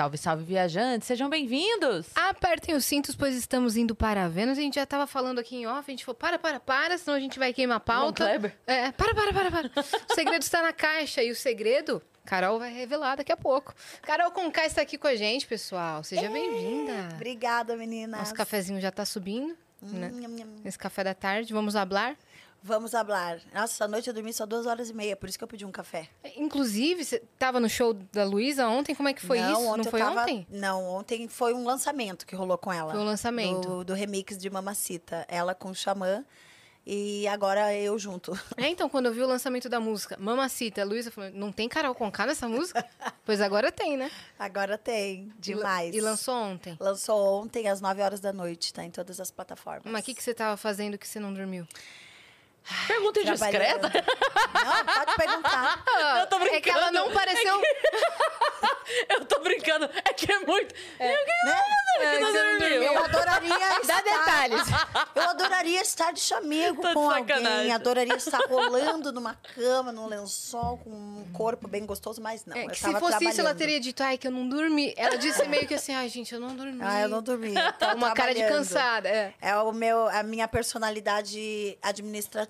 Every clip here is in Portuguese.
Salve, salve, viajantes, sejam bem-vindos! Apertem os cintos, pois estamos indo para a Vênus. A gente já tava falando aqui em off, a gente falou, para, para, para, senão a gente vai queimar a pauta. Kleber? É, para, para, para, para. o segredo está na caixa, e o segredo, Carol vai revelar daqui a pouco. Carol Conká está aqui com a gente, pessoal. Seja bem-vinda. Obrigada, meninas. Nosso cafezinho já tá subindo, né? Hum, nham. Esse café da tarde, vamos hablar? Vamos falar. Nossa, essa noite eu dormi só duas horas e meia, por isso que eu pedi um café. Inclusive, você tava no show da Luísa ontem, como é que foi não, isso? Não foi tava- ontem? Não, ontem foi um lançamento que rolou com ela. Foi um lançamento. Do, do remix de Mamacita. Ela com o Xamã e agora eu junto. É, então, quando eu vi o lançamento da música Mamacita, a Luísa falou, não tem Carol Conká nessa música? pois agora tem, né? Agora tem, demais. E lançou ontem. Lançou ontem às 9 horas da noite, tá em todas as plataformas. Mas o que, que você tava fazendo que você não dormiu? Pergunta indiscreta? Não, pode perguntar. Eu tô É que ela brincando. não pareceu... Eu tô brincando, é que é muito. Né? É, que não dormiu. Eu adoraria Dá estar... detalhes. Eu adoraria estar de chamego Tô com sacanagem. alguém. Adoraria estar rolando numa cama, num lençol, com um corpo bem gostoso, mas não. É, eu que se fosse isso, ela teria dito, ai, que eu não dormi. Ela disse meio que assim, ai, gente, eu não dormi. Ah, eu não dormi. eu Uma cara de cansada. É. É o meu, a minha personalidade administrativa.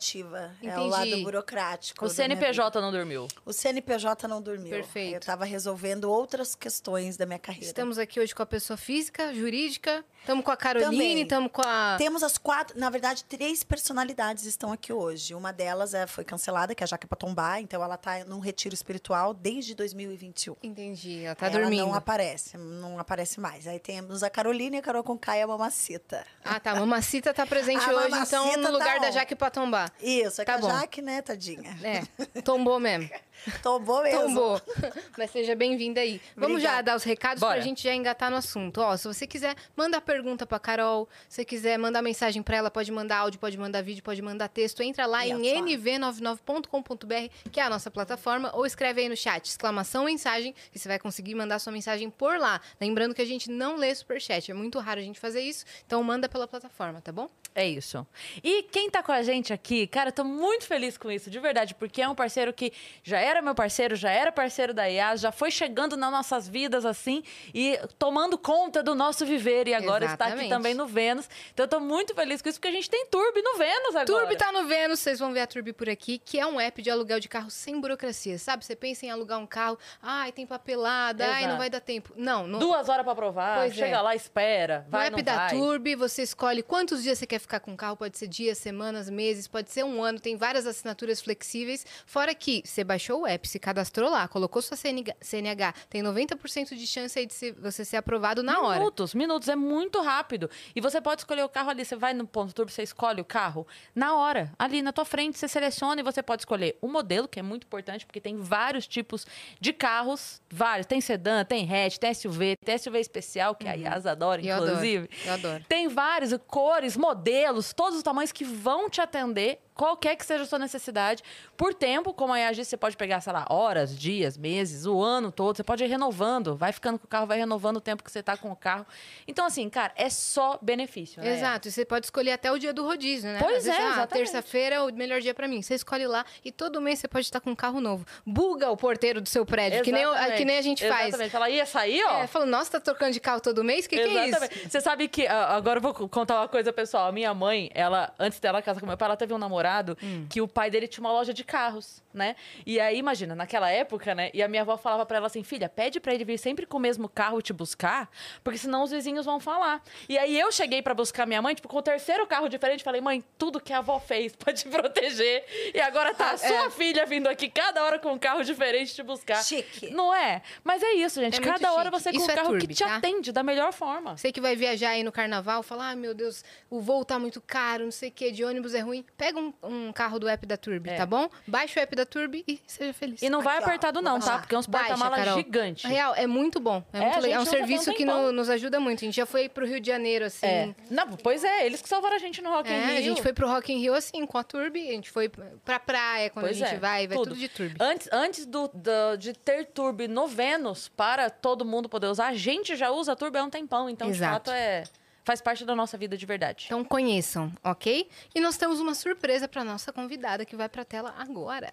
É o Entendi. lado burocrático. O da. CNPJ não dormiu. O CNPJ não dormiu. Perfeito. Eu estava resolvendo outras questões da minha carreira. Estamos aqui hoje com a pessoa física, jurídica. Estamos com a Caroline, estamos com a... Temos as quatro, na verdade, três personalidades estão aqui hoje. Uma delas é, foi cancelada, que é a Jaque Patombá, então ela está num retiro espiritual desde 2021. Entendi, ela tá Aí dormindo. Ela não aparece, não aparece mais. Aí temos a Caroline e a Carol e a Mamacita. Ah, tá. Mamacita tá presente A hoje, Mamacita então, no tá lugar da on. Jaque Patombá. Isso, é Tá que a bom. Jaque, né, tadinha? É, tombou mesmo. Tombou mesmo. Tombou. Mas seja bem-vinda aí. Vamos já Obrigada. dar os recados Bora. pra gente já engatar no assunto. Ó, se você quiser, manda pergunta pra Carol. Se você quiser mandar mensagem pra ela, pode mandar áudio, pode mandar vídeo, pode mandar texto. Entra lá E em é só. nv99.com.br, que é a nossa plataforma, ou escreve aí no chat, exclamação mensagem, e você vai conseguir mandar sua mensagem por lá. Lembrando que a gente não lê superchat, é muito raro a gente fazer isso, então manda pela plataforma, tá bom? É isso. E quem tá com a gente aqui, cara, eu tô muito feliz com isso, de verdade, porque é um parceiro que já era meu parceiro, já era parceiro da IAS, já foi chegando nas nossas vidas assim e tomando conta do nosso viver e agora está aqui Exatamente. também no Vênus. Então eu tô muito feliz com isso, porque a gente tem Turbi no Vênus agora. Turbi tá no Vênus, vocês vão ver a Turbi por aqui, que é um app de aluguel de carro sem burocracia, sabe? Você pensa em alugar um carro, ai, tem papelada, ai, Exato. não vai dar tempo. Não, no, Duas horas pra provar, Pois chega é. lá, espera, no vai, app não da vai. Turbi, você escolhe quantos dias você quer ficar com o carro, pode ser dias, semanas, meses, pode ser um ano, tem várias assinaturas flexíveis. Fora que você baixou o app, se cadastrou lá, colocou sua CNH, tem 90% de chance aí de se- você ser aprovado na hora. Minutos, minutos, é muito rápido. E você pode escolher o carro ali, você vai no ponto turbo, você escolhe o carro na hora, ali na tua frente, você seleciona e você pode escolher o modelo, que é muito importante, porque tem vários tipos de carros, vários. Tem sedã, tem hatch, tem SUV, tem SUV especial, que a Yas adora, Uhum. Eu adoro, inclusive. eu adoro. Tem vários cores, modelos, todos os tamanhos que vão te atender, qualquer que seja a sua necessidade. Por tempo, como a disse, você pode pegar, sei lá, horas, dias, meses, o ano todo. Você pode ir renovando, vai ficando com o carro, vai renovando o tempo que você tá com o carro. Então, assim, cara, é só benefício, né? Exato, e você pode escolher até o dia do rodízio, né? Pois vezes, é, ah, terça-feira é o melhor dia pra mim. Você escolhe lá e todo mês você pode estar com um carro novo. Buga o porteiro do seu prédio, que nem, que nem a gente faz. Exatamente. Ela ia sair, ó. É, falando, nossa, tá trocando de carro todo mês? O que, que é isso? Você sabe que. ah, Agora eu vou contar uma coisa, pessoal. A minha mãe, ela, antes dela casar com meu pai, ela teve um namorado Hum. que o pai dele tinha uma loja de carros, né? E aí, imagina, naquela época, né? E a minha avó falava pra ela assim: filha, pede pra ele vir sempre com o mesmo carro te buscar, porque senão os vizinhos vão falar. E aí eu cheguei pra buscar minha mãe, tipo, com o terceiro carro diferente, falei: mãe, tudo que a avó fez pra te proteger. E agora tá a sua É. filha vindo aqui cada hora com um carro diferente te buscar. Chique. Não é? Mas é isso, gente. É cada hora você com o é carro que turbi, te tá? atende da melhor forma. Você que vai viajar aí no carnaval, fala, ai meu Deus, o voo tá muito caro, não sei o que, de ônibus é ruim. Pega um, um carro do app da Turbi, É. tá bom? Baixa o app da Turbi e seja feliz. E não vai Aqui, ó, apertado não, vamos tá? lá. Porque é uns Carol. gigantes. Real, é muito bom. É, É, muito a legal. É um usa serviço um que no- nos ajuda muito. A gente já foi pro Rio de Janeiro, assim. É. Não, pois é, eles que salvaram a gente no Rock in É, Rio. a gente foi pro Rock in Rio assim, com a Turbi. A gente foi pra praia quando Pois a gente é, vai, vai tudo. tudo de Turbi. Antes, antes do, do- de ter Turbi no Vênus, para todo mundo poder usar, a gente já usa Turbi há um tempão. Então, Exato. de fato, é, faz parte da nossa vida de verdade. Então conheçam, ok? E nós temos uma surpresa pra nossa convidada que vai pra tela agora.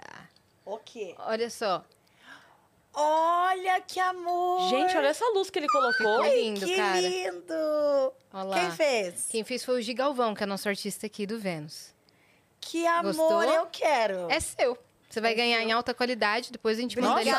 O quê? Olha só. Olha que amor! Gente, olha essa luz que ele colocou. Ficou lindo, que cara. lindo! Olha lá. Quem fez? Quem fez foi o Gigalvão, que é nosso artista aqui do Vênus. Que amor Gostou? eu quero! É seu. Você vai ganhar em alta qualidade, depois a gente manda ele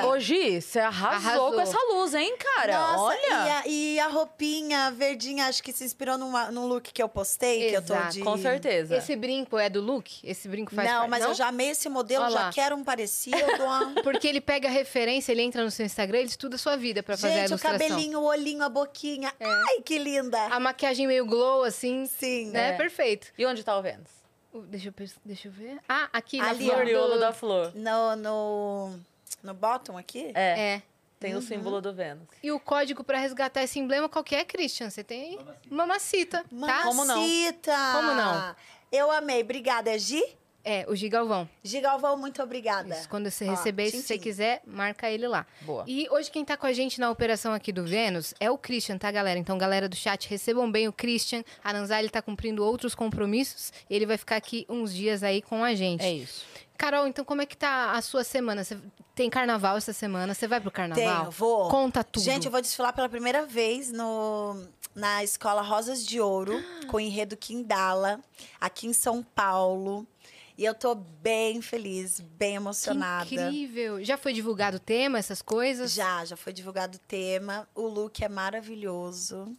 pro Gi, você arrasou, Arrasou. com essa luz, hein, cara? Nossa, olha. E a, e a roupinha verdinha, acho que se inspirou numa- num look que eu postei, que eu tô Exato, de... Com certeza. Esse brinco é do look? Esse brinco faz Não, parte- mas eu já amei esse modelo, Olha já lá. quero um parecido. Porque ele pega a referência, ele entra no seu Instagram, ele estuda a sua vida pra fazer a Gente, o ilustração. cabelinho, o olhinho, a boquinha. É. Ai, que linda! A maquiagem meio glow, assim, Sim. né? É. Perfeito. E onde tá o Vênus? Deixa eu, deixa eu ver. Ah, aqui na Ali, flor do... Da flor. No, no, no bottom aqui? É, É. tem o símbolo do Vênus. E o código pra resgatar esse emblema qual que é, Christian? Você tem mamacita, tá? Como não? Mamacita! Como não? Eu amei. Obrigada. Gi? É, o Gigalvão. Gigalvão, muito obrigada. Isso, quando você Ó, receber, se tchim, você tchim. quiser, marca ele lá. Boa. E hoje quem tá com a gente na operação aqui do Vênus é o Christian, tá, galera? Então, galera do chat, recebam bem o Christian. A Nanzali tá cumprindo outros compromissos. Ele vai ficar aqui uns dias aí com a gente. É isso. Carol, então como é que tá a sua semana? Você tem carnaval essa semana? Você vai pro carnaval? Tenho, vou. Conta tudo. Gente, eu vou desfilar pela primeira vez no, na escola Rosas de Ouro, com o enredo Quindala, aqui em São Paulo. E eu tô bem feliz, bem Que emocionada. incrível. Já foi divulgado o tema, essas coisas? Já, já foi divulgado o tema. O look é maravilhoso.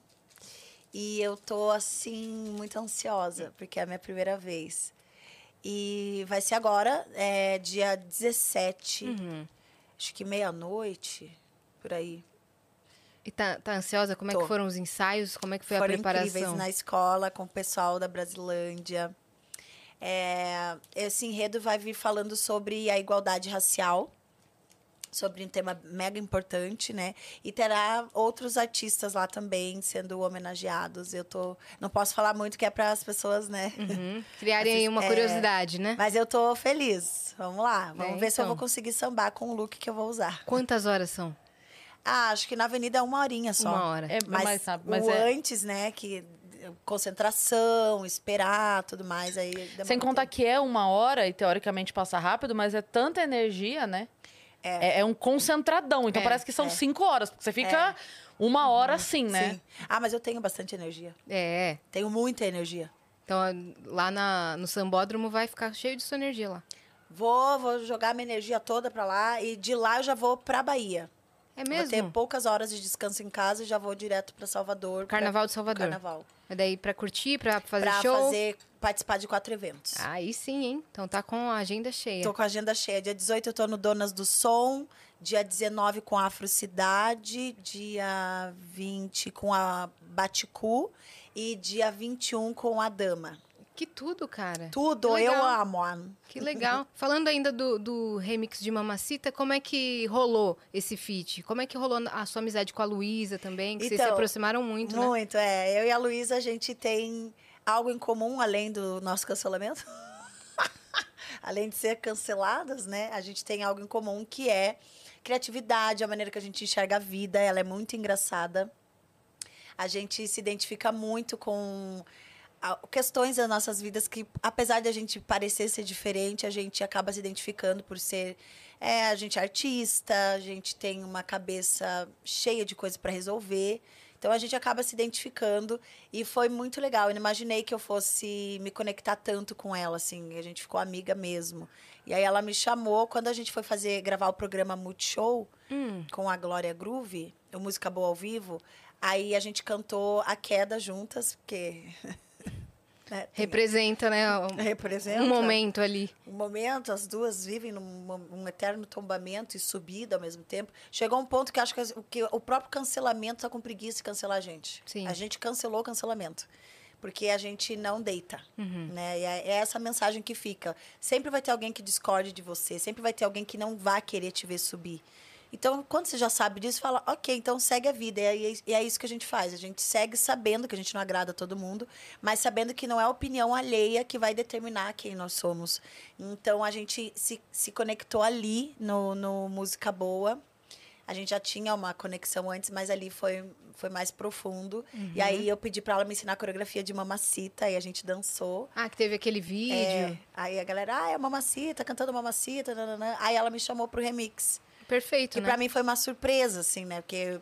E eu tô, assim, muito ansiosa, porque é a minha primeira vez. E vai ser agora, é, dia 17, Uhum. acho que meia-noite, por aí. E tá, tá ansiosa? Como é Tô. que foram os ensaios? Como é que foi Foram a preparação? incríveis na escola, com o pessoal da Brasilândia. É, esse enredo vai vir falando sobre a igualdade racial, sobre um tema mega importante, né? E terá outros artistas lá também sendo homenageados. Eu tô, não posso falar muito que é para as pessoas, né? Uhum. Criarem aí uma É, curiosidade, né? Mas eu tô feliz. Vamos lá, vamos É, ver se eu então. vou conseguir sambar com o look que eu vou usar. Quantas horas são? Ah, acho que na avenida é uma horinha só. Uma hora. É Mas, mais rápido, mas o é- antes, né, que concentração, esperar, tudo mais, aí Sem contar tempo. que é uma hora e teoricamente passa rápido, mas é tanta energia, né? É, é um concentradão. Então É, parece que são é. cinco horas. Porque você fica uma hora assim, né? Sim. Ah, mas eu tenho bastante energia. É. Tenho muita energia. Então, lá na, no Sambódromo vai ficar cheio de sua energia lá. Vou, vou jogar minha energia toda pra lá e de lá eu já vou pra Bahia. É Vou ter mesmo? poucas horas de descanso em casa e já vou direto pra Salvador. pra- Carnaval de Salvador. Carnaval. É daí pra curtir, pra fazer pra show? fazer, participar de quatro eventos. Aí sim, hein? Então tá com a agenda cheia. Tô com a agenda cheia. Dia 18 eu tô no Donas do Som. Dia 19 com a Afrocidade. Dia 20 com a Baticu. E dia 21 com a Dama. Que tudo, cara. Tudo eu amo. Que legal. Falando ainda do, do remix de Mamacita, como é que rolou esse feat? Como é que rolou a sua amizade com a Luísa também? Que vocês se Então, aproximaram muito, né? Muito, é. Eu e a Luísa, a gente tem algo em comum, além do nosso cancelamento. além de ser canceladas, né? A gente tem algo em comum que é criatividade, a maneira que a gente enxerga a vida. Ela é muito engraçada. A gente se identifica muito com questões das nossas vidas que, apesar de a gente parecer ser diferente, a gente acaba se identificando por ser. É, a gente é artista, a gente tem uma cabeça cheia de coisas para resolver. Então a gente acaba se identificando e foi muito legal. Eu não imaginei que eu fosse me conectar tanto com ela, assim. A gente ficou amiga mesmo. E aí ela me chamou quando a gente foi fazer gravar o programa Multishow Hum, com a Glória Groove, o Música Boa ao Vivo. Aí a gente cantou A Queda juntas, porque. né, representa, né? Um, representa um momento ali. um momento, as duas vivem num um eterno tombamento e subida ao mesmo tempo. Chegou um ponto que acho que, que o próprio cancelamento tá com preguiça de cancelar a gente. Sim. A gente cancelou o cancelamento. Porque a gente não deita. Uhum. Né? E é é essa mensagem que fica. Sempre vai ter alguém que discorde de você. Sempre vai ter alguém que não vai querer te ver subir. Então, quando você já sabe disso, fala, ok, então segue a vida. E é, e é isso que a gente faz. A gente segue sabendo que a gente não agrada a todo mundo, mas sabendo que não é a opinião alheia que vai determinar quem nós somos. Então, a gente se, se conectou ali no, no Música Boa. A gente já tinha uma conexão antes, mas ali foi, foi mais profundo. E aí eu pedi para ela me ensinar a coreografia de Mamacita e a gente dançou. Ah, que teve aquele vídeo. É, aí a galera, ah, é Mamacita, cantando Mamacita. nananã. Aí ela me chamou pro remix. Perfeito, Que né? pra mim foi uma surpresa, assim, né? Porque eu,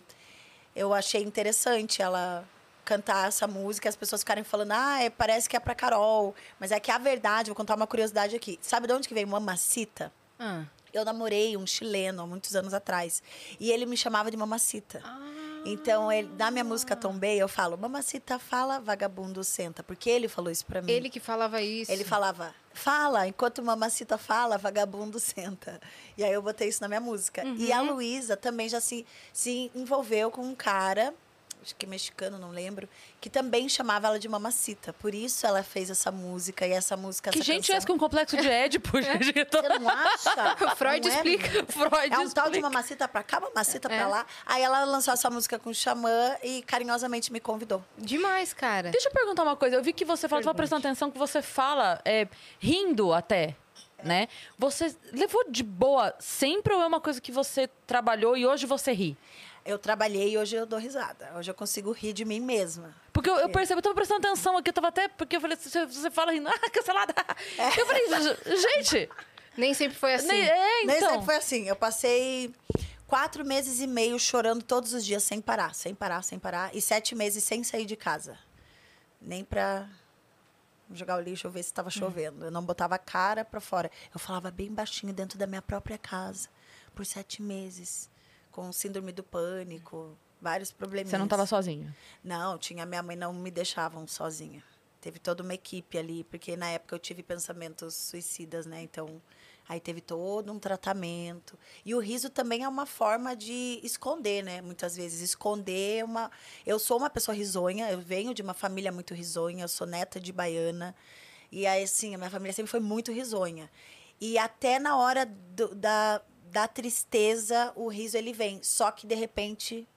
eu achei interessante ela cantar essa música, as pessoas ficarem falando, ah, é- parece que é pra Carol. Mas é que a verdade, vou contar uma curiosidade aqui. Sabe de onde que veio Mamacita? Ah. Eu namorei um chileno há muitos anos atrás. E ele me chamava de Mamacita. Ah. Então, ele, na minha música Tombei, eu falo, Mamacita fala, vagabundo senta. Porque ele falou isso pra mim. Ele que falava isso. Ele falava, fala, enquanto mamacita fala, vagabundo senta. E aí eu botei isso na minha música. E a Luísa também já se, se envolveu com um cara, acho que mexicano, não lembro, que também chamava ela de mamacita. Por isso ela fez essa música e essa música. Que essa gente é essa canção. com complexo de Édipo, gente? eu tô- Você não acha? Freud Não é, explica. menina? Freud É um tal de explica. mamacita pra cá, mamacita É. pra lá. Aí ela lançou essa música com o Xamã e carinhosamente me convidou. Demais, cara. Deixa eu perguntar uma coisa. Eu vi que você fala, tava prestando atenção, que você fala é, rindo até, né? Você levou de boa sempre ou é uma coisa que você trabalhou e hoje você ri? Eu trabalhei e hoje eu dou risada. Hoje eu consigo rir de mim mesma. Porque eu, eu percebi, eu tava prestando atenção aqui, eu tava até. Porque eu falei, você, você fala rindo, ah, cancelada. Eu falei, gente. Nem sempre foi assim. nem- é, Nem então. sempre foi assim. Eu passei quatro meses e meio chorando todos os dias, sem parar, sem parar, sem parar. E sete meses sem sair de casa. Nem pra jogar o lixo ou ver se estava chovendo. Eu não botava a cara pra fora. Eu falava bem baixinho dentro da minha própria casa. Por sete meses. Com síndrome do pânico. Vários probleminhas. Você não tava sozinho. Não, tinha minha mãe não me deixavam sozinha. Teve toda uma equipe ali, porque na época eu tive pensamentos suicidas, né? Então, aí teve todo um tratamento. E o riso também é uma forma de esconder, né? Muitas vezes esconder uma Eu sou uma pessoa risonha, eu venho de uma família muito risonha, eu sou neta de baiana. E aí assim, a minha família sempre foi muito risonha. E até na hora do- da da tristeza, o riso ele vem, só que de repente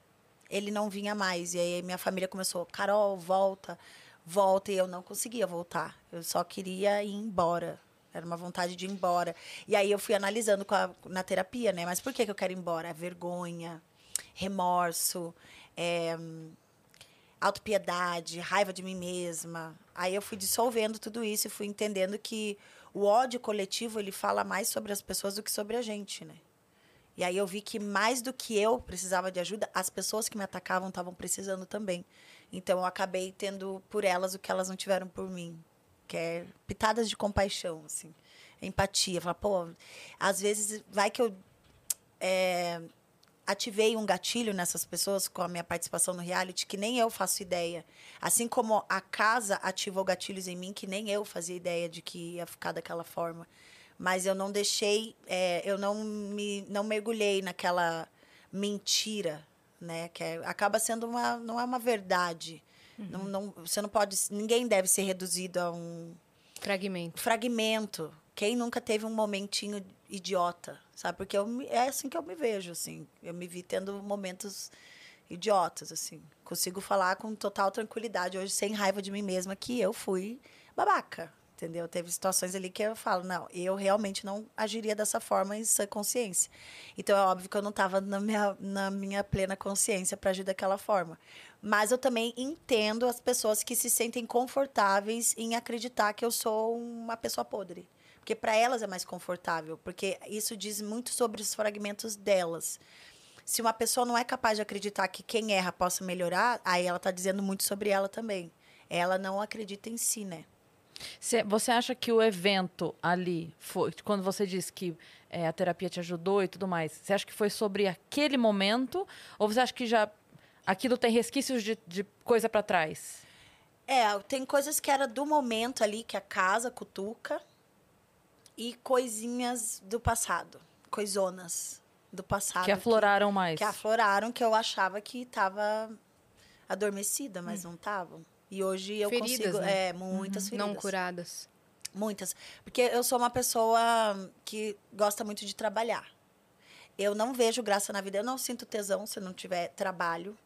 ele não vinha mais. E aí minha família começou, Carol, volta, volta. E eu não conseguia voltar. Eu só queria ir embora. Era uma vontade de ir embora. E aí eu fui analisando a- na terapia, né? Mas por que, que eu quero ir embora? Vergonha, remorso, é, autopiedade, raiva de mim mesma. Aí eu fui dissolvendo tudo isso e fui entendendo que o ódio coletivo ele fala mais sobre as pessoas do que sobre a gente, né? E aí eu vi que mais do que eu precisava de ajuda, as pessoas que me atacavam estavam precisando também. Então eu acabei tendo por elas o que elas não tiveram por mim, que é pitadas de compaixão, assim, empatia. Falar, pô, às vezes vai que eu é, ativei um gatilho nessas pessoas com a minha participação no reality que nem eu faço ideia. Assim como a casa ativou gatilhos em mim que nem eu fazia ideia de que ia ficar daquela forma. Mas eu não deixei, é, eu não me não mergulhei naquela mentira, né? Que é- acaba sendo uma não é uma verdade. Não, não, você não pode, ninguém deve ser reduzido a um Fragmento. fragmento. Quem nunca teve um momentinho idiota, sabe? Porque eu, é assim que eu me vejo, assim. Eu me vi tendo momentos idiotas, assim. Consigo falar com total tranquilidade hoje, sem raiva de mim mesma, que eu fui babaca, entendeu? Teve situações ali que eu falo, não, eu realmente não agiria dessa forma em sã consciência. Então, é óbvio que eu não estava na minha, na minha plena consciência para agir daquela forma. Mas eu também entendo as pessoas que se sentem confortáveis em acreditar que eu sou uma pessoa podre. Porque para elas é mais confortável, porque isso diz muito sobre os fragmentos delas. Se uma pessoa não é capaz de acreditar que quem erra possa melhorar, aí ela está dizendo muito sobre ela também. Ela não acredita em si, né? Cê- Você acha que o evento ali, foi, quando você disse que é, a terapia te ajudou e tudo mais, você acha que foi sobre aquele momento? Ou você acha que já aquilo tem resquícios de, de coisa para trás? É, tem coisas que era do momento ali, que a casa cutuca, e coisinhas do passado, coisonas do passado. que afloraram mais? que afloraram que eu achava que estava adormecida, mas não estavam. E hoje eu Feridas, consigo, né? é, muitas feridas. Não curadas. Muitas. Porque eu sou uma pessoa que gosta muito de trabalhar. Eu não vejo graça na vida, eu não sinto tesão se eu não tiver trabalho.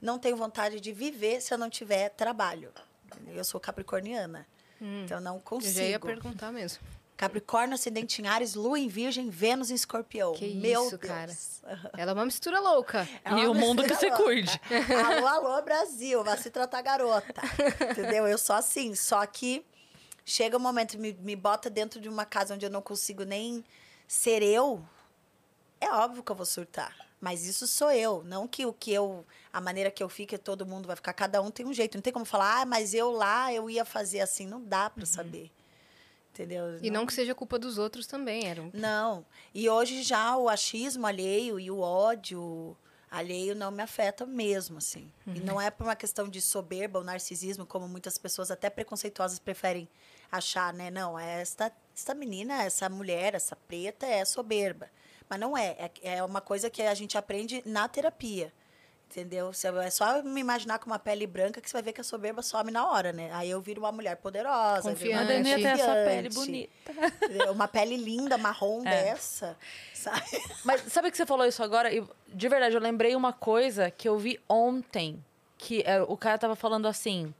Não tenho vontade de viver se eu não tiver trabalho. Eu sou capricorniana. Então eu não Eu consigo. já ia perguntar mesmo. Capricórnio, ascendente em Ares, Lua em Virgem, Vênus em Escorpião. Que Meu isso, Deus. cara. Ela é uma mistura louca. É uma e o mundo que louca. cuide. Alô, alô, Brasil, vai se tratar garota. Entendeu? Eu sou assim, só que chega um momento, me, me bota dentro de uma casa onde eu não consigo nem ser eu. é óbvio que eu vou surtar. Mas isso sou eu, não que o que eu, a maneira que eu fico, todo mundo vai ficar, cada um tem um jeito. Não tem como falar, ah, mas eu lá eu ia fazer assim, não dá para saber. Entendeu? E não que seja culpa dos outros também, era um... Não. E hoje já o achismo alheio e o ódio alheio não me afeta mesmo, assim. E não é por uma questão de soberba ou narcisismo, como muitas pessoas até preconceituosas preferem achar, né? Não, é esta, esta menina, essa mulher, essa preta é soberba. Mas não é. É, é uma coisa que a gente aprende na terapia. Entendeu? Você- É só me imaginar com uma pele branca que você vai ver que a soberba some na hora, né? Aí eu viro uma mulher poderosa. eu viro uma A Confiante. essa pele confiante, bonita. entendeu? Uma pele linda, marrom É. dessa. Sabe? Mas sabe que você falou isso agora? E, de verdade, eu lembrei uma coisa que eu vi ontem. Que é, o cara tava falando assim.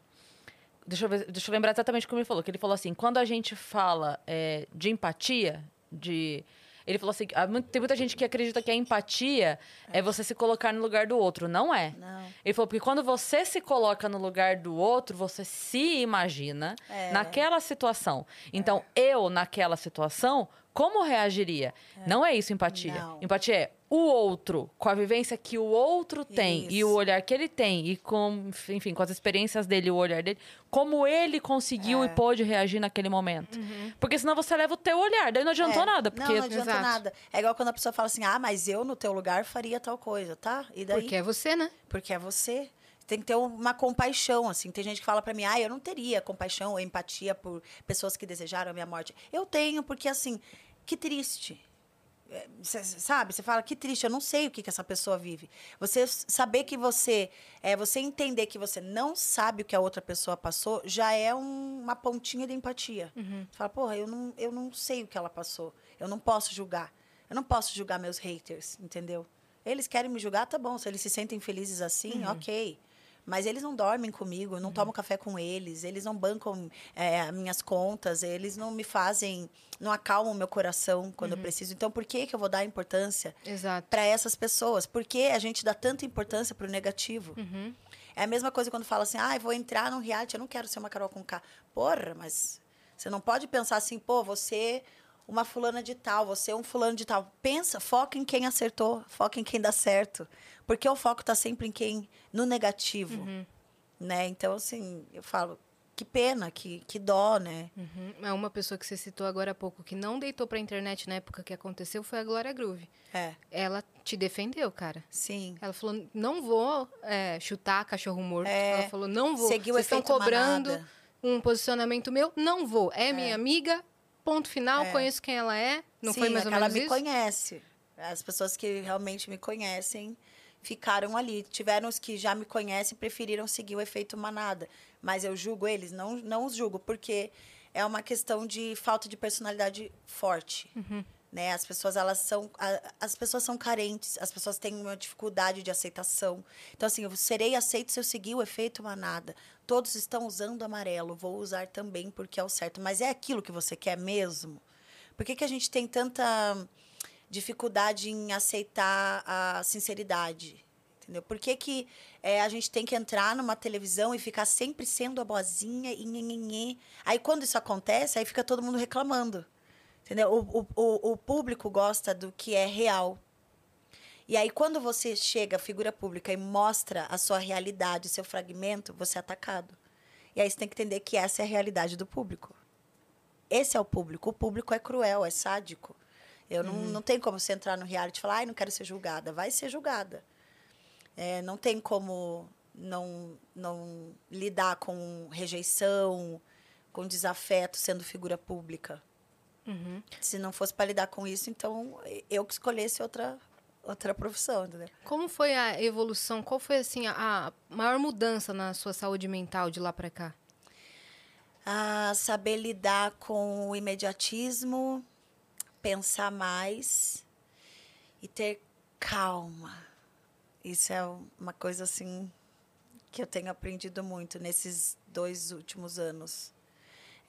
Deixa eu, ver- deixa eu lembrar exatamente como ele falou. Que ele falou assim: quando a gente fala é, de empatia, de. Ele falou assim: muito- tem muita gente que acredita que a empatia é você se colocar no lugar do outro. Não é. Não. Ele falou, porque quando você se coloca no lugar do outro, você se imagina É. naquela situação. Então, eu, naquela situação, como reagiria? Não é isso empatia. Não. Empatia é o outro, com a vivência que o outro tem e o Isso. olhar que ele tem, e com, enfim, com as experiências dele, o olhar dele, como ele conseguiu É. e pôde reagir naquele momento. Porque senão você leva o teu olhar, daí não adiantou É. nada. Porque Não, não adianta Exato. nada. É igual quando a pessoa fala assim, ah, mas eu no teu lugar faria tal coisa, tá? E daí? Porque é você, né? Porque é você. Tem que ter uma compaixão, assim. Tem gente que fala pra mim, ah, eu não teria compaixão ou empatia por pessoas que desejaram a minha morte. Eu tenho, porque assim, que triste. Cê- sabe? Você fala, que triste, eu não sei o que, que essa pessoa vive. Você saber que você. É, você entender que você não sabe o que a outra pessoa passou já é um- uma pontinha de empatia. Você fala, porra, eu não, eu não sei o que ela passou. Eu não posso julgar. Eu não posso julgar meus haters, entendeu? Eles querem me julgar, tá bom. Se eles se sentem felizes assim, ok. Mas eles não dormem comigo, eu não tomo café com eles, eles não bancam é, minhas contas, eles não me fazem, não acalmam meu coração quando eu preciso. Então, por que, que eu vou dar importância para essas pessoas? Por que a gente dá tanta importância para o negativo? Uhum. É a mesma coisa quando fala assim, ah, eu vou entrar num reality, eu não quero ser uma Carol com K. Porra, mas você não pode pensar assim, pô, você uma fulana de tal, você é um fulano de tal. Pensa, foca em quem acertou, foca em quem dá certo. Porque o foco tá sempre em quem, no negativo, Uhum. né? Então, assim, eu falo, que pena, que, que dó, né? Uhum. É uma pessoa que você citou agora há pouco que não deitou pra internet na época que aconteceu foi a Glória Groove. É, Ela te defendeu, cara. sim. Ela falou, não vou é, chutar cachorro morto. É. Ela falou, não vou. Seguiu Vocês estão cobrando manada. um posicionamento meu? Não vou. É, minha amiga, ponto final, É. conheço quem ela é. Não Sim, foi mais ou menos me isso? conhece. As pessoas que realmente me conhecem ficaram ali. Tiveram os que já me conhecem e preferiram seguir o efeito manada. Mas eu julgo eles? Não, não os julgo, porque é uma questão de falta de personalidade forte. Uhum. Né? As pessoas elas são as pessoas são carentes, as pessoas têm uma dificuldade de aceitação. Então assim, eu serei aceito se eu seguir o efeito manada. Todos estão usando amarelo, vou usar também porque é o certo. Mas é aquilo que você quer mesmo? Por que, que a gente tem tanta dificuldade em aceitar a sinceridade? Entendeu? Por que, que é, a gente tem que entrar numa televisão e ficar sempre sendo a boazinha e? Aí quando isso acontece, aí fica todo mundo reclamando. Entendeu? O, o, o, público gosta do que é real. E aí, quando você chega, figura pública, e mostra a sua realidade, o seu fragmento, você é atacado. E aí você tem que entender que essa é a realidade do público. Esse é o público. O público é cruel, é sádico. Eu não, não tem como você entrar no reality e falar, ai, não quero ser julgada. Vai ser julgada. É, não tem como não, não lidar com rejeição, com desafeto sendo figura pública. Uhum. Se não fosse para lidar com isso, então eu que escolhesse outra, outra profissão, entendeu? Como foi a evolução? Qual foi, assim, a, a maior mudança na sua saúde mental de lá pra cá? a saber lidar com o imediatismo, pensar mais e ter calma. Isso é uma coisa assim que eu tenho aprendido muito nesses dois últimos anos.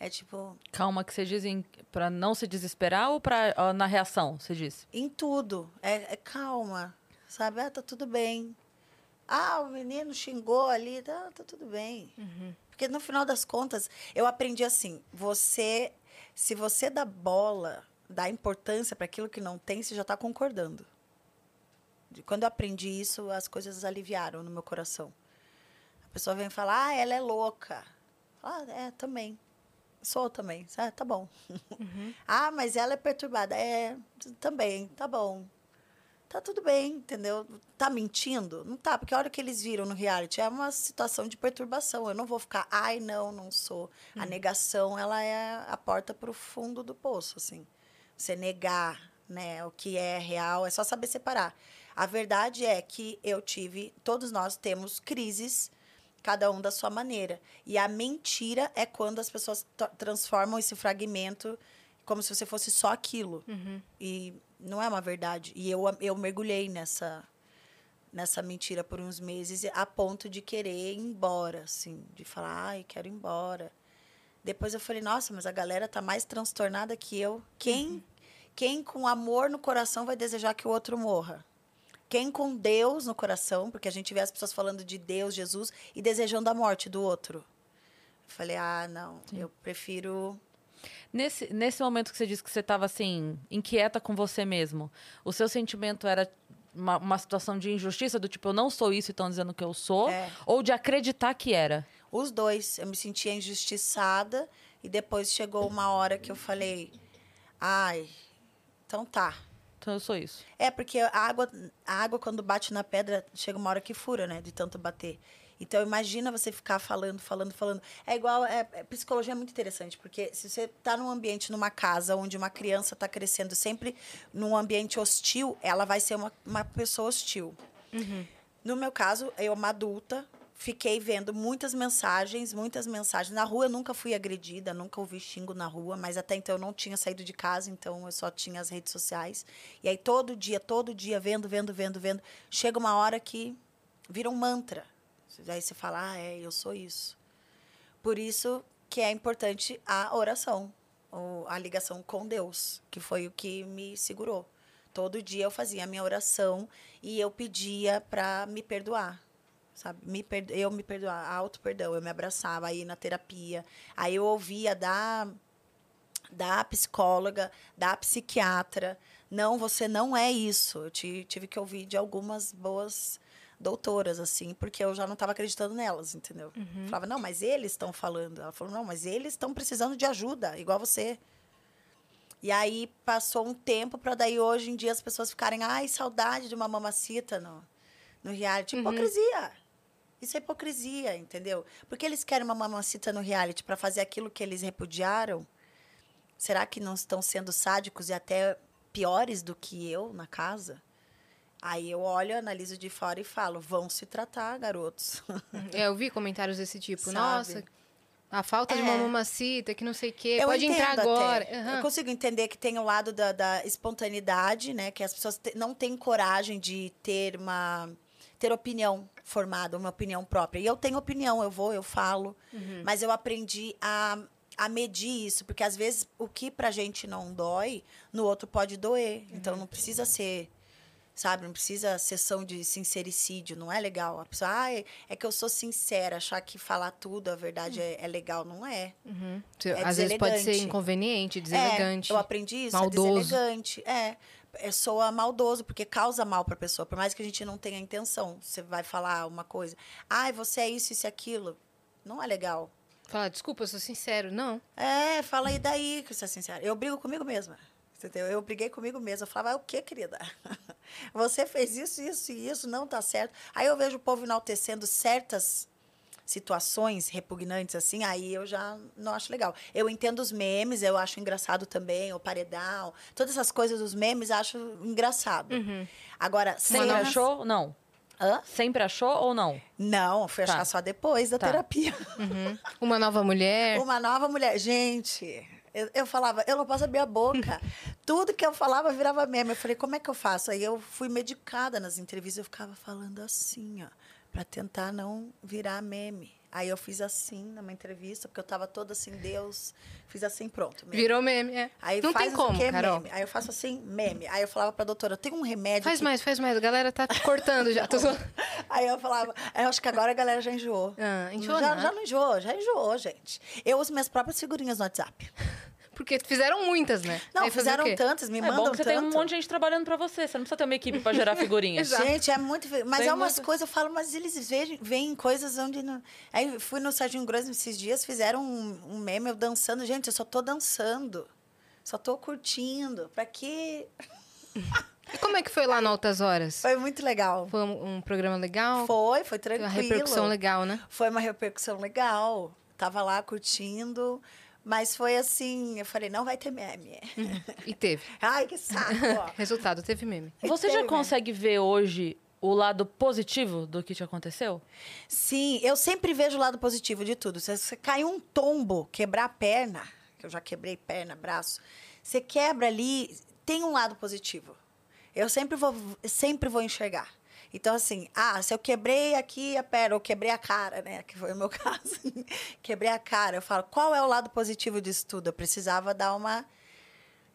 É tipo, Calma, que você diz em- pra não se desesperar ou pra, na reação, você disse? em tudo, é, é calma, sabe? Ah, tá tudo bem. Ah, o menino xingou ali, tá, tá tudo bem. Porque no final das contas, eu aprendi assim: você, se você dá bola, dá importância para aquilo que não tem, você já está concordando. Quando eu aprendi isso, as coisas aliviaram no meu coração. A pessoa vem falar, ah, ela é louca. Ah, é, também. Sou também. Ah, tá bom. Uhum. ah, mas ela é perturbada. É, também, tá bom. Tá tudo bem, entendeu? Tá mentindo? Não tá, porque a hora que eles viram no reality é uma situação de perturbação. Eu não vou ficar, ai, não, não sou. A hum. negação, ela é a porta para o fundo do poço, assim. Você negar, né, o que é real, é só saber separar. A verdade é que eu tive, todos nós temos crises, cada um da sua maneira. E a mentira é quando as pessoas transformam esse fragmento como se você fosse só aquilo. Uhum. E não é uma verdade. E eu, eu mergulhei nessa nessa mentira por uns meses a ponto de querer ir embora, assim, de falar, ai, quero ir embora. Depois eu falei, nossa, mas a galera tá mais transtornada que eu. Quem, uhum. quem com amor no coração vai desejar que o outro morra? Quem com Deus no coração, porque a gente vê as pessoas falando de Deus, Jesus e desejando a morte do outro. Eu falei, ah, não, Sim. eu prefiro Nesse, nesse momento que você disse que você estava assim, inquieta com você mesmo, o seu sentimento era uma, uma, situação de injustiça, do tipo, eu não sou isso e estão dizendo que eu sou, é. ou de acreditar que era? Os dois. Eu me sentia injustiçada e depois chegou uma hora que eu falei, ai, então tá. Então eu sou isso. É, porque a água, a água quando bate na pedra, chega uma hora que fura, né? De tanto bater. Então, imagina você ficar falando, falando, falando. É igual. É, é, psicologia é muito interessante, porque se você está num ambiente, numa casa, onde uma criança está crescendo sempre num ambiente hostil, ela vai ser uma, uma pessoa hostil. Uhum. No meu caso, eu, uma adulta, fiquei vendo muitas mensagens, muitas mensagens. Na rua eu nunca fui agredida, nunca ouvi xingo na rua, mas até então eu não tinha saído de casa, então eu só tinha as redes sociais. E aí todo dia, todo dia, vendo, vendo, vendo, vendo, chega uma hora que vira um mantra. Aí você fala, ah, é, eu sou isso. Por isso que é importante a oração, a ligação com Deus, que foi o que me segurou. Todo dia eu fazia a minha oração e eu pedia para me perdoar, sabe? Me perdo... Eu me perdoar, auto perdão, eu me abraçava aí na terapia. Aí eu ouvia da da psicóloga, da psiquiatra, não, você não é isso. Eu tive que ouvir de algumas boas doutoras, assim, porque eu já não estava acreditando nelas, entendeu? Uhum. Falava, não, mas eles estão falando. Ela falou, não, mas eles estão precisando de ajuda, igual você. E aí passou um tempo para daí hoje em dia as pessoas ficarem, ai, saudade de uma mamacita no, no reality. Uhum. Hipocrisia. Isso é hipocrisia, entendeu? Porque eles querem uma mamacita no reality para fazer aquilo que eles repudiaram. Será que não estão sendo sádicos e até piores do que eu na casa? Aí eu olho, analiso de fora e falo: vão se tratar, garotos. É, eu vi comentários desse tipo. Sabe? Nossa, a falta é. de uma mamacita, que não sei o quê, eu pode entrar agora. Uhum. Eu consigo entender que tem o lado da, da espontaneidade, né? Que as pessoas não têm coragem de ter uma ter opinião formada, uma opinião própria. E eu tenho opinião, eu vou, eu falo, uhum. mas eu aprendi a, a medir isso, porque às vezes o que pra gente não dói, no outro pode doer. Então, uhum. Então não precisa ser sabe? Não precisa sessão de sincericídio, não é legal. A pessoa, ah, é, é que eu sou sincera, achar que falar tudo, a verdade é, é legal. Não é. Uhum. é Às vezes pode ser inconveniente, deselegante. É, eu aprendi isso, é maldoso. é deselegante. É, é soa maldoso, porque causa mal para a pessoa, por mais que a gente não tenha intenção. Você vai falar uma coisa, ah, você é isso, isso e aquilo. Não é legal. Fala, desculpa, eu sou sincero. Não. É, fala aí daí que você é sincero. Eu brigo comigo mesma. Entendeu? Eu briguei comigo mesma. Eu falava, ah, o que, querida? Você fez isso, isso e isso, não tá certo. Aí eu vejo o povo enaltecendo certas situações repugnantes assim, aí eu já não acho legal. Eu entendo os memes, eu acho engraçado também, o paredão, todas essas coisas dos memes acho engraçado. Uhum. Agora, sempre não achou? Não. Hã? Sempre achou ou não? Não, fui tá. achar só depois da tá. terapia. Uhum. Uma nova mulher. Uma nova mulher. Gente, eu, eu, falava, eu não posso abrir a boca. Tudo que eu falava virava meme. Eu falei, como é que eu faço? Aí eu fui medicada nas entrevistas, eu ficava falando assim, ó, para tentar não virar meme. Aí eu fiz assim numa entrevista, porque eu tava toda assim, Deus. Fiz assim, pronto. Meme. Virou meme, é. Aí não tem como, quê, Carol. Meme. Aí eu faço assim, meme. Aí eu falava pra doutora, tem um remédio. Faz que... mais, faz mais. A galera tá cortando já. Aí eu falava, eu acho que agora a galera já enjoou. Ah, enjoou? Já, já não enjoou, já enjoou, gente. Eu uso minhas próprias figurinhas no WhatsApp. Porque fizeram muitas, né? Não, fizeram tantas, me É mandam bom que você tem um tanto. monte de gente trabalhando pra você. Você não precisa ter uma equipe pra gerar figurinhas. Gente, é muito. Mas Tem é umas muito- coisas, eu falo, mas eles veem, veem coisas onde. Não... Aí fui no Serginho Grosso esses dias, fizeram um, um meme eu dançando. Gente, eu só tô dançando. Só tô curtindo. Pra quê? E como é que foi lá no Altas Horas? Foi muito legal. Foi um, um programa legal? Foi, foi Uma tranquilo. repercussão legal, né? Foi uma repercussão legal. Tava lá curtindo. Mas foi assim, eu falei, não vai ter meme. E teve. Ai, que saco. Resultado, teve meme. Você já Teve, né? consegue ver hoje o lado positivo do que te aconteceu? Sim, eu sempre vejo o lado positivo de tudo. Se você cair um tombo, quebrar a perna, que eu já quebrei perna, braço, você quebra ali, tem um lado positivo. Eu sempre vou, sempre vou enxergar. Então, assim, ah, se eu quebrei aqui a perna, ou quebrei a cara, né? Que foi o meu caso. quebrei a cara. Eu falo, qual é o lado positivo disso tudo? Eu precisava dar uma.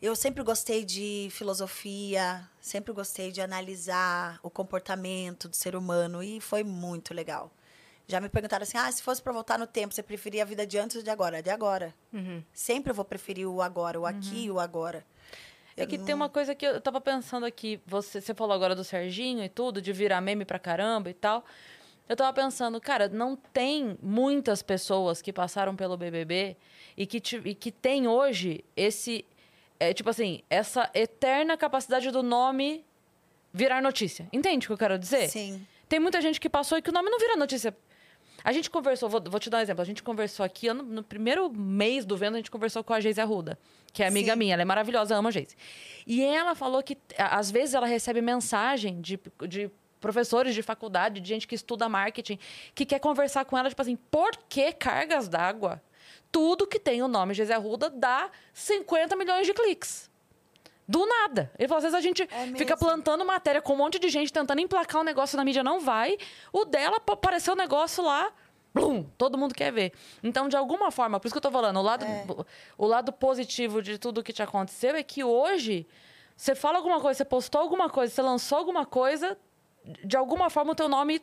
Eu sempre gostei de filosofia, sempre gostei de analisar o comportamento do ser humano e foi muito legal. Já me perguntaram assim: ah, se fosse para voltar no tempo, você preferia a vida de antes ou de agora? De agora. Uhum. Sempre eu vou preferir o agora, o aqui e o agora. É que tem uma coisa que eu tava pensando aqui. Você, você falou agora do Serginho e tudo, de virar meme pra caramba e tal. Eu tava pensando, cara, não tem muitas pessoas que passaram pelo BBB e que, ti- e que tem hoje esse. É, tipo assim, essa eterna capacidade do nome virar notícia. Entende o que eu quero dizer? Sim. Tem muita gente que passou e que o nome não vira notícia. A gente conversou, vou, vou te dar um exemplo. A gente conversou aqui, no, no primeiro mês do Vendo, a gente conversou com a Geise Arruda, que é amiga Sim. minha, ela é maravilhosa, ama a Geise. E ela falou que, às vezes, ela recebe mensagem de, de professores de faculdade, de gente que estuda marketing, que quer conversar com ela, tipo assim, por que cargas d'água? Tudo que tem o nome Geise Arruda dá 50 milhões de cliques. Do nada. Ele falou, às vezes a gente É fica plantando matéria com um monte de gente tentando emplacar um negócio na mídia, não vai. O dela apareceu um negócio lá, blum, todo mundo quer ver. Então, de alguma forma, por isso que eu tô falando, o lado, É. o lado positivo de tudo que te aconteceu é que hoje, você fala alguma coisa, você postou alguma coisa, você lançou alguma coisa, de alguma forma o teu nome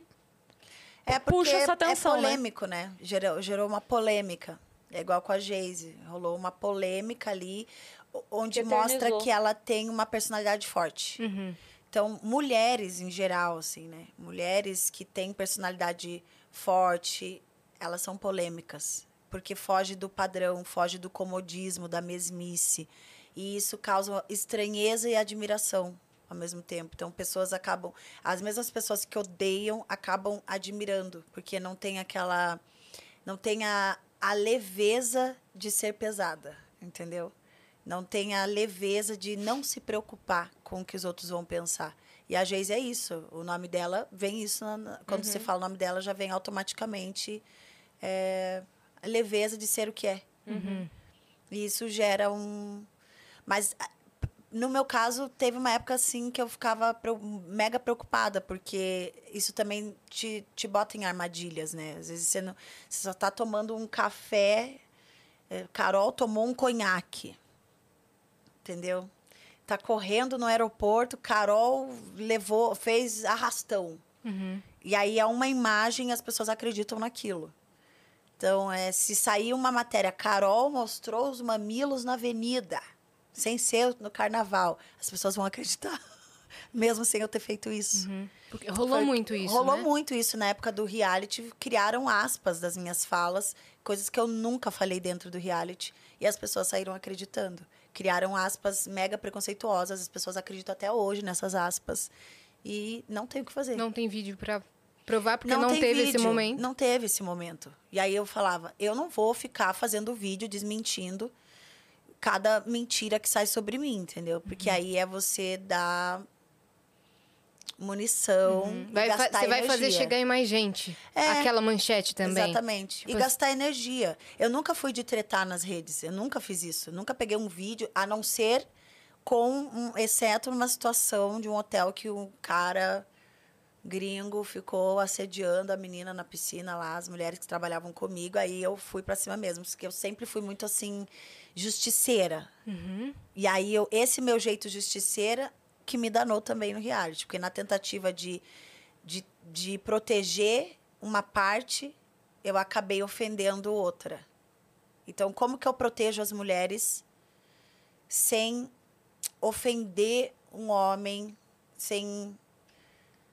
É Puxa essa atenção, é né? polêmico, né? Gerou, gerou uma polêmica. É igual com a Geise. Rolou uma polêmica ali, onde Que mostra eternizou. que ela tem uma personalidade forte. Uhum. Então, mulheres em geral, assim, né? Mulheres que têm personalidade forte, elas são polêmicas. Porque foge do padrão, foge do comodismo, da mesmice. E isso causa estranheza e admiração ao mesmo tempo. Então, pessoas acabam. As mesmas pessoas que odeiam acabam admirando, porque não tem aquela. Não tem a, a leveza de ser pesada, entendeu? Não tem a leveza de não se preocupar com o que os outros vão pensar. E a Geise é isso. O nome dela vem isso. na- quando você fala o nome dela, já vem automaticamente é, a leveza de ser o que é. E isso gera um. Mas no meu caso, teve uma época assim que eu ficava mega preocupada, porque isso também te, te bota em armadilhas, né? Às vezes você, não, você só tá tomando um café. é, Carol tomou um conhaque. Entendeu? Tá correndo no aeroporto, Carol levou, fez arrastão. Uhum. E aí é uma imagem e as pessoas acreditam naquilo. Então, é, se sair uma matéria, Carol mostrou os mamilos na avenida, sem ser no carnaval, as pessoas vão acreditar. Mesmo sem eu ter feito isso. Porque rolou Foi- muito isso, Rolou né? muito isso na época do reality. Criaram aspas das minhas falas, coisas que eu nunca falei dentro do reality. E as pessoas saíram acreditando. Criaram aspas mega preconceituosas. As pessoas acreditam até hoje nessas aspas. E não tem o que fazer. Não tem vídeo pra provar, porque não, tem teve esse vídeo, momento. Não teve esse momento. E aí eu falava, eu não vou ficar fazendo vídeo desmentindo cada mentira que sai sobre mim, entendeu? Uhum. Porque aí é você dar munição, e Uhum. Vai gastar você vai fazer energia. chegar em mais gente. É, Aquela manchete também. Exatamente. E Tipo, gastar energia. Eu nunca fui de tretar nas redes. Eu nunca fiz isso. Eu nunca peguei um vídeo, a não ser com um, exceto numa situação de um hotel que um cara gringo ficou assediando a menina na piscina lá, as mulheres que trabalhavam comigo. Aí eu fui pra cima mesmo, porque eu sempre fui muito assim justiceira. Uhum. E aí eu, esse meu jeito justiceira que me danou também no reality, porque na tentativa de, de, de proteger uma parte, eu acabei ofendendo outra. Então, como que eu protejo as mulheres sem ofender um homem, sem,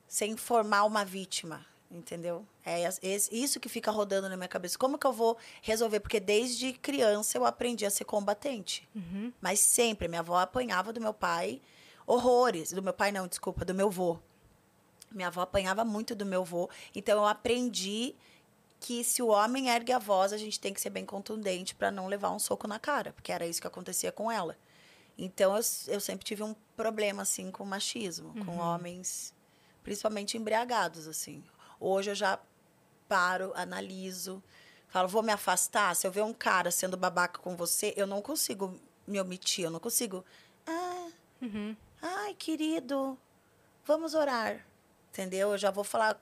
sem formar uma vítima, entendeu? É esse- isso que fica rodando na minha cabeça. Como que eu vou resolver? Porque desde criança eu aprendi a ser combatente. Mas sempre, minha avó apanhava do meu pai horrores. Do meu pai, não, desculpa, do meu vô. Minha avó apanhava muito do meu vô. Então eu aprendi que se o homem ergue a voz, a gente tem que ser bem contundente para não levar um soco na cara, porque era isso que acontecia com ela. Então eu, eu sempre tive um problema assim com machismo, com homens, principalmente embriagados assim. Hoje eu já paro, analiso, falo, vou me afastar. Se eu ver um cara sendo babaca com você, eu não consigo me omitir, eu não consigo. Ah, ai, querido, vamos orar. Entendeu? Eu já vou falar,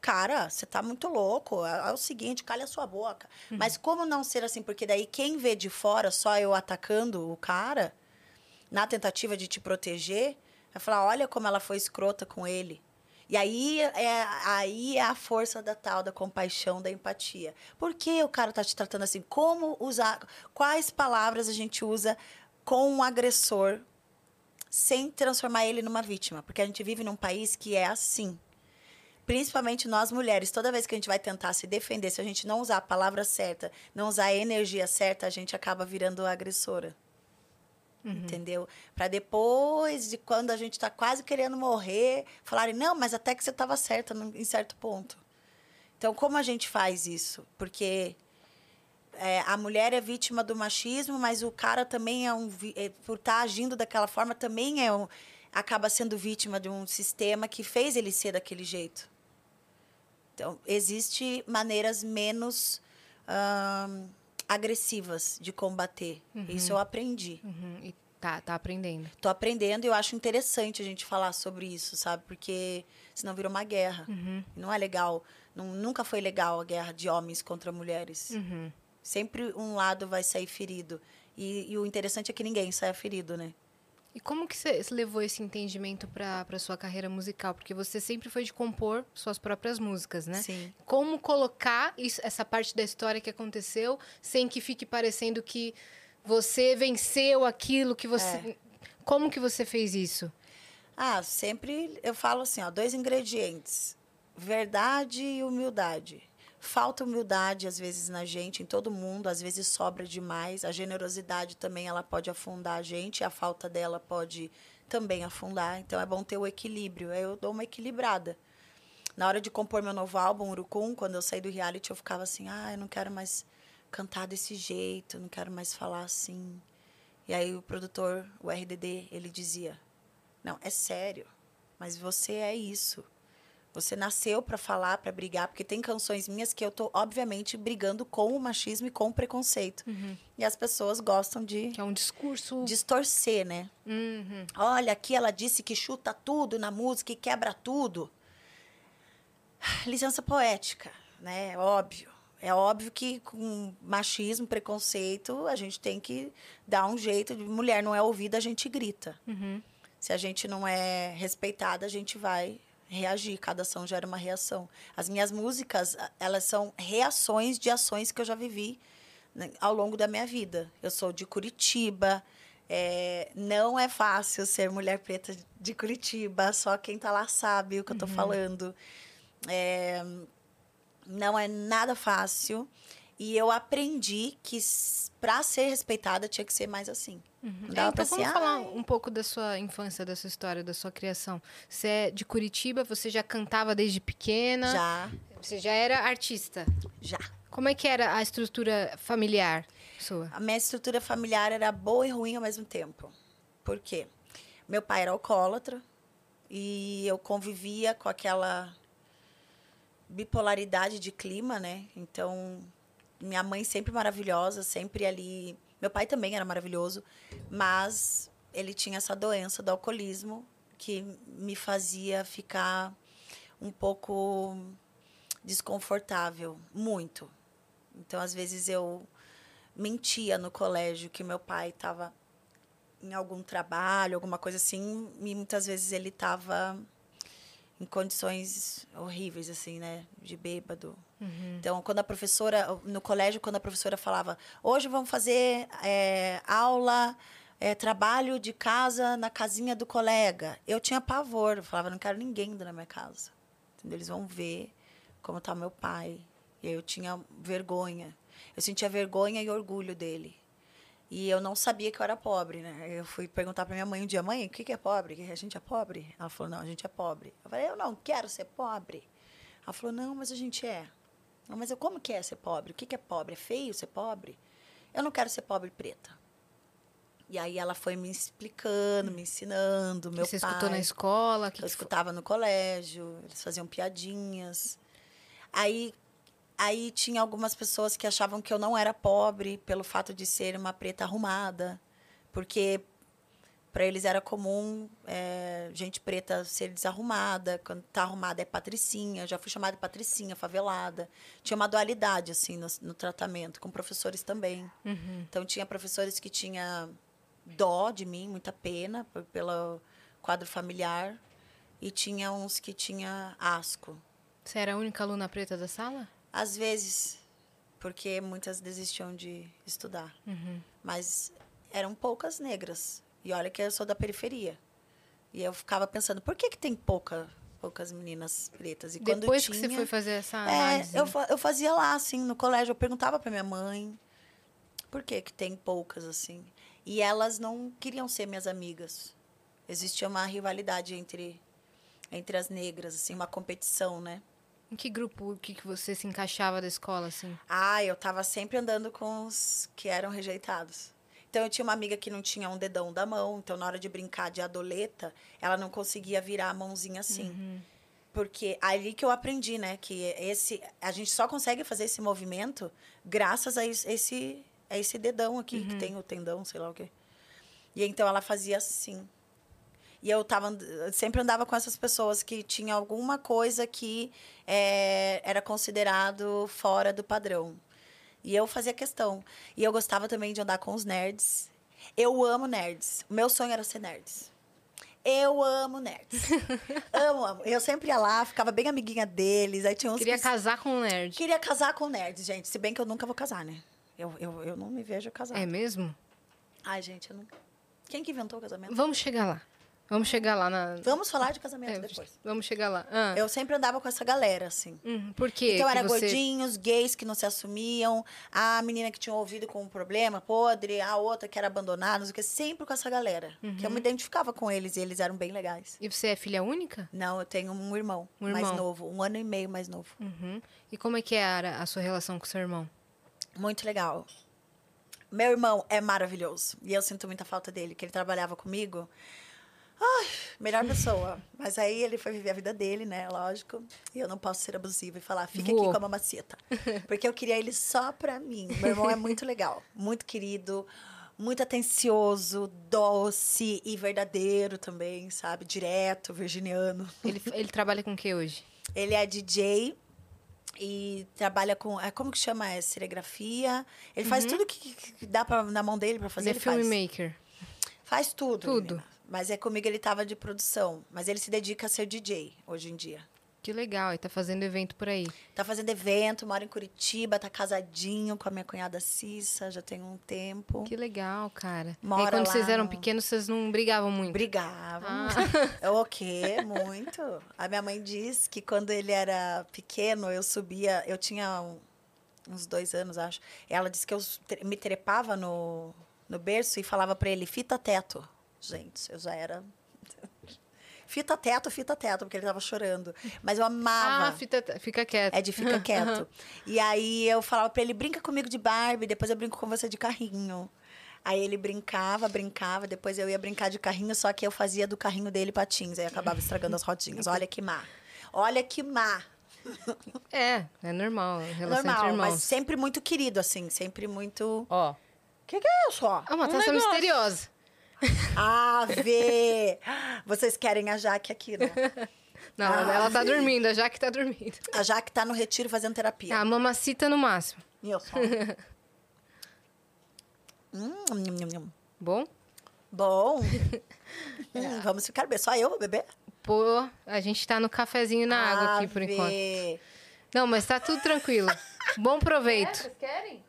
cara, você tá muito louco. É, é o seguinte, calha a sua boca. Mas como não ser assim? Porque daí quem vê de fora, só eu atacando o cara, na tentativa de te proteger, vai falar, olha como ela foi escrota com ele. E aí é, aí é a força da tal, da compaixão, da empatia. Por que o cara tá te tratando assim? Como usar, quais palavras a gente usa com um agressor sem transformar ele numa vítima? Porque a gente vive num país que é assim. Principalmente nós mulheres, toda vez que a gente vai tentar se defender, se a gente não usar a palavra certa, não usar a energia certa, a gente acaba virando agressora. Entendeu? Para depois de quando a gente está quase querendo morrer, falarem, não, mas até que você estava certa em certo ponto. Então, como a gente faz isso? Porque é, a mulher é vítima do machismo, mas o cara também é um. é, por estar agindo daquela forma, também é um, acaba sendo vítima de um sistema que fez ele ser daquele jeito. Então, existe maneiras menos ahn, agressivas de combater. Isso eu aprendi. Uhum, E tá, tá aprendendo. Tô aprendendo e eu acho interessante a gente falar sobre isso, sabe? Porque senão vira uma guerra. Não é legal. Não, nunca foi legal a guerra de homens contra mulheres. Uhum. Sempre um lado vai sair ferido. E, e o interessante é que ninguém saia ferido, né? E como que você levou esse entendimento para sua carreira musical? Porque você sempre foi de compor suas próprias músicas, né? Sim. Como colocar isso- essa parte da história que aconteceu sem que fique parecendo que você venceu aquilo que você. Como que você fez isso? Ah, sempre eu falo assim, ó, dois ingredientes: verdade e humildade. Falta humildade às vezes na gente, em todo mundo, às vezes sobra demais. A generosidade também ela pode afundar a gente, a falta dela pode também afundar. Então é bom ter o equilíbrio. Eu dou uma equilibrada. Na hora de compor meu novo álbum, Urucum, quando eu saí do reality, eu ficava assim: "Ah, eu não quero mais cantar desse jeito, não quero mais falar assim". E aí o produtor, o RDD, ele dizia: não, é sério. Mas você é isso. Você nasceu para falar, para brigar, porque tem canções minhas que eu tô, obviamente, brigando com o machismo e com o preconceito. E as pessoas gostam de Que é um discurso. distorcer, né? Uhum. Olha, aqui ela disse que chuta tudo na música e quebra tudo. Licença poética, né? É óbvio. É óbvio que com machismo, preconceito, a gente tem que dar um jeito. de Mulher não é ouvida, a gente grita. Uhum. Se a gente não é respeitada, a gente vai reagir. Cada ação gera uma reação. As minhas músicas, elas são reações de ações que eu já vivi né, ao longo da minha vida. Eu sou de Curitiba. é, não é fácil ser mulher preta de Curitiba. Só quem tá lá sabe o que eu tô falando. É, não é nada fácil. E eu aprendi que para ser respeitada tinha que ser mais assim. Não É, então vamos falar "Ai, um pouco da sua infância, da sua história, da sua criação. Você é de Curitiba, você já cantava desde pequena? Já, Você já era artista? já. Como é que era a estrutura familiar sua? A minha estrutura familiar era boa e ruim ao mesmo tempo. Por quê? Meu pai era alcoólatra e eu convivia com aquela bipolaridade de clima, né? Então, minha mãe sempre maravilhosa, sempre ali. Meu pai também era maravilhoso, mas ele tinha essa doença do alcoolismo que me fazia ficar um pouco desconfortável, muito. Então, às vezes eu mentia no colégio que meu pai estava em algum trabalho, alguma coisa assim, e muitas vezes ele estava em condições horríveis, assim, né? De bêbado. Então, quando a professora, no colégio, quando a professora falava, hoje vamos fazer é, aula é, trabalho de casa na casinha do colega. Eu tinha pavor, eu falava, não quero ninguém na minha casa. Entendeu? Eles vão ver como está meu pai. E aí eu tinha vergonha. Eu sentia vergonha e orgulho dele. E eu não sabia que eu era pobre, né? Eu fui perguntar para minha mãe um dia, mãe, o que que é pobre? Que a gente é pobre? Ela falou, não, a gente é pobre. Eu falei, eu não quero ser pobre. Ela falou, não, mas a gente é. Não, mas eu, como que é ser pobre? O que que é pobre? É feio ser pobre? Eu não quero ser pobre preta. E aí ela foi me explicando, me ensinando, meu Você pai. escutou na escola? Que Eu que foi? escutava no colégio, eles faziam piadinhas. Aí, aí tinha algumas pessoas que achavam que eu não era pobre pelo fato de ser uma preta arrumada, porque para eles era comum é, gente preta ser desarrumada, quando tá arrumada é patricinha. Já fui chamada de patricinha, favelada. Tinha uma dualidade assim no, no tratamento, com professores também. Uhum. Então tinha professores que tinha dó de mim, muita pena por- pelo quadro familiar, e tinha uns que tinha asco. Você era a única aluna preta da sala? Às vezes, porque muitas desistiam de estudar, Uhum. mas eram poucas negras. E olha que eu sou da periferia. E eu ficava pensando, por que que tem pouca poucas meninas pretas? E quando Depois que tinha, você foi fazer essa É, análise. eu, fa- eu fazia lá, assim, no colégio. Eu perguntava pra minha mãe por que que tem poucas, assim. E elas não queriam ser minhas amigas. Existia uma rivalidade entre, entre as negras, assim, uma competição, né? Em que grupo que, que você se encaixava da escola, assim? Ah, eu tava sempre andando com os que eram rejeitados. Então, eu tinha uma amiga que não tinha um dedão da mão. Então, na hora de brincar de adoleta, ela não conseguia virar a mãozinha assim. Porque ali que eu aprendi, né? Que esse, a gente só consegue fazer esse movimento graças a esse, a esse dedão aqui, que tem o tendão, sei lá o quê. E então ela fazia assim. E eu tava, sempre andava com essas pessoas que tinha alguma coisa que eh, era considerado fora do padrão. E eu fazia questão. E eu gostava também de andar com os nerds. Eu amo nerds. O meu sonho era ser nerds. Eu amo nerds. amo, amo. Eu sempre ia lá, ficava bem amiguinha deles. Aí tinha uns Queria que... casar com um nerd. Queria casar com nerds, gente. Se bem que eu nunca vou casar, né? Eu, eu, eu não me vejo casar. É mesmo? Ai, gente, eu não... Quem que inventou o casamento? Vamos chegar lá. Vamos chegar lá na. Vamos falar de casamento É, depois. Vamos chegar lá. Ah, Eu sempre andava com essa galera, assim. hum, por quê? Então que era você... gordinhos, gays que não se assumiam, a menina que tinha ouvido com um problema podre, a outra que era abandonada, não sei o que, sempre com essa galera. Que Uhum. eu me identificava com eles e eles eram bem legais. E você é filha única? Não, eu tenho um irmão, Um mais irmão. novo, um ano e meio mais novo. Uhum. E como é que é a, a sua relação com seu irmão? Muito legal. Meu irmão é maravilhoso. E eu sinto muita falta dele, que ele trabalhava comigo. Ai, melhor pessoa. Mas aí ele foi viver a vida dele, né? Lógico. E eu não posso ser abusiva e falar, fica aqui com a mamacita. Porque eu queria ele só pra mim. Meu irmão é muito legal, muito querido, muito atencioso, doce e verdadeiro também, sabe? Direto, virginiano. Ele, ele trabalha com o que hoje? Ele é DJ e trabalha com. é, Como que chama? É serigrafia. Ele faz tudo que, que- dá pra, na mão dele pra fazer. Ele é Ele faz. filmmaker. faz tudo. Tudo. menina. Mas é comigo ele tava de produção. Mas ele se dedica a ser DJ hoje em dia. Que legal, e tá fazendo evento por aí. Tá fazendo evento, mora em Curitiba, tá casadinho com a minha cunhada Cissa, já tem um tempo. Que legal, cara. e Mora aí, quando vocês eram no- pequenos, vocês não brigavam muito? Brigávamos. Ah. É O quê? Muito. A minha mãe diz que quando ele era pequeno, eu subia, eu tinha um- uns dois anos, acho. Ela disse que eu me trepava no, no berço e falava pra ele, fita teto. Gente, eu já era. Fita teto, fita teto, porque ele tava chorando. Mas eu amava. Ah, fita, fica quieto. É de fica quieto. E aí eu falava pra ele, brinca comigo de Barbie, depois eu brinco com você de carrinho. Aí ele brincava, brincava, depois eu ia brincar de carrinho, só que eu fazia do carrinho dele patins, aí acabava estragando as rodinhas. Olha que má. Olha que má. É, é normal. É Relação Normal, entre irmãos. mas sempre muito querido, assim, sempre muito. Ó, O que, que é isso, ó? Ah, uma Um taça negócio. misteriosa. Ave! Vocês querem a Jaque aqui, né? Não, Ah, ela tá dormindo, a Jaque tá dormindo. A Jaque tá no retiro fazendo terapia. A mamacita no máximo. Isso. hum, nham, nham, nham. Bom? Bom. Hum, vamos ficar bem. Só eu vou beber? Pô, a gente tá no cafezinho na água aqui por Ave. enquanto. Não, mas tá tudo tranquilo. Bom proveito. vocês querem?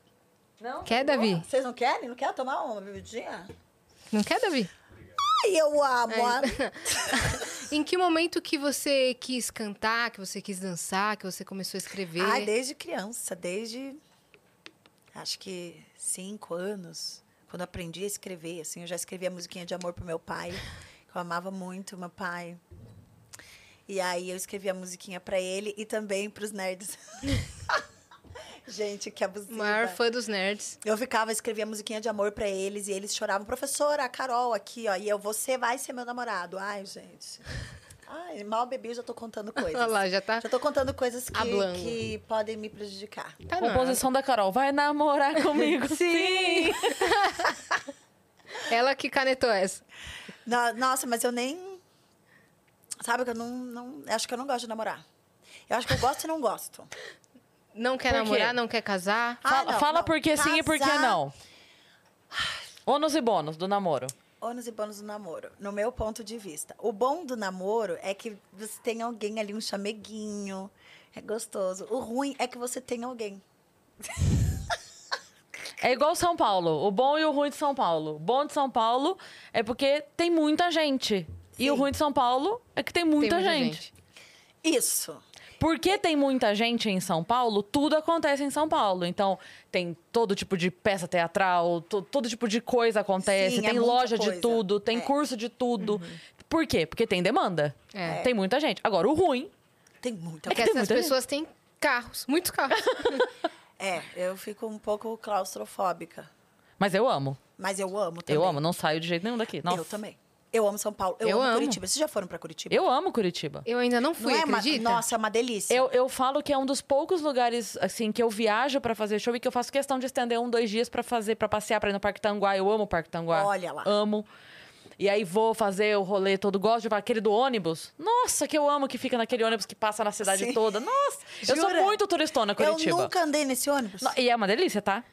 Não? Quer, Davi? Vocês não querem? Não querem tomar uma bebidinha? Não quer, Davi? Ai, eu amo. a- Em que momento que você quis cantar, que você quis dançar, que você começou a escrever? Ai, desde criança, desde acho que cinco anos, quando aprendi a escrever, assim, eu já escrevia musiquinha de amor pro meu pai, que eu amava muito meu pai. E aí eu escrevia musiquinha pra ele e também pros nerds. Gente, que abusiva. Maior fã dos nerds. Eu ficava, escrevia musiquinha de amor pra eles e eles choravam, professora, a Carol aqui, ó, e eu, você vai ser meu namorado. Ai, gente. Ai, mal bebi, eu já tô contando coisas. Olha lá, já tá. Já tô contando coisas que, Hablando. que podem me prejudicar. tá na- Composição da Carol. Vai namorar comigo? Sim! Ela que canetou essa. No- Nossa, mas eu nem. Sabe que eu não, não. Acho que eu não gosto de namorar. Eu acho que eu gosto e não gosto. Não quer Por quê? namorar, não quer casar. Ah, fala não, fala não. por que sim e por que Casar- não. Ônus e bônus do namoro. Ônus e bônus do namoro, no meu ponto de vista. O bom do namoro é que você tem alguém ali, um chameguinho. É gostoso. O ruim é que você tem alguém. É igual São Paulo. O bom e o ruim de São Paulo. O bom de São Paulo é porque tem muita gente. E o Sim. ruim de São Paulo é que tem muita, Tem gente. Isso. Porque tem muita gente em São Paulo, tudo acontece em São Paulo. Então, tem todo tipo de peça teatral, to- todo tipo de coisa acontece. Sim, é tem muita loja de coisa. tudo, tem É. curso de tudo. Por quê? Porque tem demanda. É. Tem muita gente. Agora, o ruim Tem muita Porque É que tem essas muita pessoas têm carros, muitos carros. É, eu fico um pouco claustrofóbica. Mas eu amo. Mas eu amo também. Eu amo, não saio de jeito nenhum daqui. Nossa. Eu também. Eu amo São Paulo. Eu, Eu amo, amo. Curitiba. Vocês já foram pra Curitiba? Eu amo Curitiba. Eu ainda não fui, Não é uma... Nossa, é uma delícia. Eu, eu falo que é um dos poucos lugares, assim, que eu viajo pra fazer show e que eu faço questão de estender um, dois dias pra fazer, para passear, pra ir no Parque Tanguá. Eu amo o Parque Tanguá. Olha lá. Amo. E aí vou fazer o rolê todo. Gosto de aquele do ônibus. Nossa, que eu amo que fica naquele ônibus que passa na cidade Sim. toda. Nossa, eu sou Jura? muito turistona, Eu Curitiba. nunca andei nesse ônibus. E é uma delícia, tá?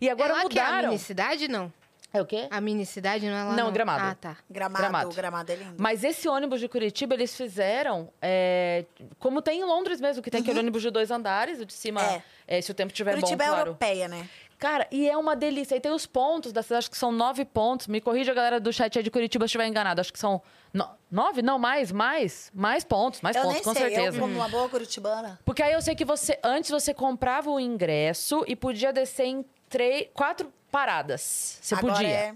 E agora é lá que é a mudaram. mini cidade, não? É o quê? A mini cidade não é lá? Não, Gramado. Ah, tá. Gramado, Gramado. Gramado, é lindo. Mas esse ônibus de Curitiba, eles fizeram é, como tem em Londres mesmo, que tem aquele ônibus de dois andares, o de cima, Uhum. É. é, se o tempo estiver bom, Curitiba é claro. europeia, né? Cara, e é uma delícia. E tem os pontos da cidade, acho que são nove pontos. Me corrija a galera do chat aí de Curitiba se estiver enganado. Acho que são no- nove? Não, mais, mais. Mais pontos, mais eu pontos, nem com sei, certeza. eu como uma boa curitibana. Porque aí eu sei que você, antes você comprava o ingresso e podia descer em três, quatro paradas. Você Agora podia. é-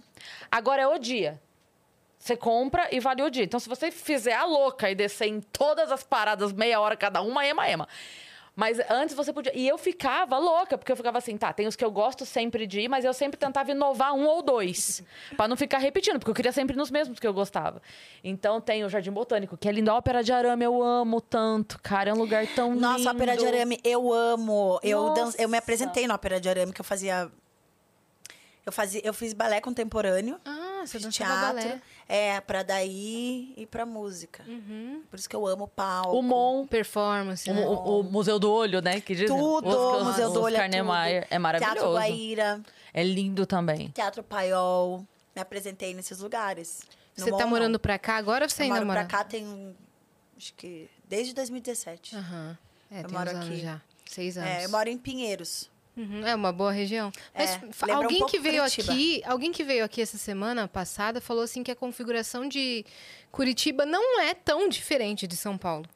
Agora é o dia. Você compra e vale o dia. Então, se você fizer a louca e descer em todas as paradas, meia hora cada uma, ema, ema. Mas antes você podia. E eu ficava louca, porque eu ficava assim, tá, tem os que eu gosto sempre de ir, mas eu sempre tentava inovar um ou dois. pra não ficar repetindo, porque eu queria sempre nos mesmos que eu gostava. Então tem o Jardim Botânico, que é lindo. A Ópera de Arame, eu amo tanto, cara. É um lugar tão lindo. Nossa, Ópera de Arame, eu amo. Eu, dan... eu me Nossa. apresentei na Ópera de Arame, que eu fazia. Eu, fazia, eu fiz balé contemporâneo. Ah, você fiz teatro. balé. É, pra daí e pra música. Uhum. Por isso que eu amo o palco. O Mon, Performance, o, né? o- o Museu do Olho, né? Que dizem. Tudo, Os- o Museu os do Olho é. Niemeyer. É Teatro maravilhoso. Guaíra, É lindo também. Teatro Paiol. Me apresentei nesses lugares. Você Mon, tá não. morando pra cá agora ou você Eu ainda moro pra mora? cá tem, acho que, desde 2017. Aham. É, Eu tem moro aqui. já. Seis anos. É, eu moro em Pinheiros. Uhum, é uma boa região. Mas É, um alguém pouco que veio Curitiba. aqui, alguém que veio aqui essa semana passada falou assim que a configuração de Curitiba não é tão diferente de São Paulo.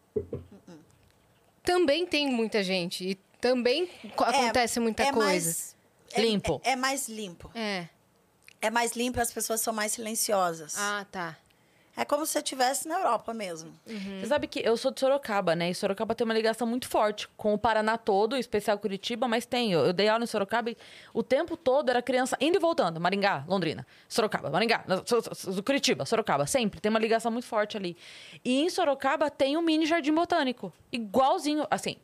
Também tem muita gente e também co- acontece muita é coisa. Mais, é- Limpo. É, é mais limpo. É. É mais limpo e as pessoas são mais silenciosas. Ah, tá. É como se você estivesse na Europa mesmo. Você sabe que eu sou de Sorocaba, né? E Sorocaba tem uma ligação muito forte com o Paraná todo, em especial Curitiba, mas tem. Eu, eu dei aula em Sorocaba e o tempo todo era criança indo e voltando. Maringá, Londrina, Sorocaba, Maringá, Curitiba, Sorocaba, sempre. Tem uma ligação muito forte ali. E em Sorocaba tem um mini jardim botânico. Igualzinho, assim,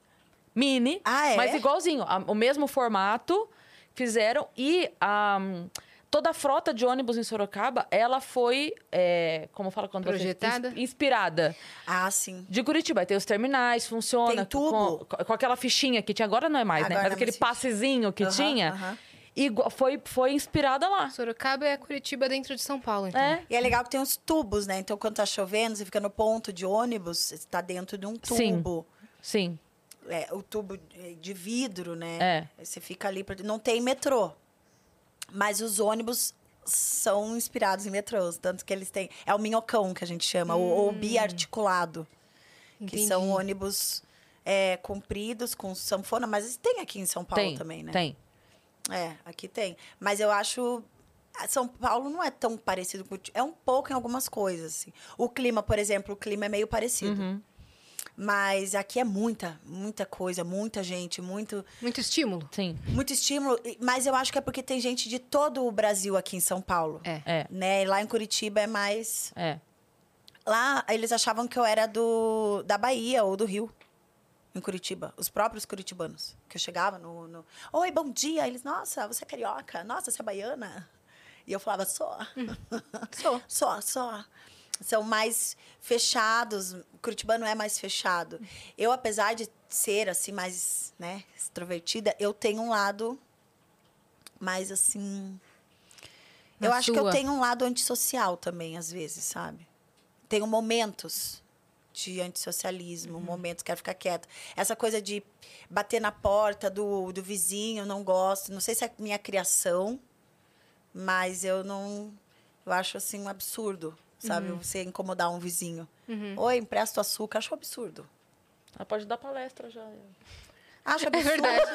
mini, Ah, é? mas igualzinho. o mesmo formato fizeram e a. Toda a frota de ônibus em Sorocaba, ela foi, é, como fala quando Projetada? você... ins- Inspirada. Ah, sim. De Curitiba, aí tem os terminais, funciona. Tem tubo. Com, com aquela fichinha que tinha, agora não é mais, né? Agora Mas não aquele passezinho que Aham, tinha, aham. igua- foi, foi inspirada lá. Sorocaba é Curitiba dentro de São Paulo, então. É. E é legal que tem uns tubos, né? Então, quando tá chovendo, você fica no ponto de ônibus, você tá dentro de um Sim. tubo. Sim. É, o tubo de vidro, né? É. Você fica ali. pra- Não tem metrô. Mas os ônibus são inspirados em metrôs. Tanto que eles têm. É o minhocão que a gente chama, ou, ou biarticulado. Que Entendi. são ônibus é, compridos com sanfona, mas tem aqui em São Paulo Tem, também, né? tem. É, aqui tem. Mas eu acho. São Paulo não é tão parecido com. É um pouco em algumas coisas, assim. O clima, por exemplo, o clima é meio parecido. Uhum. Mas aqui é muita, muita coisa, muita gente, muito, Muito estímulo. Sim. muito estímulo. Mas eu acho que é porque tem gente de todo o Brasil aqui em São Paulo. É. É, Né? E lá em Curitiba é mais. é. Lá eles achavam que eu era do, da Bahia ou do Rio. Em Curitiba. Os próprios curitibanos. Que eu chegava no, no. Oi, bom dia. Eles, nossa, você é carioca? Nossa, você é baiana? E eu falava, sou. Sou. Só, só. São mais fechados. O Curitibano é mais fechado. Eu, apesar de ser, assim, mais, né, extrovertida, eu tenho um lado mais, assim... Na eu acho que eu sua. tenho um lado antissocial também, às vezes, sabe? Tenho momentos de antissocialismo, momentos quero ficar quieta. Essa coisa de bater na porta do, do vizinho, não gosto. Não sei se é minha criação, mas eu não. Eu acho assim um absurdo, sabe? Você incomodar um vizinho. Oi, empresto açúcar, acho um absurdo. Ela pode dar palestra já. Acho É absurdo. verdade.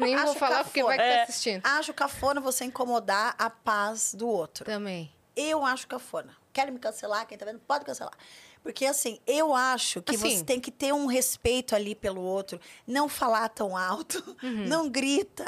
Nem vou Acho falar porque vai que cafona. tá É. assistindo. Acho cafona você incomodar a paz do outro. Também. Eu acho cafona. Querem me cancelar? Quem tá vendo? Pode cancelar. Porque, assim, eu acho que Assim. você tem que ter um respeito ali pelo outro. Não falar tão alto. Não grita.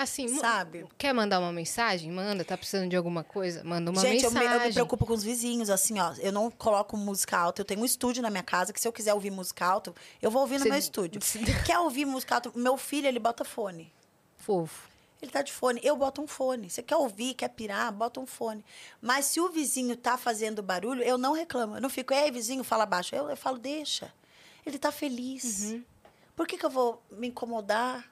Assim, Sabe? quer mandar uma mensagem? Manda. Tá precisando de alguma coisa? Manda uma Gente, eu me, mensagem. eu me preocupo com os vizinhos, assim, ó. Eu não coloco música alta. Eu tenho um estúdio na minha casa que se eu quiser ouvir música alta, eu vou ouvir no Você- meu estúdio. Quer ouvir música alta? Meu filho, ele bota fone. Fofo. Ele tá de fone. Eu boto um fone. Você quer ouvir, quer pirar, bota um fone. Mas se o vizinho tá fazendo barulho, eu não reclamo. Eu não fico, ei, vizinho, fala baixo. Eu, eu falo, deixa. Ele tá feliz. Por que, que eu vou me incomodar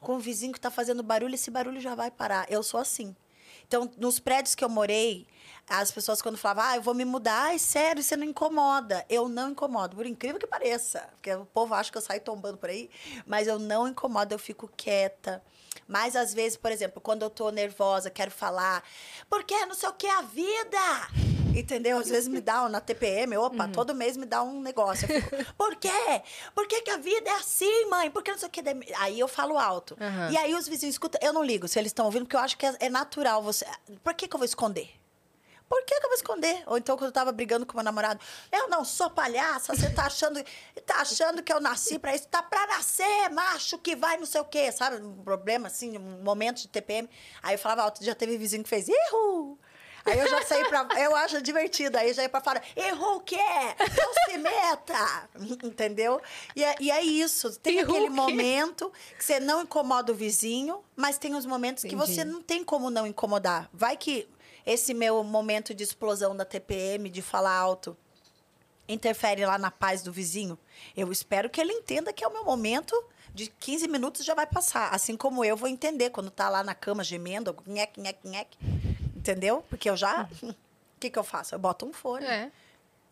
com o vizinho que tá fazendo barulho? Esse barulho já vai parar. Eu sou assim. Então, nos prédios que eu morei, as pessoas quando falavam, ah, eu vou me mudar, ai, sério, você não incomoda. Eu não incomodo, por incrível que pareça. Porque o povo acha que eu saio tombando por aí, mas eu não incomodo, eu fico quieta. Mas às vezes, por exemplo, quando eu tô nervosa, quero falar, porque não sei o que é a vida. Entendeu? Às vezes me dá um, na TPM, opa, Uhum. todo mês me dá um negócio. Eu fico, por quê? Por que, que a vida é assim, mãe? Por que não sei o que? Aí eu falo alto. Aham. E aí os vizinhos escutam. Eu não ligo se eles estão ouvindo, porque eu acho que é, é natural você. Por que, que eu vou esconder? Por que, que eu vou esconder? Ou então, quando eu tava brigando com meu namorado, eu não sou palhaça, você tá achando, tá achando que eu nasci pra isso? Tá pra nascer, macho, que vai não sei o quê, sabe? Um problema, assim, um momento de TPM. Aí eu falava alto, já teve vizinho que fez, erro! Aí eu já saí pra. Eu acho divertido. Aí já ia pra fora. Errou o quê? Não se meta! Entendeu? E é, e é isso. Tem Errou aquele momento que você não incomoda o vizinho, mas tem os momentos que Entendi. você não tem como não incomodar. Vai que esse meu momento de explosão da TPM, de falar alto, interfere lá na paz do vizinho. Eu espero que ele entenda que é o meu momento. De 15 minutos já vai passar. Assim como eu vou entender quando tá lá na cama gemendo, nheque, nheque, nheque. Entendeu? Porque eu já. O que, que eu faço? Eu boto um fone. É.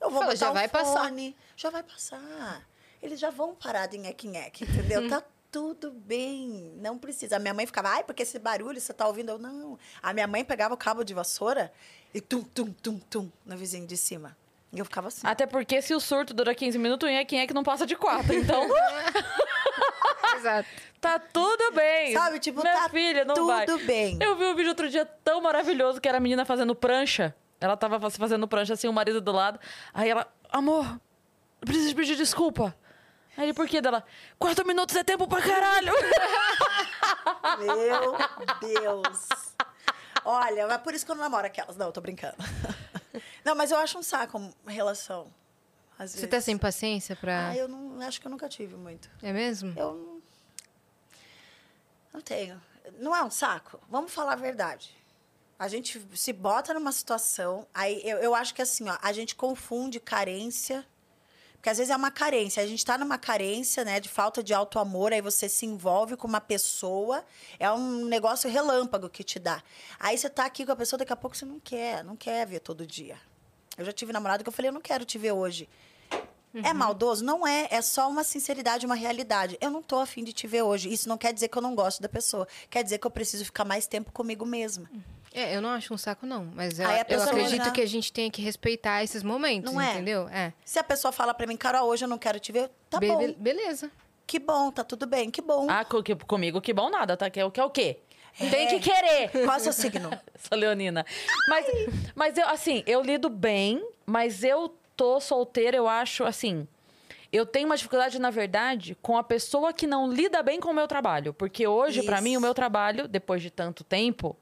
Eu vou Fala, botar já um vai passar. fone. Já vai passar. Eles já vão parar de nheque-nheque, entendeu? Uhum. Tá tudo bem. Não precisa. A minha mãe ficava, ai, porque esse barulho você tá ouvindo? Eu, não. A minha mãe pegava o cabo de vassoura e tum, tum, tum, tum, no vizinho de cima. E eu ficava assim. Até porque se o surto dura 15 minutos, quem é que não passa de quatro? Então, Exato. tá tudo bem. Sabe, tipo, Minha tá filha, não tudo vai. bem. Eu vi um vídeo outro dia tão maravilhoso que era a menina fazendo prancha. Ela tava fazendo prancha assim, o marido do lado. Aí ela, amor, eu preciso pedir desculpa. Aí ele, por quê dela? Quatro minutos é tempo pra caralho. Meu Deus. Olha, é por isso que eu não namoro aquelas. Não, eu tô brincando. Não, mas eu acho um saco uma relação. Às Você vezes. tá sem paciência pra. Ah, eu não acho que eu nunca tive muito. É mesmo? Eu não, não tenho. Não é um saco? Vamos falar a verdade. A gente se bota numa situação, aí eu, eu acho que assim, ó, a gente confunde carência, porque às vezes é uma carência. A gente tá numa carência, né, de falta de auto-amor, aí você se envolve com uma pessoa, é um negócio relâmpago que te dá. Aí você tá aqui com a pessoa, daqui a pouco você não quer, não quer ver todo dia. Eu já tive namorado que eu falei, eu não quero te ver hoje. É maldoso? Não é. É só uma sinceridade, uma realidade. Eu não tô afim de te ver hoje. Isso não quer dizer que eu não gosto da pessoa. Quer dizer que eu preciso ficar mais tempo comigo mesma. É, eu não acho um saco, não. Mas eu, Aí a eu pessoa acredito já- que a gente tem que respeitar esses momentos, Não é? entendeu? É. Se a pessoa fala pra mim, Carol, hoje eu não quero te ver, tá Be- bom. be- beleza. Que bom, tá tudo bem, que bom. Ah, co- que- comigo que bom nada, tá? Que é o que é o quê? É. Tem que querer. Qual é o seu signo? Sou leonina. Mas, mas eu, assim, eu lido bem, mas eu tô solteira, eu acho, assim... Eu tenho uma dificuldade, na verdade, com a pessoa que não lida bem com o meu trabalho. Porque hoje, pra Isso. mim, o meu trabalho, depois de tanto tempo,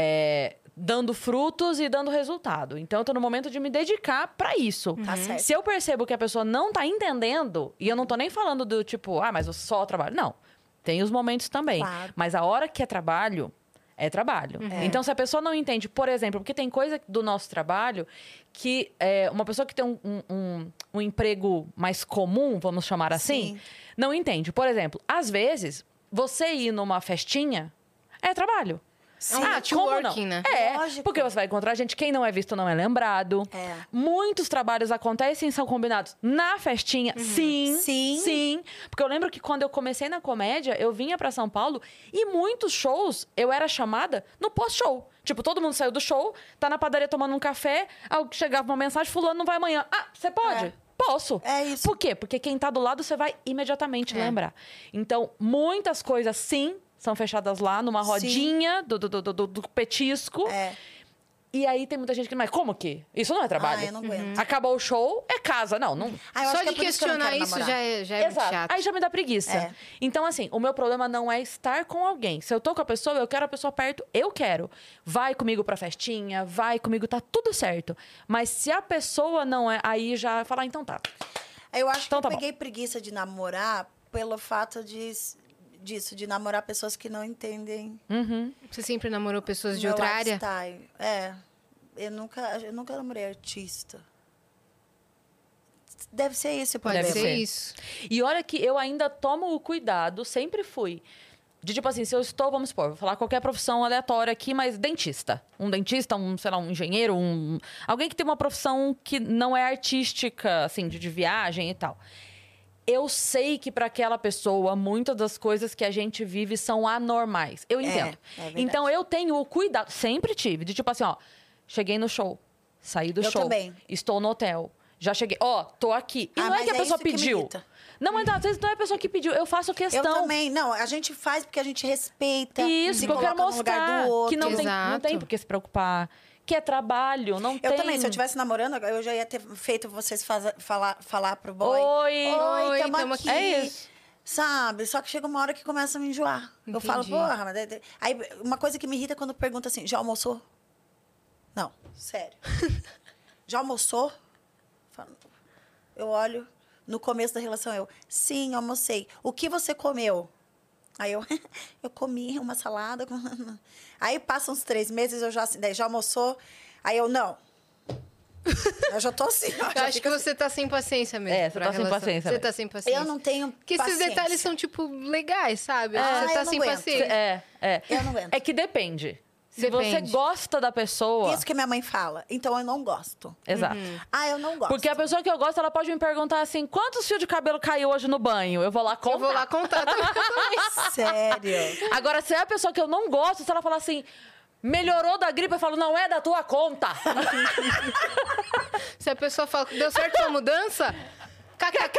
é dando frutos e dando resultado. Então, eu tô no momento de me dedicar pra isso. Tá certo. Se eu percebo que a pessoa não tá entendendo, e eu não tô nem falando do tipo, ah, mas eu só trabalho. Não. Tem os momentos também. Claro. Mas a hora que é trabalho, é trabalho. Então, se a pessoa não entende, por exemplo, porque tem coisa do nosso trabalho que é, uma pessoa que tem um, um- um- um emprego mais comum, vamos chamar assim, Sim. não entende. Por exemplo, às vezes, você ir numa festinha é trabalho. É um ah, como não? né? É, Lógico. porque você vai encontrar gente, quem não é visto não é lembrado. É. Muitos trabalhos acontecem e são combinados na festinha. Sim, Sim. sim. Porque eu lembro que quando eu comecei na comédia, eu vinha pra São Paulo e muitos shows eu era chamada no pós-show. Tipo, todo mundo saiu do show, tá na padaria tomando um café, chegava uma mensagem, fulano não vai amanhã. Ah, você pode? É. Posso. É isso. Por quê? Porque quem tá do lado, você vai imediatamente É. lembrar. Então, muitas coisas, sim, são fechadas lá numa rodinha do, do, do, do- do petisco. É. E aí tem muita gente que, mas como que? Isso não é trabalho. Ah, eu não aguento. Acabou o show, é casa. Não, não. Ah, eu Só acho que de é que não questionar quero isso já é, já é muito Exato. chato. Aí já me dá preguiça. É. Então, assim, o meu problema não é estar com alguém. Se eu tô com a pessoa, eu quero a pessoa perto, eu quero. Vai comigo pra festinha, vai comigo, tá tudo certo. Mas se a pessoa não é, aí já falar, então tá. Eu acho Então que tá eu bom. peguei preguiça de namorar pelo fato de, disso, de namorar pessoas que não entendem Uhum. Você sempre namorou pessoas de outra área? lifestyle. É. Eu nunca, eu nunca namorei artista. Deve ser esse o Pode Deve ser ser. isso. E olha que eu ainda tomo o cuidado, sempre fui. De tipo assim, se eu estou, vamos supor, vou falar qualquer profissão aleatória aqui, mas dentista. Um dentista, um, sei lá, um engenheiro, um. Alguém que tem uma profissão que não é artística, assim, de, de viagem e tal. Eu sei que para aquela pessoa, muitas das coisas que a gente vive são anormais. Eu entendo. é verdade. então eu tenho o cuidado, sempre tive, de tipo assim, ó, cheguei no show, saí do Eu show, também. estou no hotel, já cheguei, ó, tô aqui. E Ah, não é que a é pessoa pediu. Não, mas às vezes não é a pessoa que pediu. Eu faço Eu questão. também. Não, a gente faz porque a gente respeita. Isso, se porque eu quero mostrar do outro. que não tem, não tem por que se preocupar. Que é trabalho, não tem... Eu também, se eu estivesse namorando, eu já ia ter feito vocês faza- falar, falar pro boy. Oi. Oi, Oi, tamo, tamo aqui. aqui. É isso. Sabe? Só que chega uma hora que começa a me enjoar. Eu falo, Entendi. porra, mas. Aí, uma coisa que me irrita é quando pergunta assim: já almoçou? Não, sério. já almoçou? Eu olho, no começo da relação, eu, sim, almocei. O que você comeu? Aí eu, eu comi uma salada. com-" Aí passam uns três meses, eu já assim, daí já almoçou? Aí eu, não. Eu já tô assim. Eu já acho que assim. você tá sem paciência mesmo. É, você pra tá sem paciência Você mesmo. tá sem paciência. Eu não tenho. Porque esses paciência. detalhes são, tipo, legais, sabe? Ah, você tá eu não sem aguento. paciência. É, é. Eu não aguento. É que depende. Se Depende. você gosta da pessoa... Isso que minha mãe fala. Então eu não gosto. Exato. Ah, eu não gosto. Porque a pessoa que eu gosto, ela pode me perguntar assim, quantos fios de cabelo caiu hoje no banho? Eu vou lá contar. Eu vou lá contar também. Sério. Agora, se é a pessoa que eu não gosto, se ela falar assim, melhorou da gripe, eu falo, não é da tua conta. Se a pessoa fala, deu certo a mudança? KKK!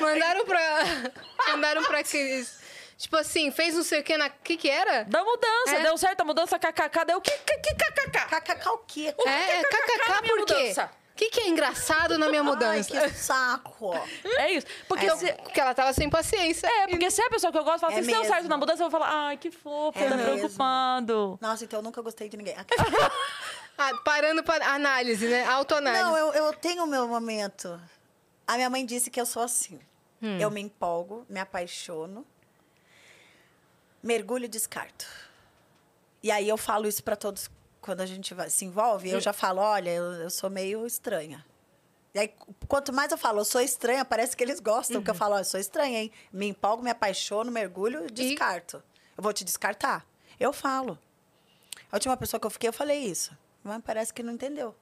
mandaram pra. Mandaram pra aqueles. Tipo assim, fez não sei o que na. O que que era? Da mudança, É. deu certo a mudança, kkk, deu o que, que, que kkk? KKK o quê? É, KKK KKK por quê? mudança. O que, que é engraçado na minha Ai, mudança? que saco. É isso. Porque, É. se, Porque ela tava sem paciência. é, porque se é a pessoa que eu gosto fala É assim, se deu certo na mudança, eu vou falar, ai, que fofo, É tá mesmo. preocupado. Nossa, então eu nunca gostei de ninguém. Ah, parando pra análise, né? Autoanálise. Não, eu, eu tenho o meu momento. A minha mãe disse que eu sou assim. Hum. Eu me empolgo, me apaixono, mergulho e descarto. E aí eu falo isso pra todos quando a gente vai- se envolve. Eu já falo, olha, eu, eu sou meio estranha. E aí, quanto mais eu falo, eu sou estranha, parece que eles gostam que eu falo, ó, eu sou estranha, hein? Me empolgo, me apaixono, mergulho e descarto. Eu vou te descartar? Eu falo. A última pessoa que eu fiquei, eu falei isso. Mas parece que não entendeu.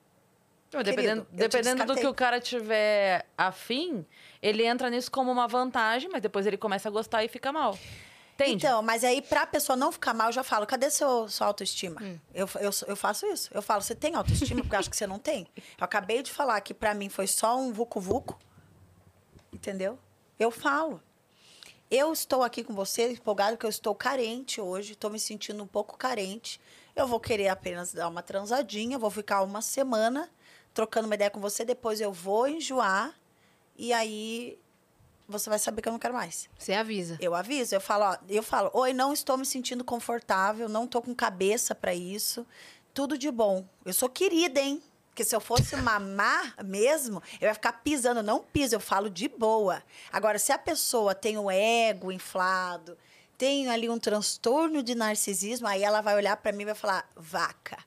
Dependendo, Querido, te dependendo do que o cara tiver afim, ele entra nisso como uma vantagem, mas depois ele começa a gostar e fica mal. Entende? Então, mas aí pra pessoa não ficar mal, eu já falo, cadê seu, sua autoestima? Hum. Eu, eu, eu faço isso. Eu falo, você tem autoestima? Porque eu acho que você não tem. Eu acabei de falar que pra mim foi só um vucu-vucu. Entendeu? Eu falo. Eu estou aqui com você, empolgado, porque eu estou carente hoje, estou me sentindo um pouco carente. Eu vou querer apenas dar uma transadinha, vou ficar uma semana trocando uma ideia com você, depois eu vou enjoar e aí você vai saber que eu não quero mais. Você avisa. Eu aviso, eu falo, ó, eu falo, oi, não estou me sentindo confortável, não estou com cabeça para isso. Tudo de bom. Eu sou querida, hein? Porque se eu fosse mamar mesmo, eu ia ficar pisando. Eu não piso, eu falo de boa. Agora, se a pessoa tem o ego inflado, tem ali um transtorno de narcisismo, aí ela vai olhar para mim e vai falar, vaca.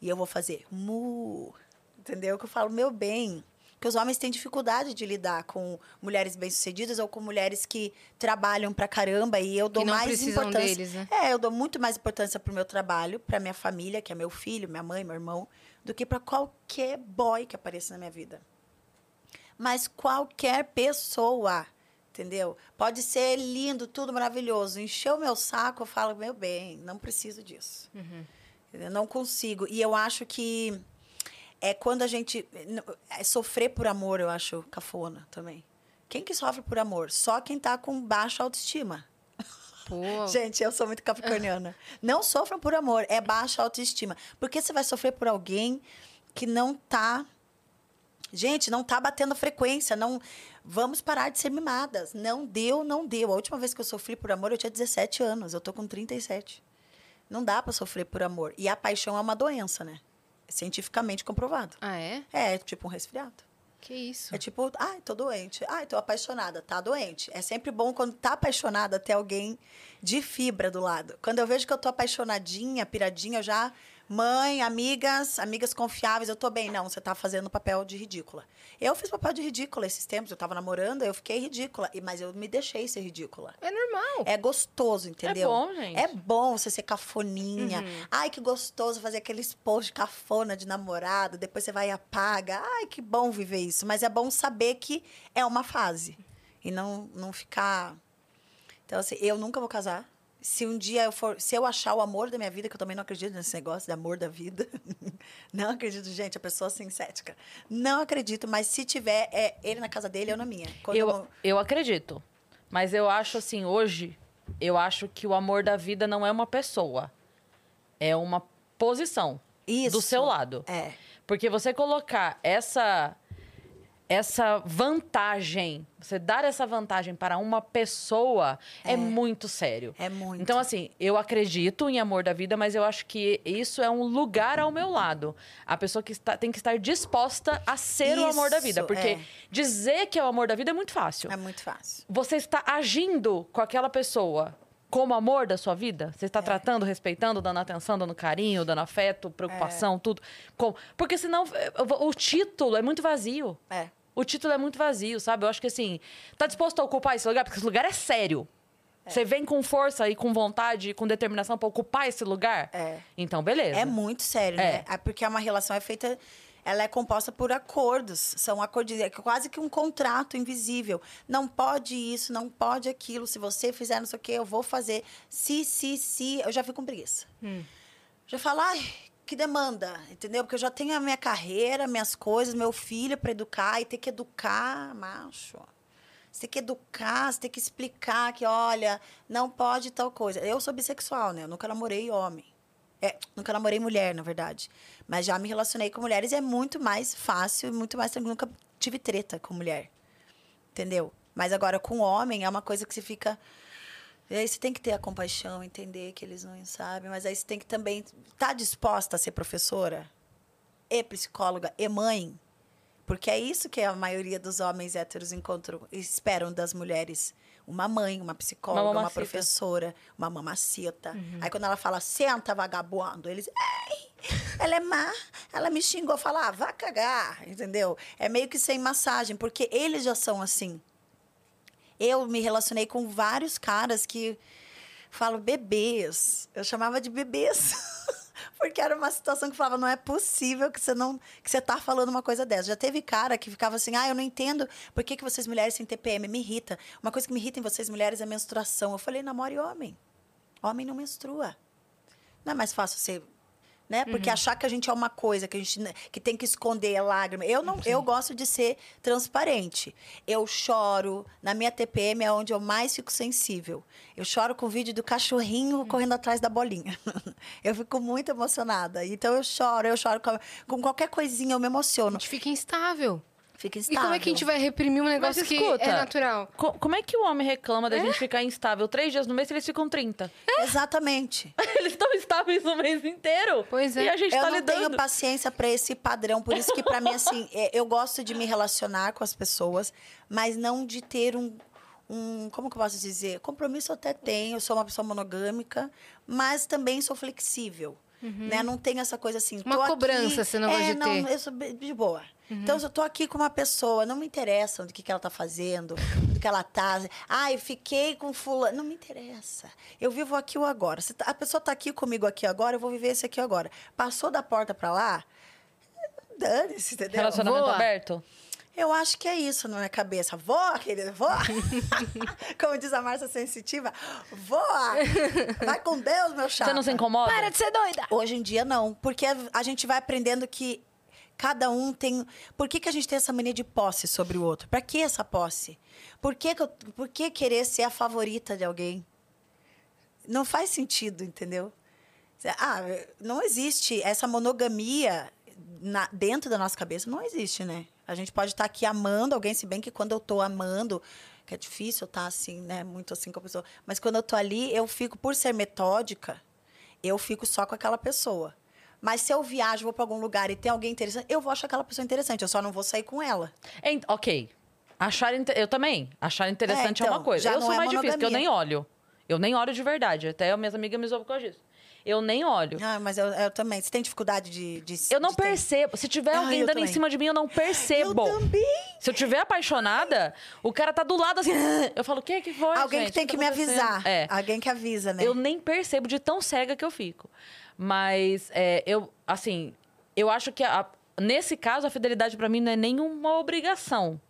E eu vou fazer, mu. Entendeu? Que eu falo, meu bem. Porque os homens têm dificuldade de lidar com mulheres bem-sucedidas ou com mulheres que trabalham pra caramba e eu dou mais importância. deles, né? É, eu dou muito mais importância pro meu trabalho, pra minha família, que é meu filho, minha mãe, meu irmão, do que pra qualquer boy que apareça na minha vida. Mas qualquer pessoa, entendeu? Pode ser lindo, tudo maravilhoso. Encheu o meu saco, eu falo, meu bem, não preciso disso. Eu não consigo. E eu acho que é quando a gente. É sofrer por amor, eu acho cafona também. Quem que sofre por amor? Só quem tá com baixa autoestima. Pô, Gente, eu sou muito capricorniana. Não sofram por amor, é baixa autoestima. Porque você vai sofrer por alguém que não tá. Gente, não tá batendo frequência. Não. Vamos parar de ser mimadas. Não deu, não deu. A última vez que eu sofri por amor, eu tinha 17 anos. Eu tô com 37. Não dá pra sofrer por amor. E a paixão é uma doença, né? É cientificamente comprovado. ah, é? É tipo um resfriado. Que isso? É tipo, ai, tô doente. Ai, tô apaixonada. Tá doente. É sempre bom quando tá apaixonada ter alguém de fibra do lado. Quando eu vejo que eu tô apaixonadinha, piradinha, eu já. Mãe, amigas, amigas confiáveis, eu tô bem. Não, você tá fazendo papel de ridícula. Eu fiz papel de ridícula esses tempos. Eu tava namorando, eu fiquei ridícula. e- Mas eu me deixei ser ridícula. É normal. É gostoso, entendeu? bom, gente. É bom você ser cafoninha. Uhum. Ai, que gostoso fazer aqueles posts cafona de namorado. Depois você vai e apaga. Ai, que bom viver isso. Mas é bom saber que é uma fase. E não, não ficar... Então, assim, eu nunca vou casar. Se um dia eu for... Se eu achar o amor da minha vida, que eu também não acredito nesse negócio de amor da vida. não acredito, gente. A pessoa assim, cética. Não acredito. Mas se tiver, é ele na casa dele, eu na minha. Quando Eu, eu acredito. Mas eu acho assim, hoje, eu acho que o amor da vida não é uma pessoa. É uma posição Isso. do seu lado. É. Porque você colocar essa essa vantagem, você dar essa vantagem para uma pessoa é, muito sério. É muito. Então, assim, eu acredito em amor da vida, mas eu acho que isso é um lugar ao meu lado. A pessoa que está, tem que estar disposta a ser o amor da vida. Isso, Porque é. dizer que é o amor da vida é muito fácil. É muito fácil. Você está agindo com aquela pessoa como amor da sua vida? Você É. está tratando, respeitando, dando atenção, dando carinho, dando afeto, preocupação, É. tudo. Com... Porque senão eh, o título é muito vazio. É. O título é muito vazio, sabe? Eu acho que assim, tá disposto a ocupar esse lugar? Porque esse lugar é sério. Você vem com força e com vontade e com determinação para ocupar esse lugar? É. Então, beleza. É muito sério, É. né? É porque uma relação é feita. Ela é composta por acordos. São acordos. É quase que um contrato invisível. Não pode isso, não pode aquilo. Se você fizer não sei o quê, eu vou fazer. Se, se, se. Eu já fico com preguiça. Já falo, ai, que demanda, entendeu? Porque eu já tenho a minha carreira, minhas coisas, meu filho para educar e ter que educar, macho. Você tem que educar, você tem que explicar que, olha, não pode tal coisa. Eu sou bissexual, né? Eu nunca namorei homem. É, nunca namorei mulher, na verdade. Mas já me relacionei com mulheres e é muito mais fácil muito mais tranquilo. Nunca tive treta com mulher. Entendeu? Mas agora com homem é uma coisa que você fica. E aí você tem que ter a compaixão, entender que eles não sabem, mas aí você tem que também estar tá disposta a ser professora, e psicóloga, e mãe. Porque é isso que a maioria dos homens héteros encontram, esperam das mulheres. Uma mãe, uma psicóloga, Uma uma, professora, uma mamacita. Aí quando ela fala, senta, vagabundo, eles. Ei, ela é má, ela me xingou, fala, ah, vá cagar, entendeu? É meio que sem massagem, porque eles já são assim. Eu me relacionei com vários caras que falo bebês. Eu chamava de bebês. Porque era uma situação que falava, não é possível que você não que você tá falando uma coisa dessa. Já teve cara que ficava assim, ah, eu não entendo por que, que vocês mulheres têm TPM, me irrita. Uma coisa que me irrita em vocês mulheres é menstruação. Eu falei, namore homem. Homem não menstrua. Não é mais fácil ser né? Porque achar que a gente é uma coisa, que a gente ne- que tem que esconder a lágrima. Eu não, eu gosto de ser transparente. Eu choro, na minha TPM é onde eu mais fico sensível. Eu choro com o vídeo do cachorrinho correndo atrás da bolinha. eu fico muito emocionada. Então eu choro, eu choro com, com qualquer coisinha, eu me A emociono. gente fica instável. Fica E instável. como é que a gente vai reprimir um negócio que escuta, é natural? Co- como é que o homem reclama da gente ficar instável três dias no mês e eles ficam 30? Exatamente. Eles estão estáveis o mês inteiro. Pois é. E a gente eu tá não lidando. tenho paciência para esse padrão. Por isso que, para mim, assim, é, eu gosto de me relacionar com as pessoas, mas não de ter um. um como que eu posso dizer? Compromisso eu até tenho, eu sou uma pessoa monogâmica, mas também sou flexível. Né? Não tem essa coisa assim. Uhum. Uma tô aqui- cobrança você não é, de não, ter. eu sou de boa. Uhum. Então, se eu tô aqui com uma pessoa, não me interessa do que, que ela tá fazendo, do que ela tá. Ah, eu fiquei com fulano. Não me interessa. Eu vivo aqui o agora. Se tá- a pessoa tá aqui comigo aqui agora, eu vou viver esse aqui agora. Passou da porta pra lá, dane-se, entendeu? Relacionamento Voa. aberto? Eu acho que é isso na minha cabeça. Voa, querida, voa. Como diz a Márcia Sensitiva, voa. Vai com Deus, meu chapa. Você não se incomoda? Para de ser doida! Hoje em dia, não. Porque a gente vai aprendendo que cada um tem. Por que, que a gente tem essa mania de posse sobre o outro? Pra que essa posse? Por que, que, eu- por que querer ser a favorita de alguém? Não faz sentido, entendeu? Ah, não existe essa monogamia na- dentro da nossa cabeça, não existe, né? A gente pode estar aqui amando alguém, se bem que quando eu tô amando, que é difícil estar assim, né? Muito assim com a pessoa. Mas quando eu tô ali, eu fico, por ser metódica, eu fico só com aquela pessoa. Mas se eu viajo, vou para algum lugar e tem alguém interessante, eu vou achar aquela pessoa interessante. Eu só não vou sair com ela. Ent- ok. Achar inte- Eu também. Achar interessante é, então, uma coisa. já Eu não sou é mais difícil, porque eu nem olho. Eu nem olho de verdade. Até as minhas amigas me zoam por causa disso. Eu nem olho. Ah, mas eu, eu também. Você tem dificuldade de. de Eu não de ter- percebo. Se tiver Ah, alguém dando em cima de mim, eu não percebo. Eu também. Se eu tiver apaixonada, o cara tá do lado assim. Eu falo, o que que foi? Alguém gente? que tem que tá me acontecendo?" avisar. É. Alguém que avisa, né? Eu nem percebo de tão cega que eu fico. Mas é, eu, assim, eu acho que a- nesse caso a fidelidade pra mim não é nenhuma obrigação.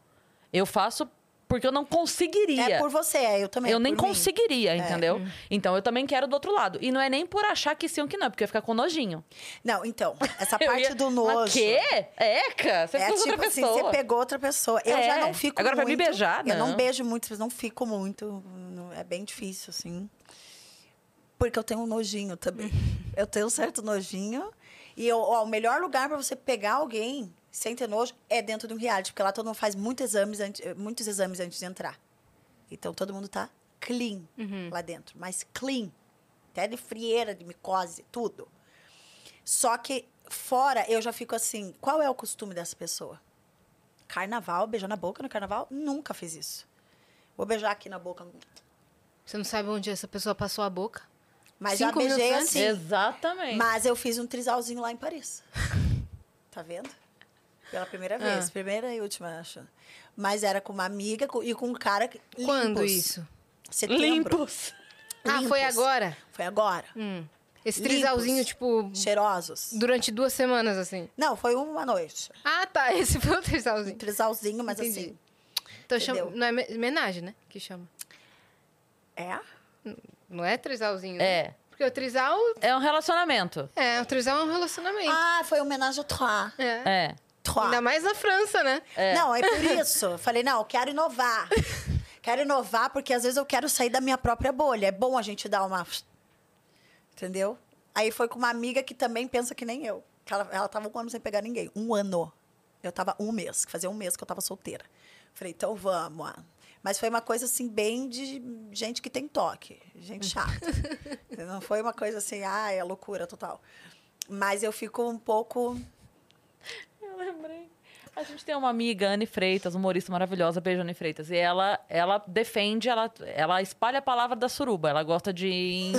Eu faço porque eu não conseguiria. É por você, é, eu também. eu nem por mim. conseguiria, entendeu? Então eu também quero do outro lado. E não é nem por achar que sim ou que não, é porque eu ia ficar com nojinho. Não, então, essa parte ia- do Mas nojo. quê? Eca, você É ficou com tipo outra assim, pessoa. você pegou outra pessoa. Eu É. já não fico Agora, pra muito. me beijar, Eu não não. beijo muito, não fico muito. não- É bem difícil, assim. Porque eu tenho um nojinho também. eu tenho um certo nojinho. E eu- ó, o melhor lugar para você pegar alguém sem ter nojo é dentro de um reality. Porque lá todo mundo faz muitos exames, antes, muitos exames antes de entrar. Então todo mundo tá clean lá dentro. Mas clean. Até de frieira, de micose, tudo. Só que fora eu já fico assim, qual é o costume dessa pessoa? Carnaval, beijar na boca no carnaval? Nunca fiz isso. Vou beijar aqui na boca. Você não sabe onde essa pessoa passou a boca? Mas já beijei assim. Exatamente. Mas eu fiz um trisalzinho lá em Paris. tá vendo? Pela primeira vez. Ah. Primeira e última, acho. Mas era com uma amiga e com um cara. que- Quando limpos. isso? Setembro. Limpos. Ah, foi Limpos. agora? Foi agora. Hum. Esse Limpos. trisalzinho, tipo, Cheirosos. durante duas semanas, assim. Não, foi uma noite. Ah, tá. Esse foi o Um trisalzinho. trisalzinho, mas Entendi. assim. Então chama... Não é me- homenagem, né? Que chama. É? Não é trisalzinho, né? É. Porque o trisal... É um relacionamento. É, o trisal é um relacionamento. Ah, foi homenagem a Trois. é. É. Trois. Ainda mais na França, né? Não, é por isso. Eu Falei, não, eu quero inovar. quero inovar porque às vezes eu quero sair da minha própria bolha. É bom a gente dar uma. Entendeu? Aí foi com uma amiga que também pensa que nem eu. Ela, ela tava um ano sem pegar ninguém. Um ano. Eu tava um mês, que fazia um mês que eu tava solteira. Falei, então vamos. Mas foi uma coisa assim, bem de gente que tem toque, gente chata. Não foi uma coisa assim, ah, é loucura total. Mas eu fico um pouco. Eu lembrei. A gente tem uma amiga, Anne Freitas, humorista maravilhosa, beijo Anne Freitas. E ela, ela defende, ela, ela espalha a palavra da suruba. Ela gosta de. em-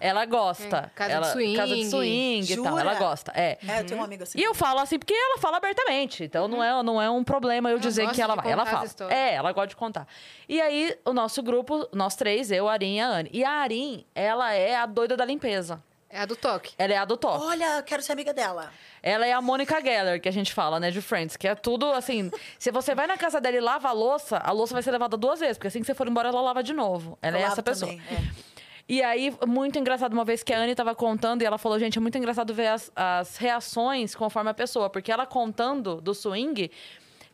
ela gosta. É, casa de ela, swing. Casa de swing e tal. Jura? Ela gosta. É. É, eu tenho um amigo assim. E eu falo assim, porque ela fala abertamente. Então não, é, não é um problema eu Ela dizer que ela de vai. Ela fala. É, ela gosta de contar. E aí, o nosso grupo, nós três, eu, a Arin e a Anne. E a Arin, ela é a doida da limpeza. É a do toque. Ela é a do toque. Olha, quero ser amiga dela. Ela é a Mônica Geller, que a gente fala, né, de Friends, que é tudo assim. se você vai na casa dela e lava a louça, a louça vai ser lavada duas vezes, porque assim que você for embora, ela lava de novo. Ela Eu é essa pessoa. também, é. E aí, muito engraçado, uma vez que a Anne tava contando, e ela falou, gente, é muito engraçado ver as, as reações conforme a pessoa, porque ela contando do swing,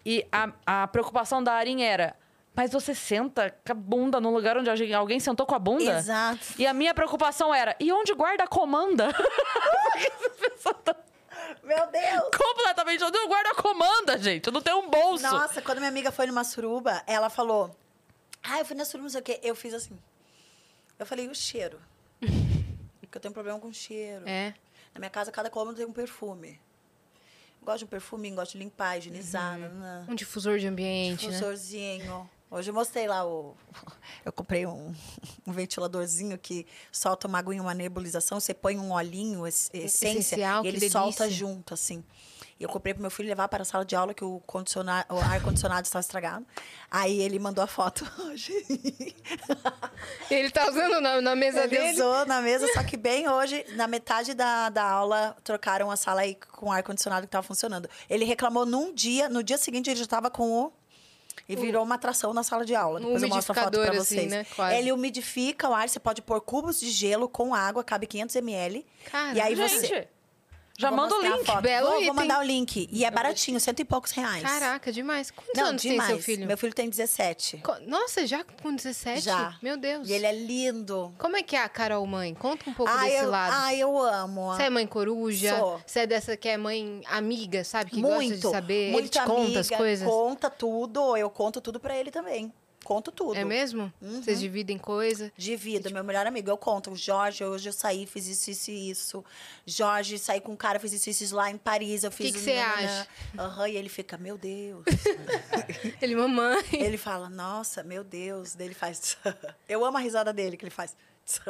e a, a preocupação da Arin era. Mas você senta com a bunda no lugar onde alguém- alguém sentou com a bunda? Exato. E a minha preocupação era, e onde guarda a comanda? Porque essa pessoa tá Meu Deus! completamente. Onde guarda a comanda, gente? Eu não tenho um bolso. Nossa, quando minha amiga foi numa suruba, ela falou: Ah, eu fui na suruba, não sei o quê. Eu fiz assim. Eu falei, e o cheiro? Porque eu tenho problema com cheiro. É. Na minha casa, cada cômodo tem um perfume. Eu gosto de um perfuminho, gosto de limpar, higienizar. nananã. Um difusor de ambiente, né? Hoje eu mostrei lá o. Eu comprei um, um ventiladorzinho que solta uma aguinha, uma nebulização. Você põe um olhinho, es- essência, Essencial, e ele solta junto, assim. E eu comprei pro meu filho levar para a sala de aula, que o, condiciona- o ar-condicionado estava estragado. Aí ele mandou a foto hoje. Ele tá usando na, na mesa Ele dele. usou na mesa, só que bem hoje, na metade da, da aula, trocaram a sala aí com o ar-condicionado que estava funcionando. Ele reclamou num dia, no dia seguinte ele já estava com o. E virou uma atração na sala de aula. Um Depois eu mostro a foto pra assim, vocês. né? Quase. Ele umidifica o ar, você pode pôr cubos de gelo com água, cabe 500 ml. Cara, e aí gente, você. Já Vou manda o link. foto. Belo vou, item. vou mandar o link. E é baratinho, cento e poucos reais. Caraca, demais. Quantos Não, anos demais. tem seu filho? Meu filho tem 17. Co- Nossa, já com 17? Já. Meu Deus. E ele é lindo. Como é que é a Carol mãe? Conta um pouco Ai, desse eu, lado. ai, eu amo. Você é mãe coruja? Sou. Você é dessa que é mãe amiga, sabe? Que muito, gosta de saber? muito ele te conta as amiga, coisas? Conta tudo, eu conto tudo pra ele também. Conto tudo. É mesmo? Uhum. Vocês dividem coisa? De vida, meu melhor amigo. Eu conto. Jorge, hoje eu saí, fiz isso, isso e isso. Jorge, saí com um cara, fiz isso, isso, isso lá em Paris. Eu fiz que um você acha? Aham, e ele fica, meu Deus. Ele, mamãe. ele fala, nossa, meu Deus. Daí ele faz. eu amo a risada dele que ele faz.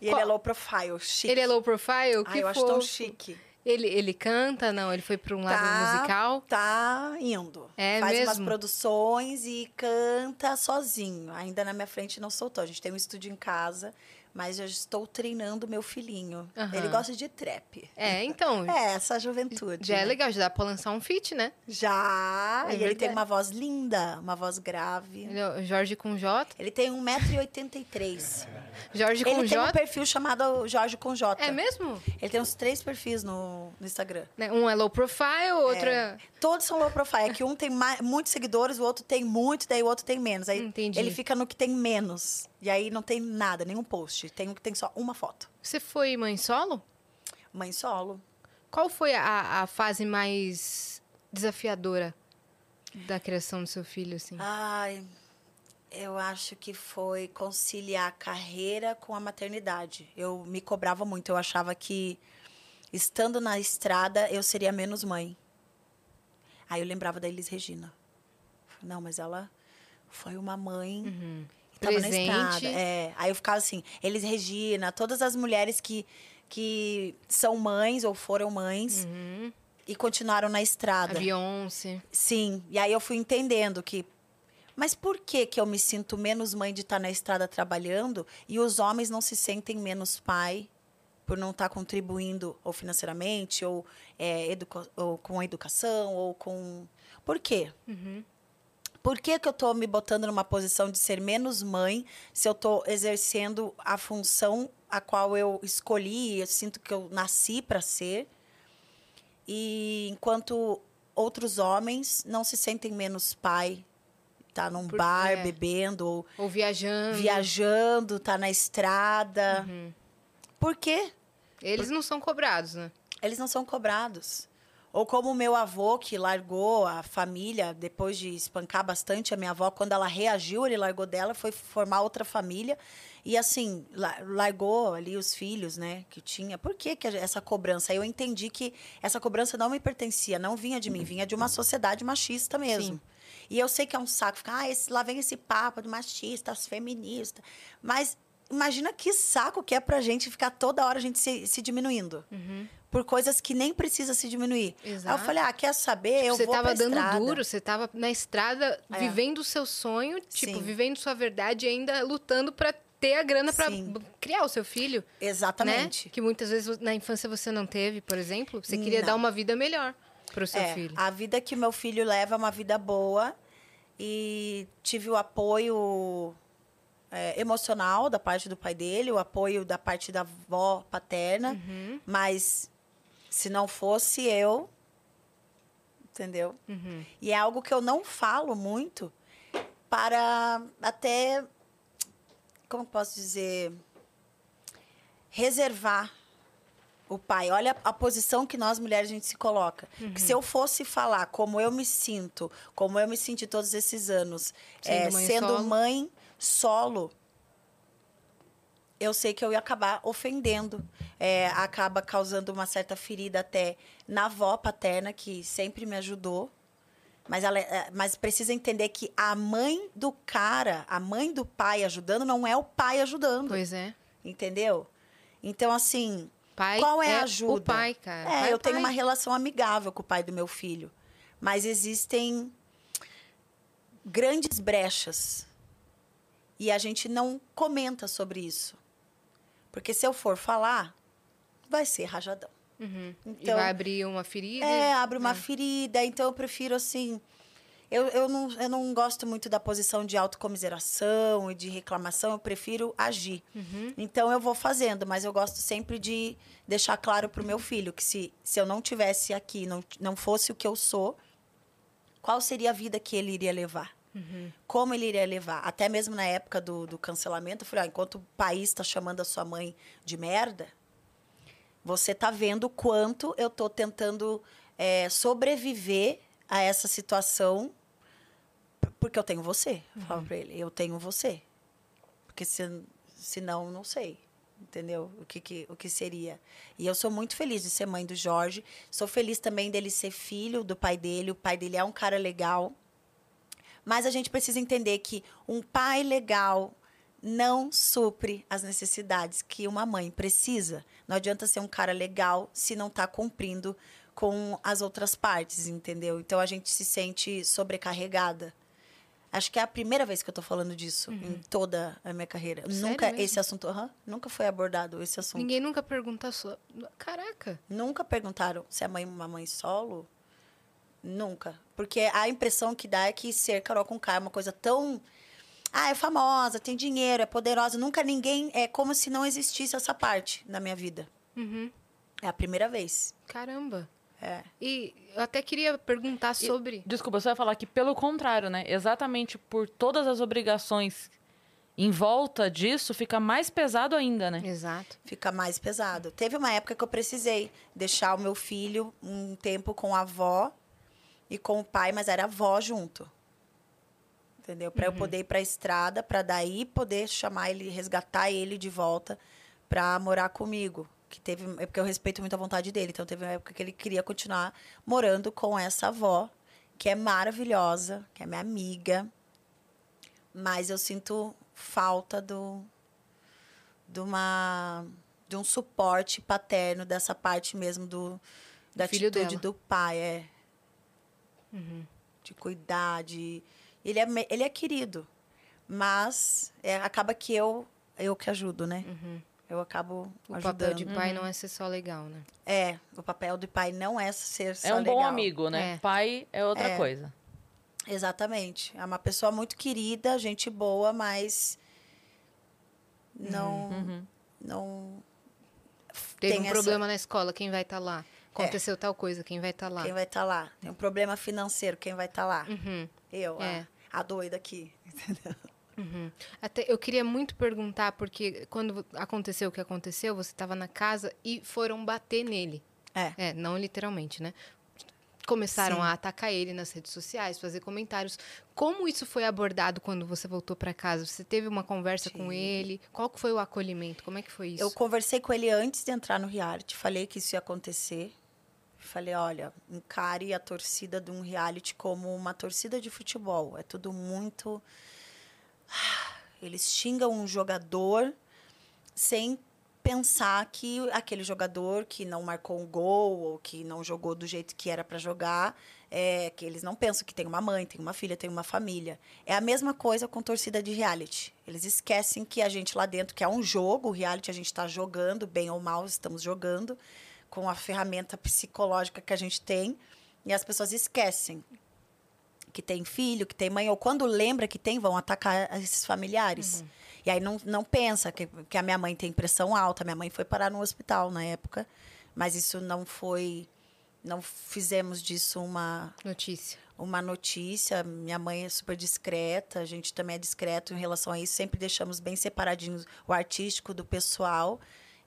e ele Qual- é low profile, chique. Ele é low profile? Ai, que eu acho tão fofo. chique. Ele, ele canta? Não, ele foi pra um lado Tá, musical? Tá indo. É Faz umas mesmo? produções e canta sozinho. Ainda na minha frente não soltou. A gente tem um estúdio em casa, mas eu estou treinando meu filhinho. Aham. Ele gosta de trap. É, então. É, essa juventude. Já é né? legal, já dá pra lançar um feat, né? Já. É e ele tem verdade. uma voz linda, uma voz grave. É Jorge com J. Ele tem 1,83m. Jorge com Ele tem um J. perfil chamado Jorge com J. É mesmo? Ele tem uns três perfis no, no Instagram. Né, Um é low profile, outro é... Todos são low profile. É que um tem mais, muitos seguidores, o outro tem muito, daí o outro tem menos. Aí Entendi. ele fica no que tem menos. E aí não tem nada, nenhum post. Tem um que tem só uma foto. Você foi mãe solo? Mãe solo. Qual foi a, a fase mais desafiadora da criação do seu filho, assim? Ai, eu acho que foi conciliar a carreira com a maternidade. Eu me cobrava muito. Eu achava que estando na estrada eu seria menos mãe. Aí eu lembrava da Elis Regina. Não, mas ela foi uma mãe que tava na estrada. É. Aí eu ficava assim, Elis Regina, todas as mulheres que, que são mães ou foram mães Uhum. e continuaram na A estrada. Beyoncé. Sim, e aí eu fui entendendo que. Mas por que, que eu me sinto menos mãe de estar na estrada trabalhando e os homens não se sentem menos pai por não estar contribuindo ou financeiramente, ou, é, ou com a educação, ou com. Por quê? Por que, que eu estou me botando numa posição de ser menos mãe se eu estou exercendo a função a qual eu escolhi, eu sinto que eu nasci para ser? E enquanto outros homens não se sentem menos pai, tá num Por- bar é. bebendo ou Ou viajando. viajando, tá na estrada. Uhum. Por quê? Eles não são cobrados, né? Eles não são cobrados. Ou como o meu avô, que largou a família depois de espancar bastante a minha avó, quando ela reagiu, ele largou dela, foi formar outra família. E assim, la- largou ali os filhos, né, que tinha. Por que, que essa cobrança? Eu entendi que essa cobrança não me pertencia, não vinha de mim, vinha de uma sociedade machista mesmo. Sim. E eu sei que é um saco ficar, ah, esse, lá vem esse papo de machistas, feministas. Mas imagina que saco que é pra gente ficar toda hora a gente se, se diminuindo. Por coisas que nem precisa se diminuir. Aí eu Exato. falei, ah, quer saber? eu você vou tava dando estrada. duro, você tava na estrada É. vivendo o seu sonho, tipo, Sim. vivendo sua verdade e ainda lutando pra ter a grana b- criar o seu filho, Exatamente. né? Que muitas vezes na infância você não teve, por exemplo. Você queria Não. dar uma vida melhor pro seu É, filho. A vida que meu filho leva é uma vida boa e tive o apoio é, emocional da parte do pai dele, o apoio da parte da avó paterna, Uhum. mas se não fosse eu, entendeu? Uhum. E é algo que eu não falo muito para até como posso dizer reservar o pai. Olha a posição que nós mulheres a gente se coloca. Que se eu fosse falar como eu me sinto, como eu me senti todos esses anos, Sendo é, mãe sendo solo. mãe solo, eu sei que eu ia acabar ofendendo. É, acaba causando uma certa ferida até na avó paterna, que sempre me ajudou. Mas, ela, é- mas precisa entender que a mãe do cara, a mãe do pai ajudando, não é o pai ajudando. Pois é. Entendeu? Então, assim, Pai qual é a o ajuda? pai, cara. É, Pai eu tenho pai. uma relação amigável com o pai do meu filho. Mas existem grandes brechas. E a gente não comenta sobre isso. Porque se eu for falar, vai ser rajadão. Uhum. e Então, vai abrir uma ferida. é, abre uma É. ferida. Então, eu prefiro, assim... Eu, eu, não, eu não gosto muito da posição de autocomiseração e de reclamação. Eu prefiro agir. Uhum. Então eu vou fazendo, mas eu gosto sempre de deixar claro pro meu filho que se, se eu não tivesse aqui, não, não fosse o que eu sou, qual seria a vida que ele iria levar? Como ele iria levar? Até mesmo na época do, do cancelamento, eu falei, ó, enquanto o país está chamando a sua mãe de merda, você tá vendo o quanto eu tô tentando é, sobreviver a essa situação porque eu tenho você. Eu falava pra ele, eu tenho você. Porque se, senão, não sei. Entendeu? O que, que, o que seria. E eu sou muito feliz de ser mãe do Jorge. Sou feliz também dele ser filho do pai dele. O pai dele é um cara legal. Mas a gente precisa entender que um pai legal não supre as necessidades que uma mãe precisa. Não adianta ser um cara legal se não está cumprindo com as outras partes, entendeu? Então a gente se sente sobrecarregada. Acho que é a primeira vez que eu tô falando disso em toda a minha carreira. Uhum. Sério nunca mesmo? esse assunto, aham, nunca foi abordado esse assunto. Ninguém nunca pergunta só. Caraca. Nunca perguntaram se é mãe uma mãe solo? Nunca. Porque a impressão que dá é que ser Carol com K é uma coisa tão. Ah, é famosa, tem dinheiro, é poderosa. Nunca ninguém. É como se não existisse essa parte na minha vida. Uhum. É a primeira vez. Caramba. É. E eu até queria perguntar sobre. Desculpa, você vai falar que pelo contrário, né? Exatamente por todas as obrigações em volta disso, fica mais pesado ainda, né? Exato. Fica mais pesado. Teve uma época que eu precisei deixar o meu filho um tempo com a avó e com o pai, mas era a avó junto. Entendeu? Para eu poder ir para a estrada, para daí poder chamar ele, resgatar ele de volta para morar comigo. Que teve, é porque eu respeito muito a vontade dele, então teve uma época que ele queria continuar morando com essa avó, que é maravilhosa, que é minha amiga. Mas eu sinto falta do de uma de um suporte paterno dessa parte mesmo do da filho atitude dela. do pai é de cuidar de ele é ele é querido mas é, acaba que eu eu que ajudo né eu acabo O ajudando papel de pai não é ser só legal, né? é o papel do pai não é ser só É um bom legal. amigo, né? É. Pai é outra É. coisa. Exatamente. É uma pessoa muito querida, gente boa, mas não Uhum. não Teve Tem um essa- problema na escola, quem vai estar lá? Aconteceu tal coisa, quem vai estar lá? quem vai estar lá. Tem um problema financeiro, quem vai estar lá? Uhum. Eu, É. a, a doida aqui. Uhum. Até, eu queria muito perguntar, porque quando aconteceu o que aconteceu, você estava na casa e foram bater nele. É. É, não literalmente, né? Começaram Sim. a atacar ele nas redes sociais, fazer comentários. Como isso foi abordado quando você voltou para casa? Você teve uma conversa com Tive. ele? Qual foi o acolhimento? Como é que foi isso? Eu conversei com ele antes de entrar no reality, falei que isso ia acontecer. Falei, olha, encare a torcida de um reality como uma torcida de futebol. É tudo muito. Eles xingam um jogador sem pensar que aquele jogador que não marcou um gol ou que não jogou do jeito que era para jogar, é, que eles não pensam que tem uma mãe, tem uma filha, tem uma família. É a mesma coisa com torcida de reality. Eles esquecem que a gente lá dentro, que é um jogo, o reality a gente está jogando, bem ou mal, estamos jogando, com a ferramenta psicológica que a gente tem, e as pessoas esquecem que tem filho, que tem mãe, ou quando lembra que tem, vão atacar esses familiares. Uhum. E aí não, não pensa que, que a minha mãe tem pressão alta. Minha mãe foi parar no hospital na época, mas isso não foi. Não fizemos disso uma. Notícia. Uma notícia. Minha mãe é super discreta, a gente também é discreto em relação a isso. Sempre deixamos bem separadinhos o artístico do pessoal.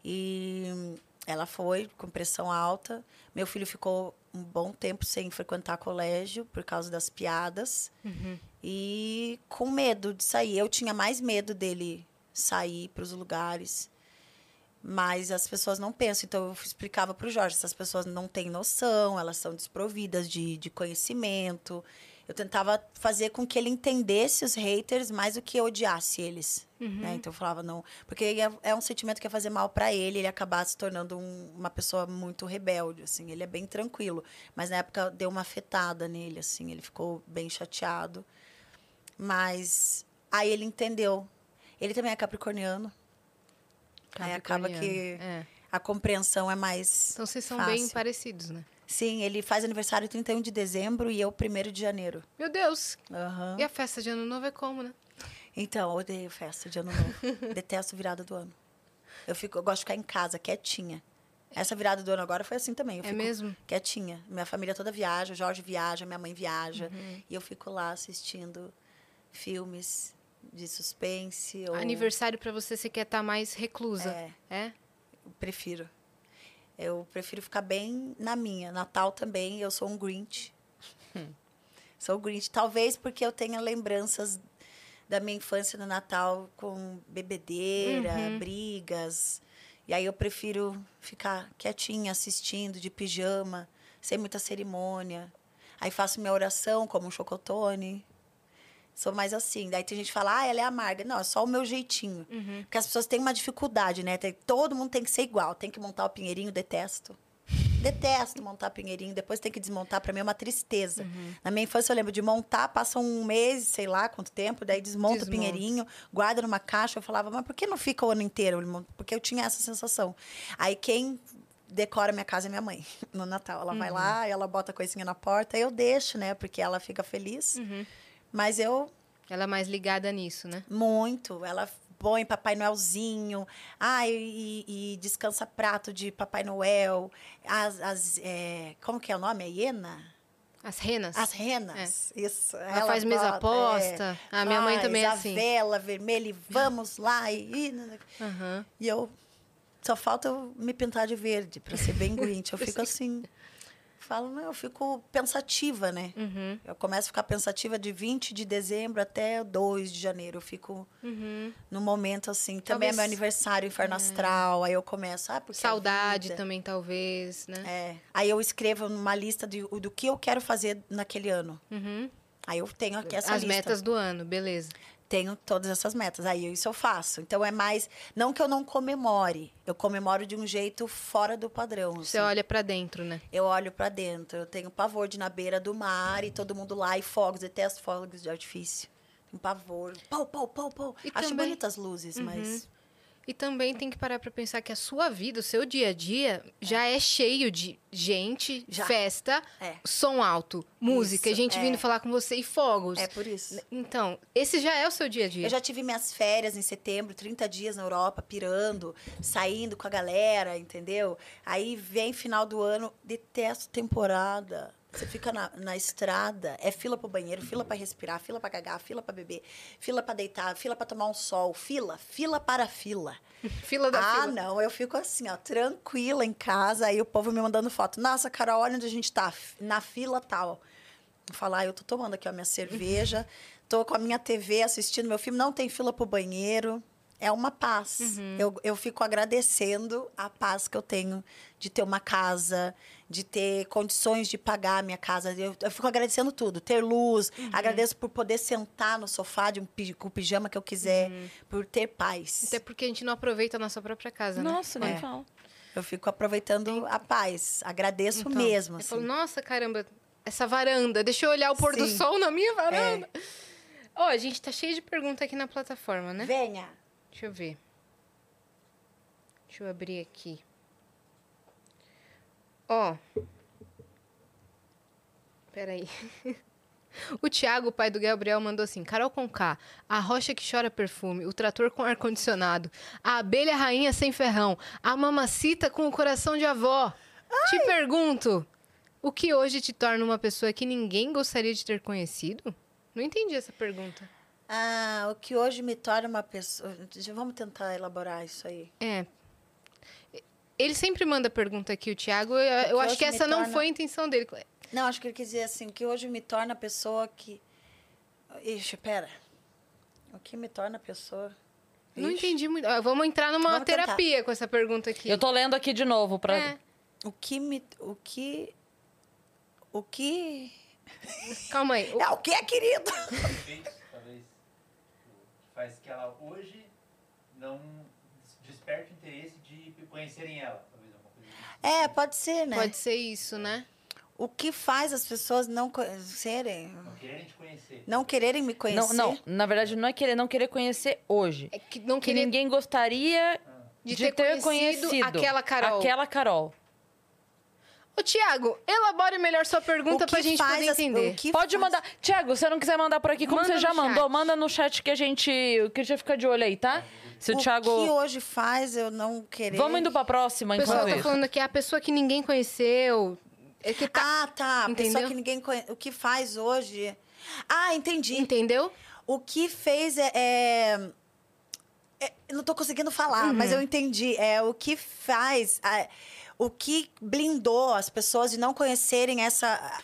E ela foi com pressão alta. Meu filho ficou um bom tempo sem frequentar colégio por causa das piadas. Uhum. E com medo de sair. Eu tinha mais medo dele sair para os lugares. Mas as pessoas não pensam. Então, eu explicava para o Jorge: essas pessoas não têm noção, elas são desprovidas de, de conhecimento. Eu tentava fazer com que ele entendesse os haters mais do que odiasse eles. Uhum. Né? Então, eu falava, não. Porque é, é um sentimento que ia fazer mal para ele, ele acabar se tornando um, uma pessoa muito rebelde. Assim. Ele é bem tranquilo. Mas na época deu uma afetada nele, assim. Ele ficou bem chateado. Mas aí ele entendeu. Ele também é capricorniano. Aí acaba que é. a compreensão é mais. Então vocês são fácil. bem parecidos, né? Sim, ele faz aniversário 31 de dezembro e eu 1 de janeiro. Meu Deus! Uhum. E a festa de ano novo é como, né? Então, eu odeio festa de ano novo. Detesto virada do ano. Eu, fico, eu gosto de ficar em casa, quietinha. Essa virada do ano agora foi assim também. Eu é mesmo? Quietinha. Minha família toda viaja, o Jorge viaja, minha mãe viaja. Uhum. E eu fico lá assistindo filmes de suspense. Ou... Aniversário para você, você quer estar tá mais reclusa? É. é? Eu prefiro. Eu prefiro ficar bem na minha. Natal também, eu sou um Grinch. Hum. Sou Grinch. Talvez porque eu tenha lembranças da minha infância no Natal com bebedeira, uhum. brigas. E aí eu prefiro ficar quietinha, assistindo, de pijama, sem muita cerimônia. Aí faço minha oração como um chocotone. Sou mais assim. Daí tem gente que fala, ah, ela é amarga. Não, é só o meu jeitinho. Uhum. Porque as pessoas têm uma dificuldade, né? Tem, todo mundo tem que ser igual. Tem que montar o pinheirinho, detesto. Detesto montar pinheirinho, depois tem que desmontar, para mim é uma tristeza. Uhum. Na minha infância eu lembro de montar, passa um mês, sei lá quanto tempo, daí desmonta, desmonta. o pinheirinho, guarda numa caixa. Eu falava, mas por que não fica o ano inteiro? Porque eu tinha essa sensação. Aí quem decora minha casa é minha mãe no Natal. Ela uhum. vai lá, ela bota a coisinha na porta, eu deixo, né? Porque ela fica feliz. Uhum. Mas eu. Ela é mais ligada nisso, né? Muito. Ela põe Papai Noelzinho. Ah, e, e descansa prato de Papai Noel. As. as é, como que é o nome? É hiena? As renas. As renas, é. isso. Ela, ela faz mesa aposta. É, a minha mãe também é assim. a vela vermelha e vamos lá. E, uhum. e eu... Só falta eu me pintar de verde, para ser bem Grinch. Eu fico assim falo, não, eu fico pensativa, né? Uhum. Eu começo a ficar pensativa de 20 de dezembro até 2 de janeiro. Eu fico uhum. no momento assim. Talvez... Também é meu aniversário, inferno é. astral. Aí eu começo. Ah, porque Saudade também, talvez, né? É. Aí eu escrevo numa lista de, do que eu quero fazer naquele ano. Uhum. Aí eu tenho aqui essa As lista. As metas do ano, beleza tenho todas essas metas. Aí isso eu faço. Então é mais. Não que eu não comemore. Eu comemoro de um jeito fora do padrão. Você assim. olha para dentro, né? Eu olho para dentro. Eu tenho pavor de ir na beira do mar e todo mundo lá e fogos. Detesto fogos de artifício. Tenho pavor. Pau, pau, pau, pau. E Acho também... bonitas luzes, uhum. mas. E também tem que parar para pensar que a sua vida, o seu dia a dia, já é cheio de gente, já. festa, é. som alto, música, isso, gente é. vindo falar com você e fogos. É por isso. Então, esse já é o seu dia a dia. Eu já tive minhas férias em setembro, 30 dias na Europa, pirando, saindo com a galera, entendeu? Aí vem final do ano, detesto temporada. Você fica na, na estrada, é fila para o banheiro, fila para respirar, fila para cagar, fila para beber, fila para deitar, fila para tomar um sol, fila, fila para fila. fila da ah, fila. Ah, não, eu fico assim, ó, tranquila em casa, aí o povo me mandando foto. Nossa, Carol, olha onde a gente tá, na fila tal. Falo, ah, eu tô tomando aqui a minha cerveja, tô com a minha TV assistindo meu filme, não tem fila para o banheiro. é uma paz. Uhum. Eu, eu fico agradecendo a paz que eu tenho de ter uma casa, de ter condições de pagar a minha casa. Eu, eu fico agradecendo tudo. Ter luz, Uhum. agradeço por poder sentar no sofá de um, com o pijama que eu quiser, Uhum. por ter paz. Até porque a gente não aproveita a nossa própria casa, né? Nossa, nem É. Eu fico aproveitando a paz. Agradeço Então, mesmo. Assim. falo, nossa, caramba, essa varanda, deixa eu olhar o pôr do Sim. É. sol na minha varanda. Ó, a gente tá cheio de perguntas aqui na plataforma, né? Venha. Deixa eu ver. Deixa eu abrir aqui. Ó. Peraí. O Thiago, pai do Gabriel, mandou assim: Carol com K, a rocha que chora perfume, o trator com ar-condicionado, a abelha rainha sem ferrão, a mamacita com o coração de avó. Te pergunto: o que hoje te torna uma pessoa que ninguém gostaria de ter conhecido? Não entendi essa pergunta. Ah, o que hoje me torna uma pessoa. Vamos tentar elaborar isso aí. É. Ele sempre manda pergunta aqui, o Thiago. Eu, eu que acho que essa não torna- foi a intenção dele. Não, acho que ele quis dizer assim, o que hoje me torna a pessoa que. Ixi, pera. O que me torna a pessoa. Não Ixi. entendi muito. Ó, vamos entrar numa Vamos tentar. terapia com essa pergunta aqui. Eu tô lendo aqui de novo pra. É, O que me. O que. O que. calma aí. O- É o que é, querido? talvez, que faz que ela hoje não desperte o interesse conhecerem ela, talvez alguma coisa assim. É, pode ser, né? Pode ser isso, né? O que faz as pessoas não conhecerem. Não quererem te conhecer. Não quererem me conhecer? Não, não, na verdade não é querer não querer conhecer hoje. É que não Que queria ninguém gostaria de, de, ter, conhecido, aquela Carol. Aquela Carol. Ô, Tiago, elabore melhor sua pergunta que pra gente poder as- entender. o que Pode faz- mandar. Tiago, se não quiser mandar por aqui, como Manda você já mandou, chat. manda no chat que a gente. O Christian fica de olho aí, tá? Se o, O Thiago. que hoje faz eu não querer. Vamos indo pra próxima, O pessoal enquanto tá isso. falando aqui, a pessoa que ninguém conheceu. É que tá. Ah, tá. A Entendeu? pessoa que ninguém conhece. O que faz hoje. Ah, entendi. Entendeu? O que fez é. é- é- eu não tô conseguindo falar, Uhum. mas eu entendi. É o que faz. é, o que blindou as pessoas de não conhecerem essa.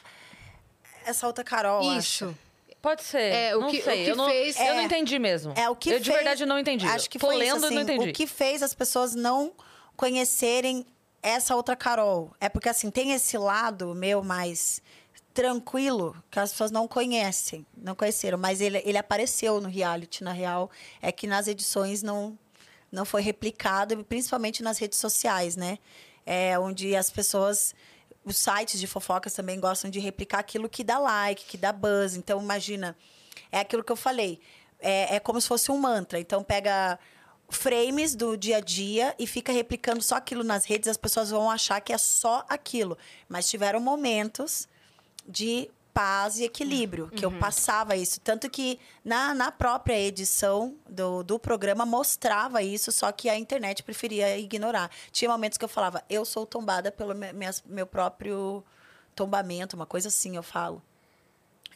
Essa outra Carol. eu acho. Isso. Pode ser. É, o não que- o sei. que eu, não, fez- eu não É. entendi mesmo. É o que Eu de fez- verdade não entendi. Acho que Tô foi lendo isso, e não assim, entendi. O que fez as pessoas não conhecerem essa outra Carol? É porque, assim, tem esse lado meu mais tranquilo que as pessoas não conhecem, não conheceram, mas ele, ele apareceu no reality, na real, é que nas edições não não foi replicado, principalmente nas redes sociais, né? É onde as pessoas os sites de fofocas também gostam de replicar aquilo que dá like, que dá buzz. Então, imagina, é aquilo que eu falei. É, é como se fosse um mantra. Então, pega frames do dia a dia e fica replicando só aquilo nas redes, as pessoas vão achar que é só aquilo. Mas tiveram momentos de paz e equilíbrio, que eu passava isso. Tanto que na, na própria edição do, do programa mostrava isso, só que a internet preferia ignorar. Tinha momentos que eu falava, eu sou tombada pelo me- meu próprio tombamento, uma coisa assim eu falo.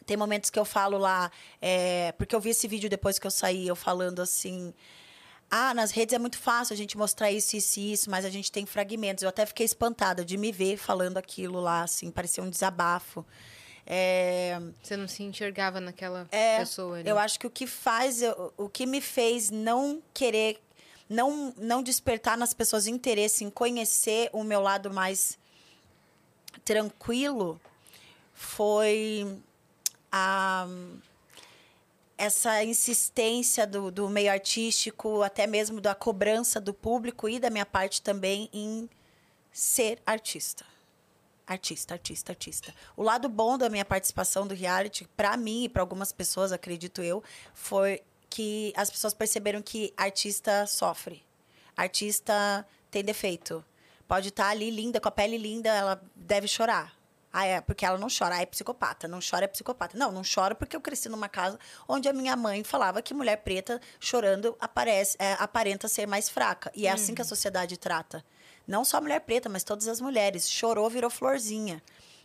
Tem momentos que eu falo lá, é, porque eu vi esse vídeo depois que eu saí, eu falando assim. Ah, nas redes é muito fácil a gente mostrar isso, isso e isso, mas a gente tem fragmentos. Eu até fiquei espantada de me ver falando aquilo lá, assim, parecia um desabafo. É, Você não se enxergava naquela é, pessoa ali. eu acho que o que faz, o que me fez não querer, não, não despertar nas pessoas interesse em conhecer o meu lado mais tranquilo foi a essa insistência do, do meio artístico, até mesmo da cobrança do público e da minha parte também em ser artista. Artista, artista, artista. O lado bom da minha participação do reality, para mim e para algumas pessoas, acredito eu, foi que as pessoas perceberam que artista sofre. Artista tem defeito. Pode estar ali linda, com a pele linda, ela deve chorar. Ah, é, porque ela não chora, ah, é psicopata. Não chora, é psicopata. Não, não chora porque eu cresci numa casa onde a minha mãe falava que mulher preta chorando aparece, é, aparenta ser mais fraca. E é assim que a sociedade trata. Não só a mulher preta, mas todas as mulheres. Chorou, virou florzinha.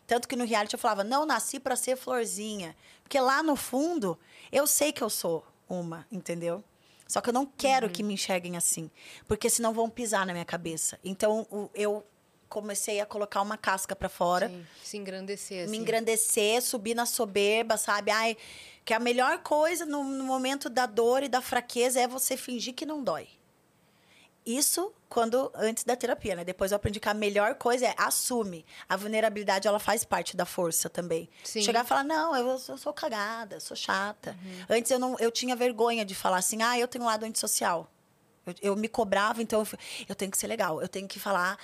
Tanto que no reality eu falava, não nasci para ser florzinha. Porque lá no fundo, eu sei que eu sou uma, entendeu? Só que eu não quero que me enxerguem assim. Porque senão vão pisar na minha cabeça. Então, eu comecei a colocar uma casca para fora Sim, se engrandecer, assim. me engrandecer, subir na soberba, sabe? Ai, Que a melhor coisa no, no momento da dor e da fraqueza é você fingir que não dói. Isso quando antes da terapia, né? Depois eu aprendi que a melhor coisa é assume. A vulnerabilidade ela faz parte da força também. Sim. Chegar e falar não, eu, eu sou cagada, sou chata. Antes eu não, eu tinha vergonha de falar assim, ah, eu tenho um lado antissocial. Eu, eu me cobrava, então eu, fui, eu tenho que ser legal, eu tenho que falar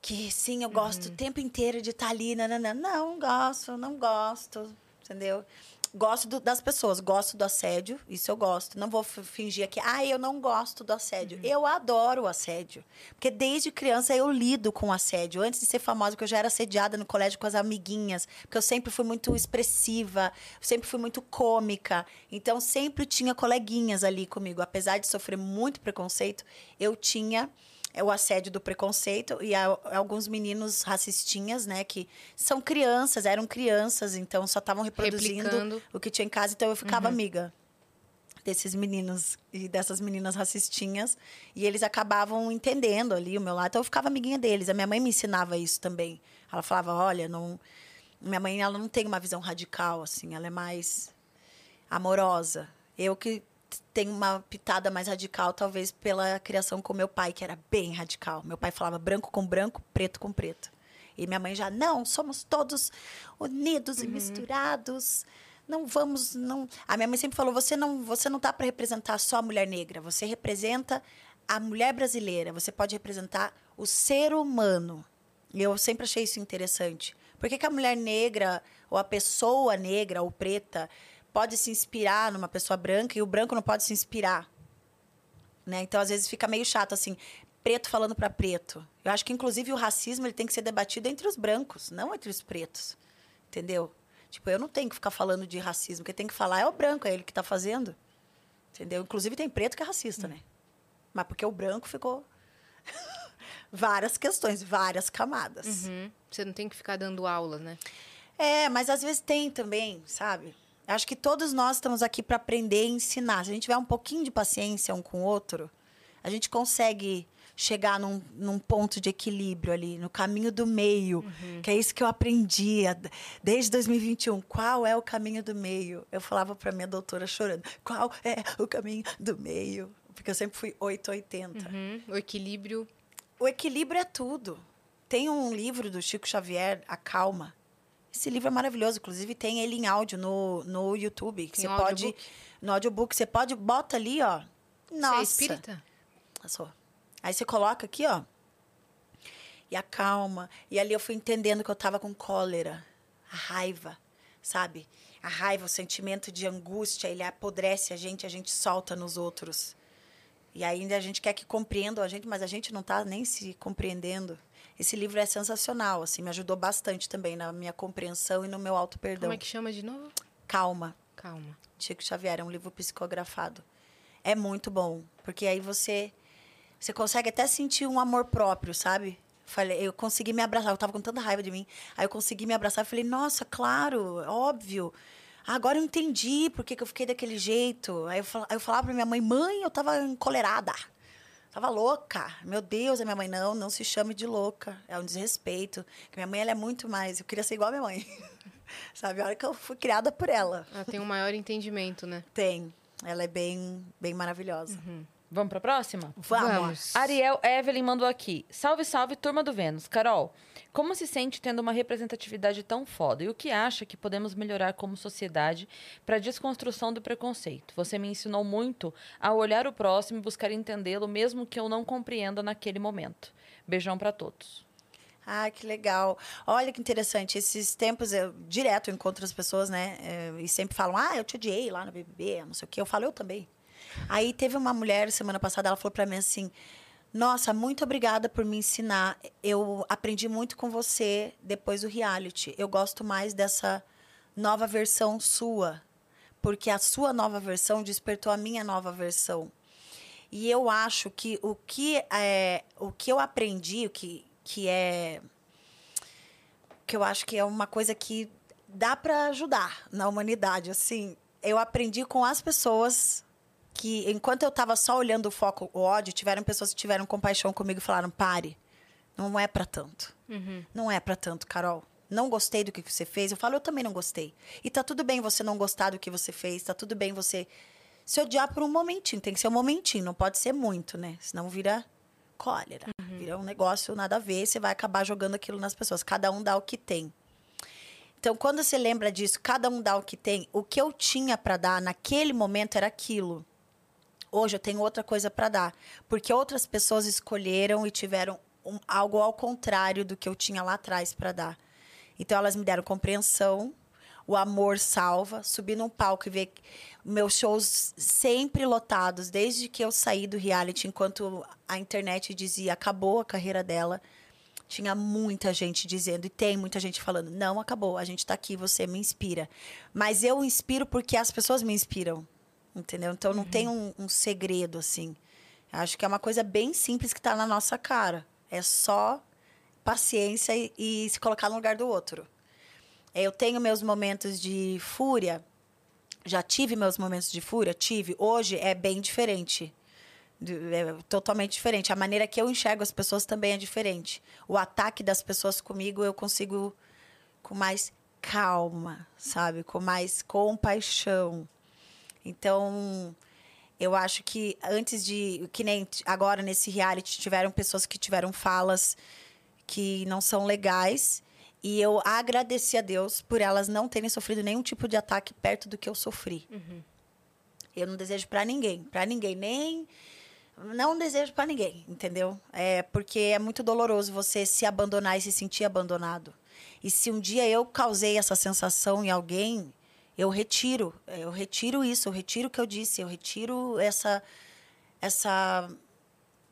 que sim, eu gosto o tempo inteiro de estar ali, nanana. não gosto, não gosto, entendeu? Gosto do- das pessoas, gosto do assédio, isso eu gosto. Não vou fingir aqui, ah, eu não gosto do assédio. Eu adoro o assédio. Porque desde criança eu lido com assédio. Antes de ser famosa, porque eu já era assediada no colégio com as amiguinhas. Porque eu sempre fui muito expressiva, sempre fui muito cômica. Então sempre tinha coleguinhas ali comigo. Apesar de sofrer muito preconceito, eu tinha é o assédio do preconceito e há alguns meninos racistinhas, né, que são crianças, eram crianças, então só estavam reproduzindo Replicando. o que tinha em casa, então eu ficava amiga desses meninos e dessas meninas racistinhas e eles acabavam entendendo ali o meu lado, então eu ficava amiguinha deles. A minha mãe me ensinava isso também. Ela falava, olha, não minha mãe ela não tem uma visão radical assim, ela é mais amorosa. Eu que tenho uma pitada mais radical, talvez pela criação com meu pai, que era bem radical. Meu pai falava branco com branco, preto com preto. E minha mãe já, não, somos todos unidos e misturados. Não vamos, não. A minha mãe sempre falou: você não, você não tá para representar só a mulher negra, você representa a mulher brasileira, você pode representar o ser humano. E eu sempre achei isso interessante. Por que, que a mulher negra, ou a pessoa negra ou preta, pode se inspirar numa pessoa branca e o branco não pode se inspirar? Né? Então, às vezes, fica meio chato assim, preto falando para preto. Eu acho que, inclusive, o racismo ele tem que ser debatido entre os brancos, não entre os pretos. Entendeu? Tipo, eu não tenho que ficar falando de racismo. Quem tem que falar é o branco, é ele que está fazendo. Entendeu? Inclusive, tem preto que é racista, né? Mas porque o branco ficou. várias questões, várias camadas. Uhum. Você não tem que ficar dando aula, né? É, mas às vezes tem também, sabe? Acho que todos nós estamos aqui para aprender e ensinar. Se a gente tiver um pouquinho de paciência um com o outro, a gente consegue chegar num, num ponto de equilíbrio ali, no caminho do meio, que é isso que eu aprendi desde 2021. Qual é o caminho do meio? Eu falava para minha doutora chorando: qual é o caminho do meio? Porque eu sempre fui 880. Uhum. O equilíbrio. O equilíbrio é tudo. Tem um livro do Chico Xavier, A Calma. Esse livro é maravilhoso, inclusive tem ele em áudio no, no YouTube. Que Tem você pode. audiobook? No audiobook, você pode, bota ali, ó. Nossa. Você é espírita? Eu sou. Aí você coloca aqui, ó. E acalma. E ali eu fui entendendo que eu tava com cólera, a raiva, sabe? A raiva, o sentimento de angústia, ele apodrece a gente, a gente solta nos outros. E ainda a gente quer que compreendam a gente, mas a gente não tá nem se compreendendo. Esse livro é sensacional, assim, me ajudou bastante também na minha compreensão e no meu auto-perdão. Como é que chama de novo? Calma. Calma. Chico Xavier, é um livro psicografado. É muito bom, porque aí você você consegue até sentir um amor próprio, sabe? Falei, eu consegui me abraçar, eu tava com tanta raiva de mim. Aí eu consegui me abraçar e falei: "Nossa, claro, óbvio. Agora eu entendi por que, que eu fiquei daquele jeito". Aí eu, fal- aí eu falava pra minha mãe: "Mãe, eu tava encolerada. Tava louca. Meu Deus, a minha mãe não, não se chame de louca. É um desrespeito. Porque minha mãe ela é muito mais, eu queria ser igual a minha mãe. Sabe? A hora que eu fui criada por ela. Ela tem um maior entendimento, né? Tem. Ela é bem, bem maravilhosa. Vamos pra próxima? Vamos. Ariel Evelyn mandou aqui. Salve, salve, turma do Vênus. Carol, como se sente tendo uma representatividade tão foda? E o que acha que podemos melhorar como sociedade para a desconstrução do preconceito? Você me ensinou muito a olhar o próximo e buscar entendê-lo, mesmo que eu não compreenda naquele momento. Beijão pra todos. Ah, que legal. Olha que interessante. Esses tempos, eu direto eu encontro as pessoas, né? eh, e sempre falam, ah, eu te odiei lá no BBB, não sei o quê. Eu falo, eu também. Aí teve uma mulher, semana passada, ela falou pra mim assim, nossa, muito obrigada por me ensinar. Eu aprendi muito com você depois do reality. Eu gosto mais dessa nova versão sua. Porque a sua nova versão despertou a minha nova versão. E eu acho que o que, é, o que eu aprendi, o que, que é. que eu acho que é uma coisa que dá para ajudar na humanidade. Assim, eu aprendi com as pessoas que, enquanto eu estava só olhando o foco, o ódio, tiveram pessoas que tiveram compaixão comigo e falaram: pare, não é para tanto. Uhum. Não é para tanto, Carol. não gostei do que você fez, eu falo, eu também não gostei. E tá tudo bem você não gostar do que você fez, tá tudo bem você se odiar por um momentinho. Tem que ser um momentinho, não pode ser muito, né? Senão vira cólera. Uhum. Vira um negócio nada a ver, você vai acabar jogando aquilo nas pessoas. Cada um dá o que tem. Então, quando você lembra disso, cada um dá o que tem. O que eu tinha para dar naquele momento era aquilo. Hoje eu tenho outra coisa para dar, porque outras pessoas escolheram e tiveram um, algo ao contrário do que eu tinha lá atrás para dar. Então elas me deram compreensão, o amor salva, subir num palco e ver meus shows sempre lotados, desde que eu saí do reality, enquanto a internet dizia acabou a carreira dela. Tinha muita gente dizendo, e tem muita gente falando, não acabou, a gente está aqui, você me inspira. Mas eu inspiro porque as pessoas me inspiram, entendeu? Então não uhum. tem um, um, segredo, assim. Acho que é uma coisa bem simples que está na nossa cara. É só paciência e, e se colocar no lugar do outro. Eu tenho meus momentos de fúria. Já tive meus momentos de fúria? Tive. Hoje é bem diferente. É totalmente diferente. A maneira que eu enxergo as pessoas também é diferente. O ataque das pessoas comigo eu consigo com mais calma, sabe? Com mais compaixão. Então, eu acho que antes de. Que nem agora nesse reality tiveram pessoas que tiveram falas que não são legais. E eu agradeci a Deus por elas não terem sofrido nenhum tipo de ataque perto do que eu sofri. Uhum. Eu não desejo para ninguém, para ninguém, nem não desejo para ninguém, entendeu? É porque é muito doloroso você se abandonar e se sentir abandonado. E se um dia eu causei essa sensação em alguém, eu retiro, eu retiro isso, eu retiro o que eu disse, eu retiro essa essa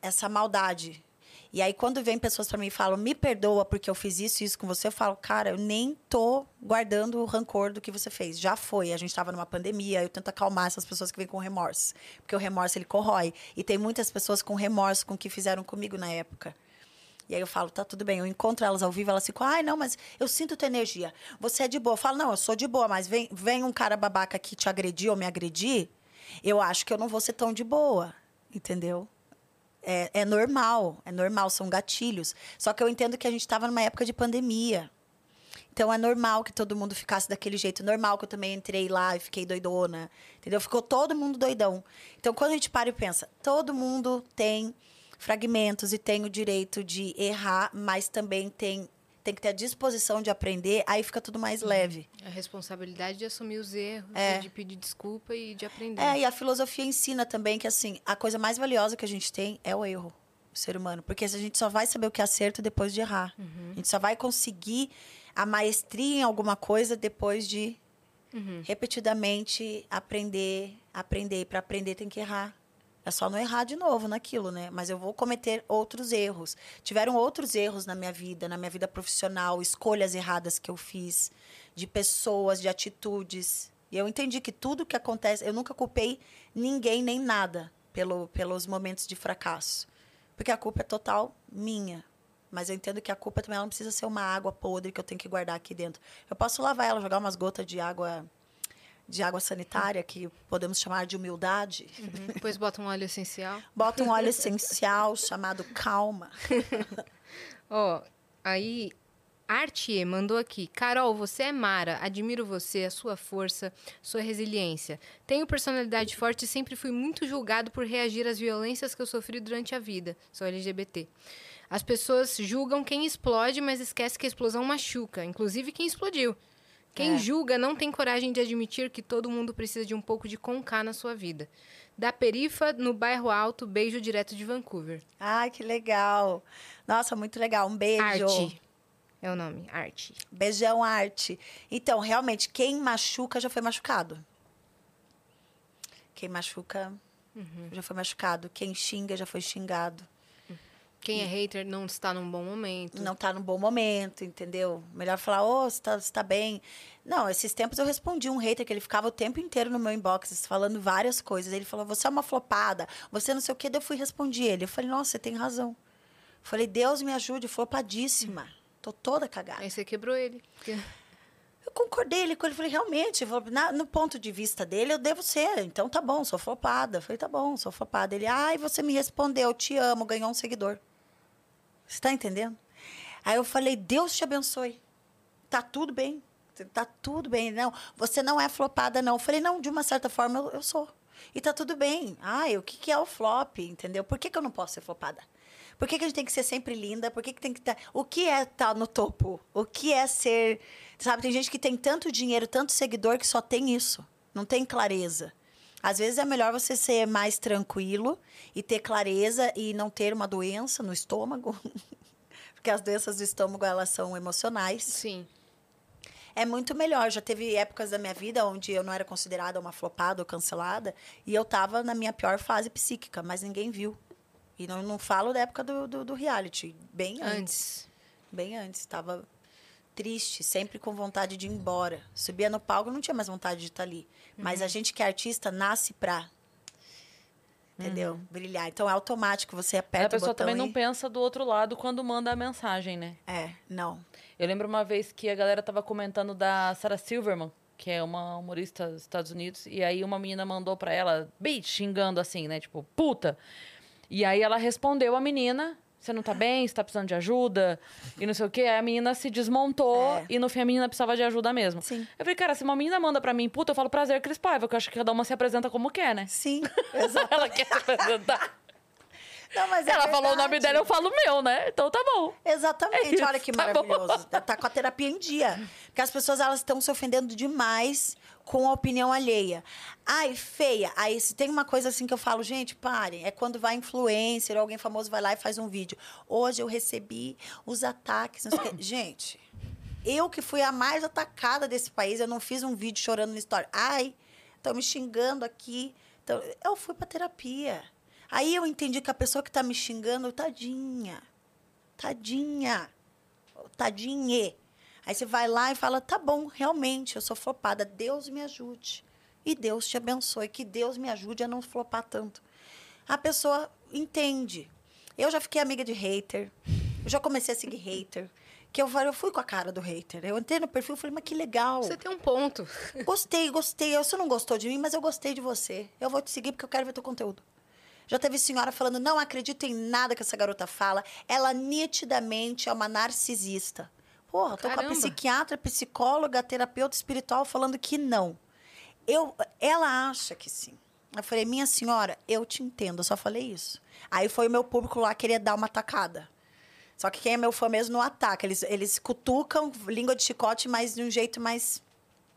essa maldade, e aí, quando vem pessoas para mim e falam, me perdoa porque eu fiz isso e isso com você, eu falo, cara, eu nem tô guardando o rancor do que você fez. Já foi. A gente estava numa pandemia, eu tento acalmar essas pessoas que vêm com remorso. Porque o remorso, ele corrói. E tem muitas pessoas com remorso com o que fizeram comigo na época. E aí eu falo, tá tudo bem. Eu encontro elas ao vivo, elas ficam, ai, não, mas eu sinto tua energia. Você é de boa. Eu falo, não, eu sou de boa, mas vem, vem um cara babaca aqui te agredir ou me agredir, eu acho que eu não vou ser tão de boa. Entendeu? é, é normal, é normal, são gatilhos. Só que eu entendo que a gente estava numa época de pandemia. Então é normal que todo mundo ficasse daquele jeito. Normal que eu também entrei lá e fiquei doidona. Entendeu? Ficou todo mundo doidão. Então quando a gente para e pensa, todo mundo tem fragmentos e tem o direito de errar, mas também tem tem que ter a disposição de aprender, aí fica tudo mais uhum. leve. A responsabilidade de assumir os erros, é. de pedir desculpa e de aprender. É, e a filosofia ensina também que, assim, a coisa mais valiosa que a gente tem é o erro, o ser humano. Porque a gente só vai saber o que é acerto depois de errar. Uhum. A gente só vai conseguir a maestria em alguma coisa depois de uhum. repetidamente aprender, aprender. Para aprender tem que errar. É só não errar de novo naquilo, né? Mas eu vou cometer outros erros. Tiveram outros erros na minha vida, na minha vida profissional, escolhas erradas que eu fiz, de pessoas, de atitudes. E eu entendi que tudo que acontece, eu nunca culpei ninguém nem nada pelo, pelos momentos de fracasso. Porque a culpa é total minha. Mas eu entendo que a culpa também não precisa ser uma água podre que eu tenho que guardar aqui dentro. Eu posso lavar ela, jogar umas gotas de água de água sanitária, que podemos chamar de humildade. Uhum. Depois bota um óleo essencial. Bota um óleo essencial chamado calma. Ó, oh, aí Artie mandou aqui. Carol, você é Mara. Admiro você, a sua força, sua resiliência. Tenho personalidade forte e sempre fui muito julgado por reagir às violências que eu sofri durante a vida. Sou LGBT. As pessoas julgam quem explode, mas esquece que a explosão machuca, inclusive quem explodiu. Quem é. julga não tem coragem de admitir que todo mundo precisa de um pouco de conká na sua vida. Da Perifa, no bairro Alto, beijo direto de Vancouver. Ai, que legal. Nossa, muito legal. Um beijo. Arte. É o nome, Arte. Beijão, Arte. Então, realmente, quem machuca já foi machucado. Quem machuca uhum. já foi machucado. Quem xinga já foi xingado. Quem é hater não está num bom momento. Não está num bom momento, entendeu? Melhor falar, ô, oh, você está tá bem. Não, esses tempos eu respondi um hater que ele ficava o tempo inteiro no meu inbox falando várias coisas. Ele falou, você é uma flopada, você não sei o quê. Daí eu fui responder ele. Eu falei, nossa, você tem razão. Eu falei, Deus me ajude, flopadíssima. Tô toda cagada. Aí você quebrou ele. Eu concordei ele com ele. Falei, realmente, na, no ponto de vista dele, eu devo ser. Então tá bom, sou flopada. Eu falei, tá bom, sou flopada. Ele, ai, você me respondeu, te amo, ganhou um seguidor. Você está entendendo? Aí eu falei, Deus te abençoe. Tá tudo bem. Tá tudo bem. Não, você não é flopada, não. Eu falei, não, de uma certa forma eu, eu sou. E tá tudo bem. Ai, o que, que é o flop, entendeu? Por que, que eu não posso ser flopada? Por que, que a gente tem que ser sempre linda? Por que, que tem que estar. Tá... O que é estar tá no topo? O que é ser. Sabe, tem gente que tem tanto dinheiro, tanto seguidor que só tem isso. Não tem clareza. Às vezes é melhor você ser mais tranquilo e ter clareza e não ter uma doença no estômago. Porque as doenças do estômago, elas são emocionais. Sim. É muito melhor. Já teve épocas da minha vida onde eu não era considerada uma flopada ou cancelada e eu tava na minha pior fase psíquica, mas ninguém viu. E não, não falo da época do, do, do reality, bem antes. antes. Bem antes. Estava triste, sempre com vontade de ir embora. Subia no palco, não tinha mais vontade de estar ali. Uhum. Mas a gente que é artista nasce pra. Entendeu? Uhum. Brilhar. Então é automático, você aperta a pessoa também e... não pensa do outro lado quando manda a mensagem, né? É, não. Eu lembro uma vez que a galera tava comentando da Sarah Silverman, que é uma humorista dos Estados Unidos, e aí uma menina mandou pra ela, bem xingando assim, né? Tipo, puta. E aí ela respondeu a menina: Você não tá bem? Você tá precisando de ajuda? E não sei o quê. Aí a menina se desmontou é. e no fim a menina precisava de ajuda mesmo. Sim. Eu falei, cara, se uma menina manda pra mim, puta, eu falo prazer, Cris Paiva, que eu acho que cada uma se apresenta como quer, né? Sim, exatamente. ela quer se apresentar. Não, mas é ela verdade. falou o nome dela, eu falo o meu, né? Então tá bom. Exatamente. É Olha que tá maravilhoso. Bom. Tá com a terapia em dia. Porque as pessoas elas estão se ofendendo demais com a opinião alheia. Ai, feia. Aí se tem uma coisa assim que eu falo, gente, parem. É quando vai influencer, ou alguém famoso vai lá e faz um vídeo. Hoje eu recebi os ataques. gente, eu que fui a mais atacada desse país, eu não fiz um vídeo chorando na história. Ai, estão me xingando aqui. Então, eu fui para terapia. Aí eu entendi que a pessoa que está me xingando, tadinha. Tadinha. Tadinhe. Aí você vai lá e fala: tá bom, realmente, eu sou flopada, Deus me ajude. E Deus te abençoe, que Deus me ajude a não flopar tanto. A pessoa entende. Eu já fiquei amiga de hater, eu já comecei a seguir hater. Que eu, eu fui com a cara do hater. Eu entrei no perfil e falei, mas que legal. Você tem um ponto. Gostei, gostei. Você não gostou de mim, mas eu gostei de você. Eu vou te seguir porque eu quero ver teu conteúdo. Já teve senhora falando, não acredito em nada que essa garota fala. Ela nitidamente é uma narcisista. Porra, tô Caramba. com a psiquiatra, psicóloga, terapeuta espiritual falando que não. Eu, ela acha que sim. Eu falei, minha senhora, eu te entendo, eu só falei isso. Aí foi o meu público lá querer dar uma tacada. Só que quem é meu fã mesmo não ataca. Eles, eles cutucam, língua de chicote, mas de um jeito mais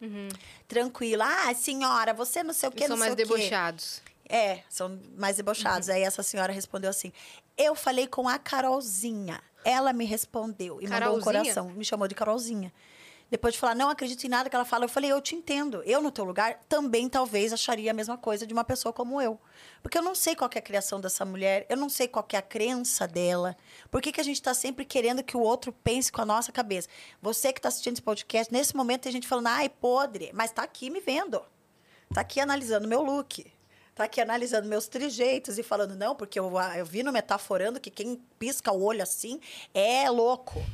uhum. tranquilo. Ah, senhora, você não sei o que, não são mais debochados. É, são mais debochados. Uhum. Aí essa senhora respondeu assim: Eu falei com a Carolzinha. Ela me respondeu e Carolzinha? mandou um coração. Me chamou de Carolzinha. Depois de falar, não acredito em nada que ela fala, eu falei, eu te entendo. Eu, no teu lugar, também talvez acharia a mesma coisa de uma pessoa como eu. Porque eu não sei qual é a criação dessa mulher, eu não sei qual é a crença dela. Por que, que a gente está sempre querendo que o outro pense com a nossa cabeça? Você que está assistindo esse podcast, nesse momento tem gente falando, ai, podre, mas está aqui me vendo. Está aqui analisando meu look tá aqui analisando meus trejeitos e falando, não, porque eu, eu vi no Metaforando que quem pisca o olho assim é louco.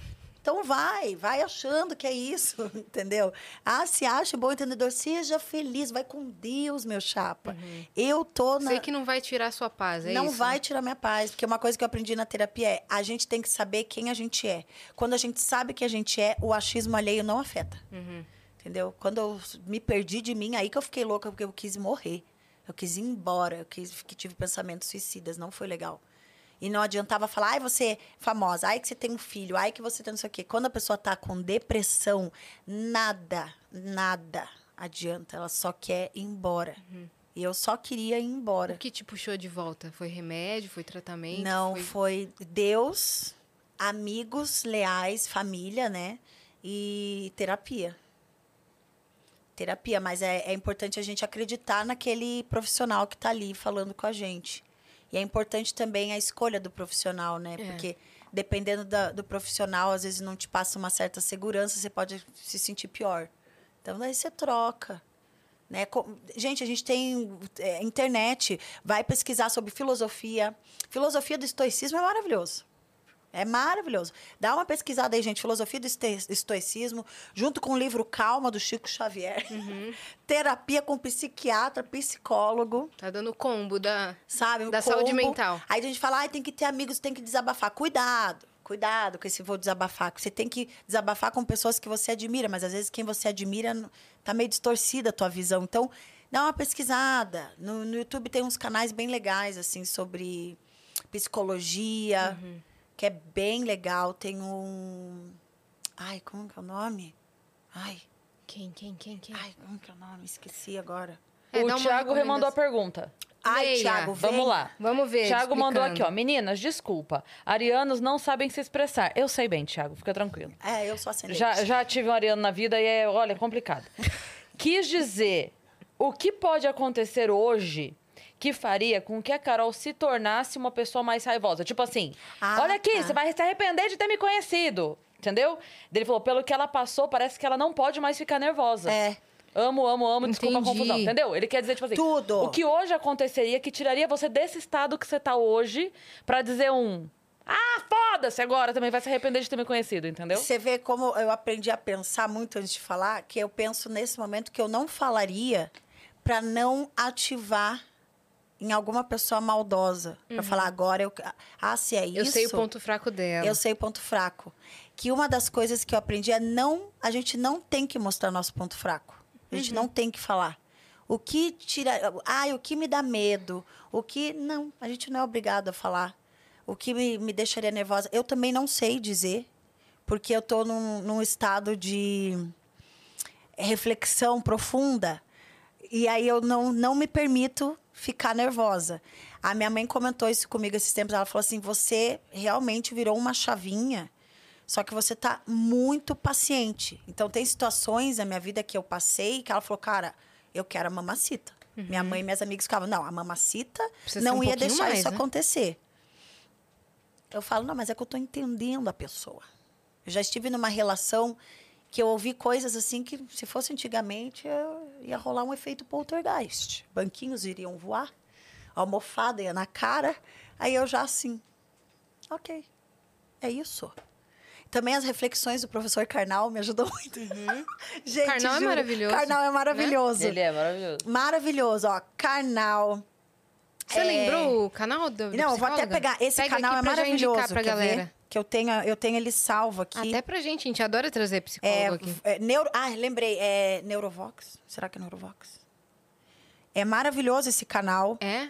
Então vai, vai achando que é isso, entendeu? Ah, se acha bom entendedor, seja feliz, vai com Deus, meu chapa. Uhum. Eu tô na. Sei que não vai tirar sua paz, é não isso? Não vai tirar minha paz, porque uma coisa que eu aprendi na terapia é a gente tem que saber quem a gente é. Quando a gente sabe quem a gente é, o achismo alheio não afeta. Uhum. Entendeu? Quando eu me perdi de mim, aí que eu fiquei louca, porque eu quis morrer. Eu quis ir embora, eu quis, que tive pensamentos suicidas, não foi legal. E não adiantava falar, ai, você é famosa, ai, que você tem um filho, ai, que você tem não sei o quê. Quando a pessoa tá com depressão, nada, nada adianta. Ela só quer ir embora. Uhum. E eu só queria ir embora. O que te puxou de volta? Foi remédio? Foi tratamento? Não, foi, foi Deus, amigos leais, família, né? E terapia terapia, mas é, é importante a gente acreditar naquele profissional que está ali falando com a gente. E é importante também a escolha do profissional, né? É. Porque dependendo da, do profissional, às vezes não te passa uma certa segurança, você pode se sentir pior. Então, daí você troca. Né? Gente, a gente tem é, internet, vai pesquisar sobre filosofia. Filosofia do estoicismo é maravilhoso. É maravilhoso. Dá uma pesquisada aí, gente. Filosofia do estoicismo, junto com o livro Calma, do Chico Xavier. Uhum. Terapia com psiquiatra, psicólogo. Tá dando combo da, Sabe, da combo. saúde mental. Aí a gente fala, ah, tem que ter amigos, tem que desabafar. Cuidado. Cuidado com esse vou desabafar. Você tem que desabafar com pessoas que você admira, mas às vezes quem você admira tá meio distorcida a tua visão. Então, dá uma pesquisada. No, no YouTube tem uns canais bem legais, assim, sobre psicologia, que é bem legal. Tem um. Ai, como que é o nome? Ai, Quem, quem, quem, quem? ai, como que é o nome? Esqueci agora. É, o Thiago remandou a pergunta. Ai, Leia. Thiago, vem. Vamos lá. Vamos ver. Thiago mandou explicando. aqui, ó. Meninas, desculpa. Arianos não sabem se expressar. Eu sei bem, Thiago, fica tranquilo. É, eu sou ascendente. Já, já tive um ariano na vida e é, olha, é complicado. Quis dizer o que pode acontecer hoje que faria com que a Carol se tornasse uma pessoa mais raivosa. Tipo assim, Ah, olha aqui, tá. você vai se arrepender de ter me conhecido. Entendeu? Ele falou, pelo que ela passou, parece que ela não pode mais ficar nervosa. É. Amo, amo, amo, desculpa a Entendi. confusão. Entendeu? Ele quer dizer, tipo assim, Tudo. o que hoje aconteceria que tiraria você desse estado que você tá hoje pra dizer um. Ah, foda-se agora também vai se arrepender de ter me conhecido, entendeu? Você vê como eu aprendi a pensar muito antes de falar, que eu penso nesse momento que eu não falaria para não ativar em alguma pessoa maldosa. Pra falar agora, eu, ah, se é isso. Eu sei o ponto fraco dela. Eu sei o ponto fraco. Que uma das coisas que eu aprendi é não. A gente não tem que mostrar nosso ponto fraco. A gente não tem que falar. O que tira. Ai, o que me dá medo? O que. Não, a gente não é obrigado a falar. O que me, me deixaria nervosa? Eu também não sei dizer, porque eu tô num, num estado de reflexão profunda. E aí eu não, não me permito ficar nervosa. A minha mãe comentou isso comigo esses tempos. Ela falou assim: você realmente virou uma chavinha, só que você tá muito paciente. Então, tem situações na minha vida que eu passei que ela falou: cara, eu quero a mamacita. Minha mãe e minhas amigas ficavam: não, a mamacita Precisa não um ia deixar mais, isso né? acontecer. Eu falo: não, mas é que eu tô entendendo a pessoa. Eu já estive numa relação que eu ouvi coisas assim que, se fosse antigamente, eu ia rolar um efeito poltergeist. Banquinhos iriam voar, a almofada ia na cara, aí eu já assim, ok, é isso. Também as reflexões do professor Karnal me ajudam muito. Gente, Karnal é juro, maravilhoso, Karnal é maravilhoso. Ele é maravilhoso. Maravilhoso, ó. Karnal. Você É, lembrou o canal do, do Não, eu vou até psicóloga? pegar. Esse Pega canal aqui é maravilhoso. pra galera. ver? Que eu tenho, eu tenho ele salvo aqui. Até pra gente, a gente adora trazer psicólogo É, aqui. é, neuro, ah, lembrei, é Neurovox. Será que é Neurovox? É maravilhoso esse canal. É?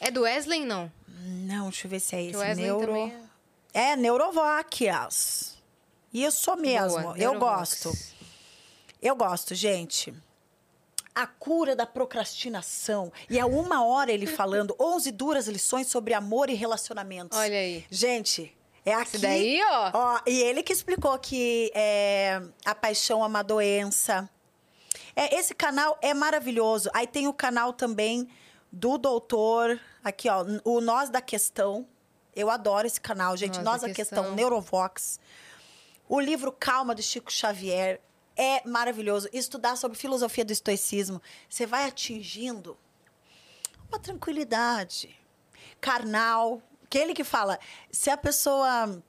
É do Wesley, não? Não, deixa eu ver se é esse. Wesley Neuro... também É, Neurovox. Isso mesmo, Boa, eu gosto. Eu gosto, gente. A cura da procrastinação. E é uma hora ele falando 11 duras lições sobre amor e relacionamentos. Olha aí. Gente, é aqui. Esse daí, ó. Ó, e ele que explicou que é, a paixão é uma doença. É, esse canal é maravilhoso. Aí tem o canal também do doutor, aqui, ó, o Nós da Questão. Eu adoro esse canal, gente. Nós Nós, da questão. Questão. Neurovox. O livro Calma, do Chico Xavier, é maravilhoso. Estudar sobre filosofia do estoicismo. Você vai atingindo uma tranquilidade. Carnal. Aquele que fala, se a pessoa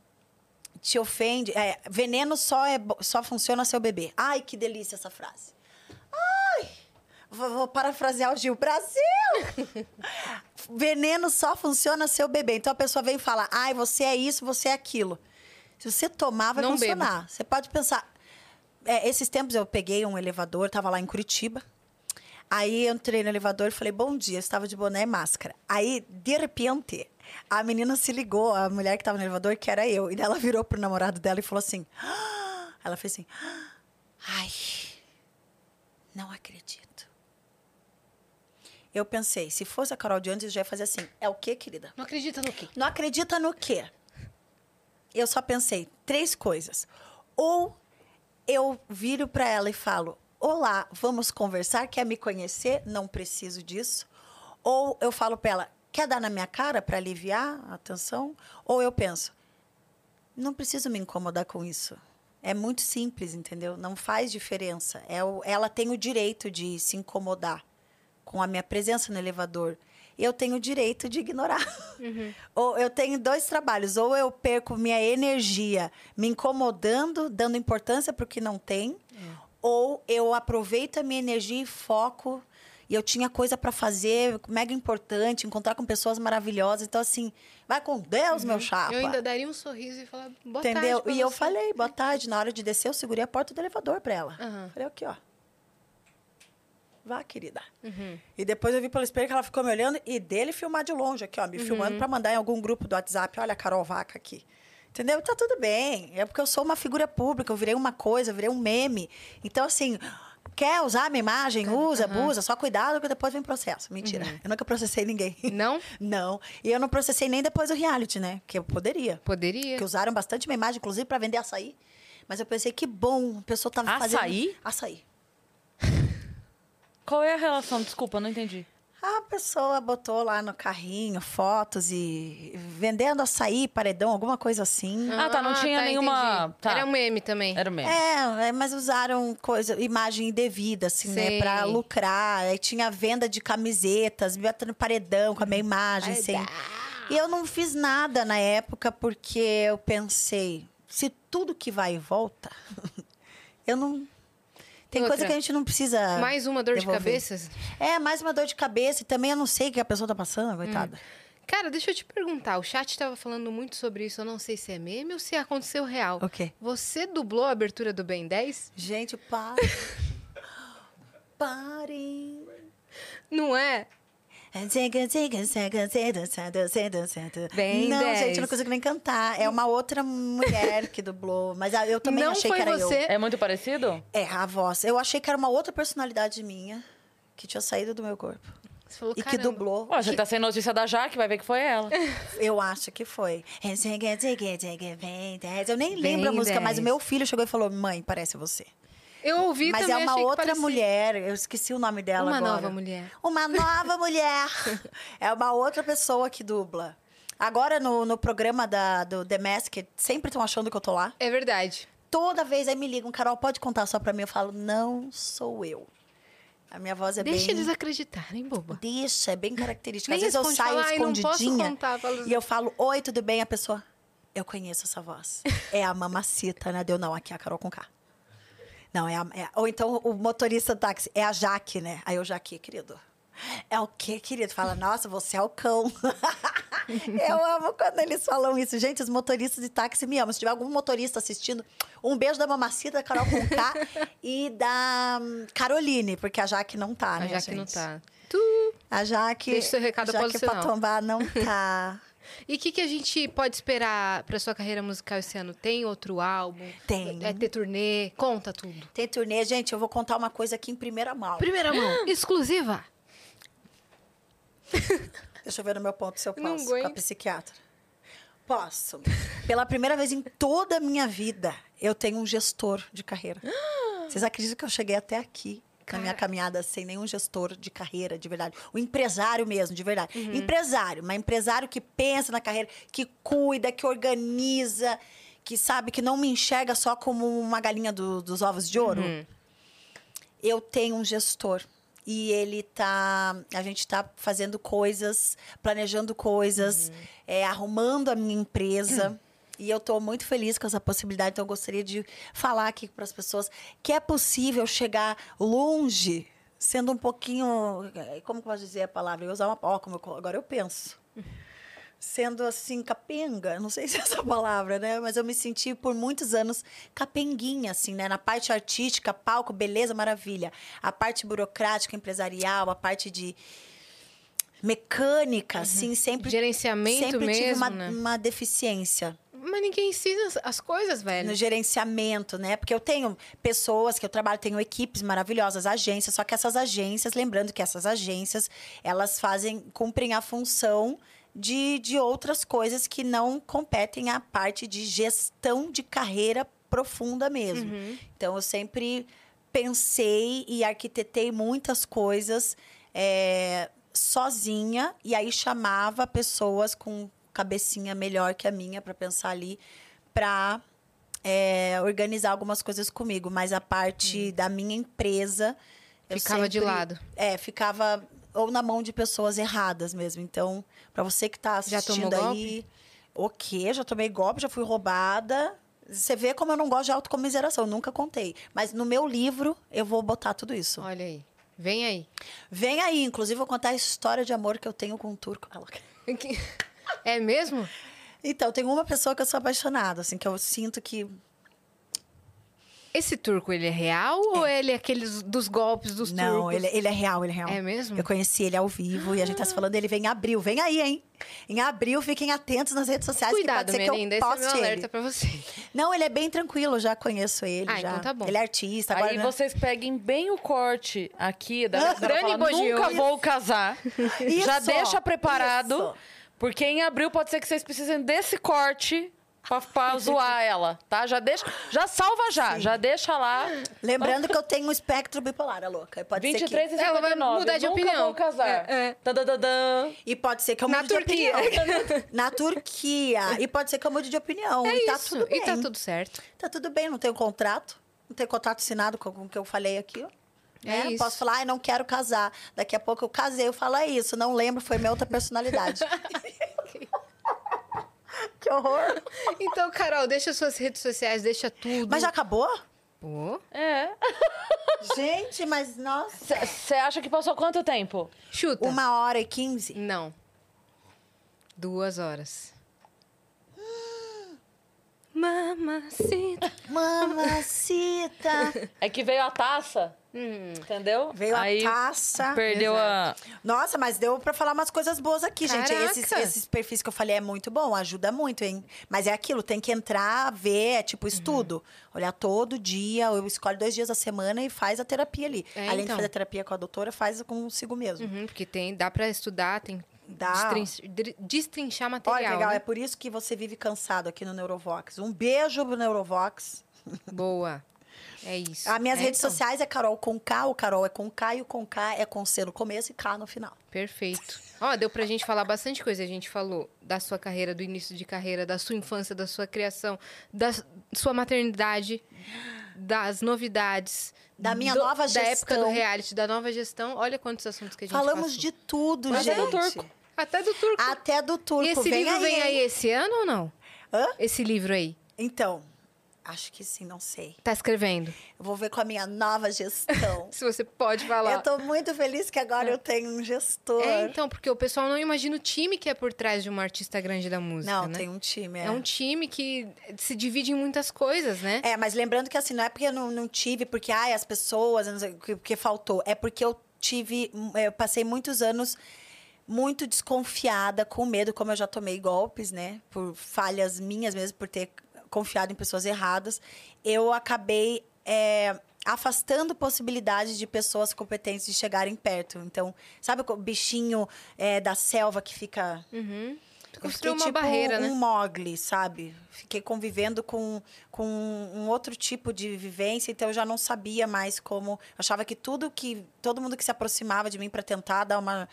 te ofende, é, veneno só, é, só funciona seu bebê. Ai, que delícia essa frase. Ai, vou, vou parafrasear o Gil. Brasil! veneno só funciona seu bebê. Então a pessoa vem e fala, ai, você é isso, você é aquilo. Se você tomar, vai Não funcionar. Você pode pensar. É, esses tempos eu peguei um elevador, tava lá em Curitiba. Aí eu entrei no elevador e falei, bom dia, eu estava de boné e máscara. Aí, de repente, a menina se ligou, a mulher que estava no elevador, que era eu. E ela virou pro namorado dela e falou assim. "Ah!" Ela fez assim. "Ah, Ai, não acredito. Eu pensei, se fosse a Carol de antes, eu já ia fazer assim. É o quê, querida? Não acredita no quê? Não acredita no quê? Eu só pensei três coisas. Ou eu viro para ela e falo: Olá, vamos conversar? Quer me conhecer? Não preciso disso. Ou eu falo para ela: Quer dar na minha cara para aliviar a tensão? Ou eu penso: Não preciso me incomodar com isso. É muito simples, entendeu? Não faz diferença. É o- ela tem o direito de se incomodar com a minha presença no elevador. Eu tenho o direito de ignorar. Ou eu tenho dois trabalhos. Ou eu perco minha energia me incomodando, dando importância para o que não tem. Ou eu aproveito a minha energia e foco E eu tinha coisa para fazer, mega importante, encontrar com pessoas maravilhosas. Então, assim, vai com Deus, meu chapa. Uhum. Eu ainda daria um sorriso e falar, boa Entendeu? tarde E eu você. falei, boa tarde. Na hora de descer, eu segurei a porta do elevador pra ela. Aham. Falei, aqui, ó. Vá, querida. Uhum. E depois eu vi pelo espelho que ela ficou me olhando e dele filmar de longe aqui, ó, me Uhum. filmando pra mandar em algum grupo do WhatsApp. Olha a Carol Vaca aqui. Entendeu? Tá tudo bem. É porque eu sou uma figura pública, eu virei uma coisa, eu virei um meme. Então, assim, quer usar a minha imagem? Usa, abusa, só cuidado que depois vem processo. Mentira. Uhum. Eu nunca processei ninguém. Não? Não. E eu não processei nem depois do reality, né? Que eu poderia. Poderia. Que usaram bastante minha imagem, inclusive, pra vender açaí. Mas eu pensei, que bom, a pessoa tava fazendo... Açaí? Açaí. Qual é a relação? Desculpa, não entendi. A pessoa botou lá no carrinho fotos e vendendo açaí, paredão, alguma coisa assim. Ah, tá, não tinha nenhuma- entendi. tá. Era um meme também. Era o mesmo. É, é, mas usaram coisa, imagem indevida, assim, Sei. né? Pra lucrar. Aí tinha venda de camisetas, botando paredão com a minha imagem, assim. E eu não fiz nada na época porque eu pensei, se tudo que vai e volta, eu não. Tem Outra, coisa que a gente não precisa. Mais uma dor de devolver. cabeça? É, mais uma dor de cabeça. E também eu não sei o que a pessoa tá passando, coitada. Cara, deixa eu te perguntar. O chat tava falando muito sobre isso. Eu não sei se é meme ou se aconteceu real. O quê? Você dublou a abertura do Ben 10? Gente, para. Parem. Não é? Bem não, 10. gente, eu não consigo nem cantar. É uma outra mulher que dublou. Mas ah, eu também Não achei foi que era você? eu. É muito parecido? É, a voz. Eu achei que era uma outra personalidade minha que tinha saído do meu corpo. Você falou, E que dublou. Ó, você tá sem notícia da Jaque, vai ver que foi ela. Eu acho que foi. Eu nem lembro a Bem música, mas o 10. meu filho chegou e falou: Mãe, parece você. Eu ouvi Mas também, é uma outra parecia. mulher. Eu esqueci o nome dela Uma agora. nova mulher. Uma nova mulher. É uma outra pessoa que dubla. Agora, no, no programa da, do The Masked, sempre estão achando que eu tô lá. É verdade. Toda vez aí me ligam, Carol, pode contar só pra mim? Eu falo, não sou eu. A minha voz é Deixa bem... eles acreditarem, boba. Deixa, é bem característica. Às vezes eu saio fala, "Ai, não posso escondidinha contar", fala- e eu falo, oi, tudo bem? A pessoa, eu conheço essa voz. É a mamacita, né? Deu não, aqui é a Carol com K. Não, é a... é- Ou então o motorista do táxi, é a Jaque, né? Aí eu, Jaque, querido. É o quê, querido? Fala, nossa, você é o cão. eu amo quando eles falam isso. Gente, os motoristas de táxi me amam. Se tiver algum motorista assistindo, um beijo da mamacita, da Carol com K e da hum, Caroline, porque a Jaque não tá, A né, Jaque não gente? tá. Tu. A Jaque. Deixa seu recado após o Jaque sinal. Não tá. E o que, que a gente pode esperar pra sua carreira musical esse ano? Tem outro álbum? Tem. É ter turnê? Conta tudo. Tem turnê, gente. Eu vou contar uma coisa aqui em primeira mão. Primeira mão, exclusiva. Deixa eu ver no meu ponto se eu Não posso, com a psiquiatra. Posso. Pela primeira vez em toda a minha vida, eu tenho um gestor de carreira. Vocês acreditam que eu cheguei até aqui? Na minha caminhada sem nenhum gestor de carreira, de verdade. O empresário mesmo, de verdade. Uhum. Empresário, mas empresário que pensa na carreira, que cuida, que organiza, que sabe que não me enxerga só como uma galinha do- dos ovos de ouro. Uhum. eu tenho um gestor e ele tá a gente tá fazendo coisas planejando coisas é, arrumando a minha empresa e eu estou muito feliz com essa possibilidade então eu gostaria de falar aqui para as pessoas que é possível chegar longe sendo um pouquinho como que eu posso dizer a palavra eu usar uma ó, como eu- agora eu penso sendo assim capenga, não sei se é essa palavra, né? Mas eu me senti por muitos anos capenguinha, assim, né? Na parte artística, palco, beleza, maravilha. A parte burocrática, empresarial, a parte de mecânica, assim, sempre Gerenciamento sempre tive mesmo, uma, né? uma deficiência Mas ninguém ensina as- as coisas, velho. no gerenciamento, né? Porque eu tenho pessoas que eu trabalho, tenho equipes maravilhosas, agências, só que essas agências, lembrando que essas agências, elas fazem, cumprem a função de, de outras coisas que não competem à parte de gestão de carreira profunda mesmo. Uhum. Então, eu sempre pensei e arquitetei muitas coisas é, sozinha e aí chamava pessoas com cabecinha melhor que a minha para pensar ali para organizar algumas coisas comigo, mas a parte da minha empresa eu Hum. Ficava de sempre- lado. É, ficava ou na mão de pessoas erradas mesmo. Então, para você que tá Já assistindo aí, o quê? Já tomei golpe, já fui roubada. Você vê como eu não gosto de autocomiseração, nunca contei. Mas no meu livro eu vou botar tudo isso. Olha aí. Vem aí. Vem aí, inclusive, vou contar a história de amor que eu tenho com um turco. Ah. É mesmo? Então, tem uma pessoa que eu sou apaixonada, assim, que eu sinto que. Esse turco, ele é real ou ele é aqueles dos golpes dos Não, turcos? ele, ele é real, ele é real. É mesmo? Eu conheci ele ao vivo e a gente tá se falando dele vem em abril. Vem aí, hein? Em abril, fiquem atentos nas redes sociais. Cuidado, que pode ser linda. que eu Esse é poste meu ele. alerta pra você. Não, ele é bem tranquilo, eu já conheço ele. Ah, já. então tá bom. Ele é artista. Agora, Aí né? vocês peguem bem o corte aqui da Dani fala. Nunca vou casar. Já Isso, deixa preparado. isso. Porque em abril pode ser que vocês precisem desse corte pra, pra zoar ela, tá? Já deixa. Já salva já. Já deixa lá. Lembrando que eu tenho um espectro bipolar, a louca. Pode 23 ser e que... Ela vai 59. mudar de Nunca opinião. vou casar. É, é. E pode ser que eu Na mude de Turquia. opinião. Na Turquia. E pode ser que eu mude de opinião. É e tá isso. tudo bem. E tá tudo certo. Tá tudo bem, não tenho contrato. Não tenho contrato assinado com, o que eu falei aqui, ó. É É, isso. Posso falar, ai, não quero casar. Daqui a pouco eu casei, eu falo, é isso. Não lembro, foi minha outra personalidade. que horror. Então, Carol, deixa suas redes sociais, deixa tudo. Mas já acabou? Pô, É. Gente, mas nossa. Você acha que passou quanto tempo? chuta. Uma hora e quinze? Não. Duas horas. Mamacita. Mamacita. É que veio a taça, Hum. entendeu? Veio Aí a taça. Perdeu a. Nossa, mas deu pra falar umas coisas boas aqui, gente. Caraca. Esses, esses perfis que eu falei é muito bom, ajuda muito, hein? Mas é aquilo, tem que entrar, ver, é tipo estudo. Olhar todo dia, eu escolho dois dias da semana e faz a terapia ali. É, Além então. de fazer terapia com a doutora, faz consigo mesmo. Uhum, porque tem, dá pra estudar, tem Dá. destrin- dri- destrinchar material. Olha legal, né? é por isso que você vive cansado aqui no Neurovox. Um beijo pro Neurovox. Boa. É isso. As minhas É, redes então. sociais é Carol com K, o Carol é com K e o com K é com C no começo e K no final. Perfeito. Ó, deu pra gente falar bastante coisa. A gente falou da sua carreira, do início de carreira, da sua infância, da sua criação, da sua maternidade, das novidades. Da minha do- nova Da época do gestão. reality, da nova gestão. Olha quantos assuntos que a gente Falamos passou. de tudo, Mas gente. é do turco. Até do turco. Até do turco. e esse vem livro aí, vem aí esse ano ou não? Hã? Esse livro aí. Então, acho que sim, não sei. Tá escrevendo. Eu vou ver com a minha nova gestão. Se você pode falar. eu tô muito feliz que agora eu tenho um gestor. É, então, porque o pessoal não imagina o time que é por trás de uma artista grande da música, não, né? tem um time. É. É um time que se divide em muitas coisas, né? É, mas lembrando que assim, não é porque eu não, não tive, porque ai, as pessoas, porque faltou. É porque eu tive. Eu passei muitos anos muito desconfiada, com medo, como eu já tomei golpes, né? Por falhas minhas mesmo, por ter confiado em pessoas erradas. Eu acabei. é, afastando possibilidades de pessoas competentes de chegarem perto. Então, sabe o bichinho é, da selva que fica Uhum. Construiu fiquei uma tipo barreira, né? um mogli, sabe? Fiquei convivendo com, com um outro tipo de vivência, então eu já não sabia mais como. Eu achava que tudo que. Todo mundo que se aproximava de mim para tentar dar uma,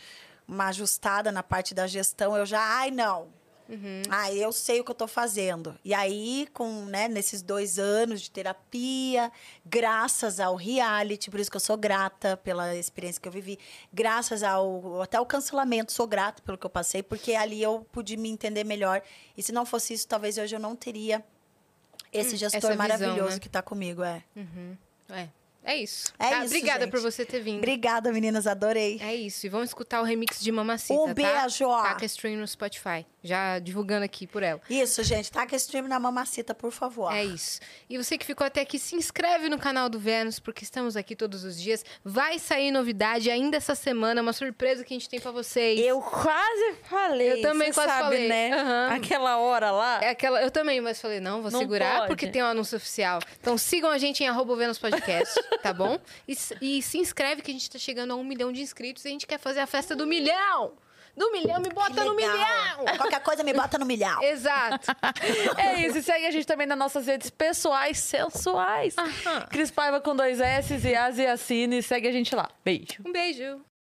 uma ajustada na parte da gestão, eu já. Ai, não. Uhum. Ah, eu sei o que eu tô fazendo. E aí, com, né, nesses dois anos de terapia, graças ao reality, por isso que eu sou grata pela experiência que eu vivi, graças ao até o cancelamento, sou grata pelo que eu passei, porque ali eu pude me entender melhor. E se não fosse isso, talvez hoje eu não teria esse gestor essa visão, maravilhoso né? que tá comigo, é. É. É isso. É Tá? isso, Obrigada gente. por você ter vindo. Obrigada, meninas, adorei. É isso. E vamos escutar o remix de Mamacita, Um tá? beijo, ó. Taca Stream no Spotify. Já divulgando aqui por ela. Isso, gente, taca stream na mamacita, por favor. É isso. E você que ficou até aqui, se inscreve no canal do Vênus, porque estamos aqui todos os dias. Vai sair novidade ainda essa semana, uma surpresa que a gente tem pra vocês. Eu quase falei. Eu também quase sabe, falei. né? Aham. Aquela hora lá. É aquela, eu também, mas falei, não, vou Não segurar pode. porque tem um anúncio oficial. Então sigam a gente em arroba Vênus Podcast, tá bom? E, e se inscreve que a gente tá chegando a um milhão de inscritos e a gente quer fazer a festa do milhão! Do milhão, me bota no milhão! Qualquer coisa me bota no milhão. Exato. É isso. E segue a gente também nas nossas redes pessoais, sensuais. Aham. Cris Paiva com dois S e Asiacine. Segue a gente lá. Beijo. Um beijo.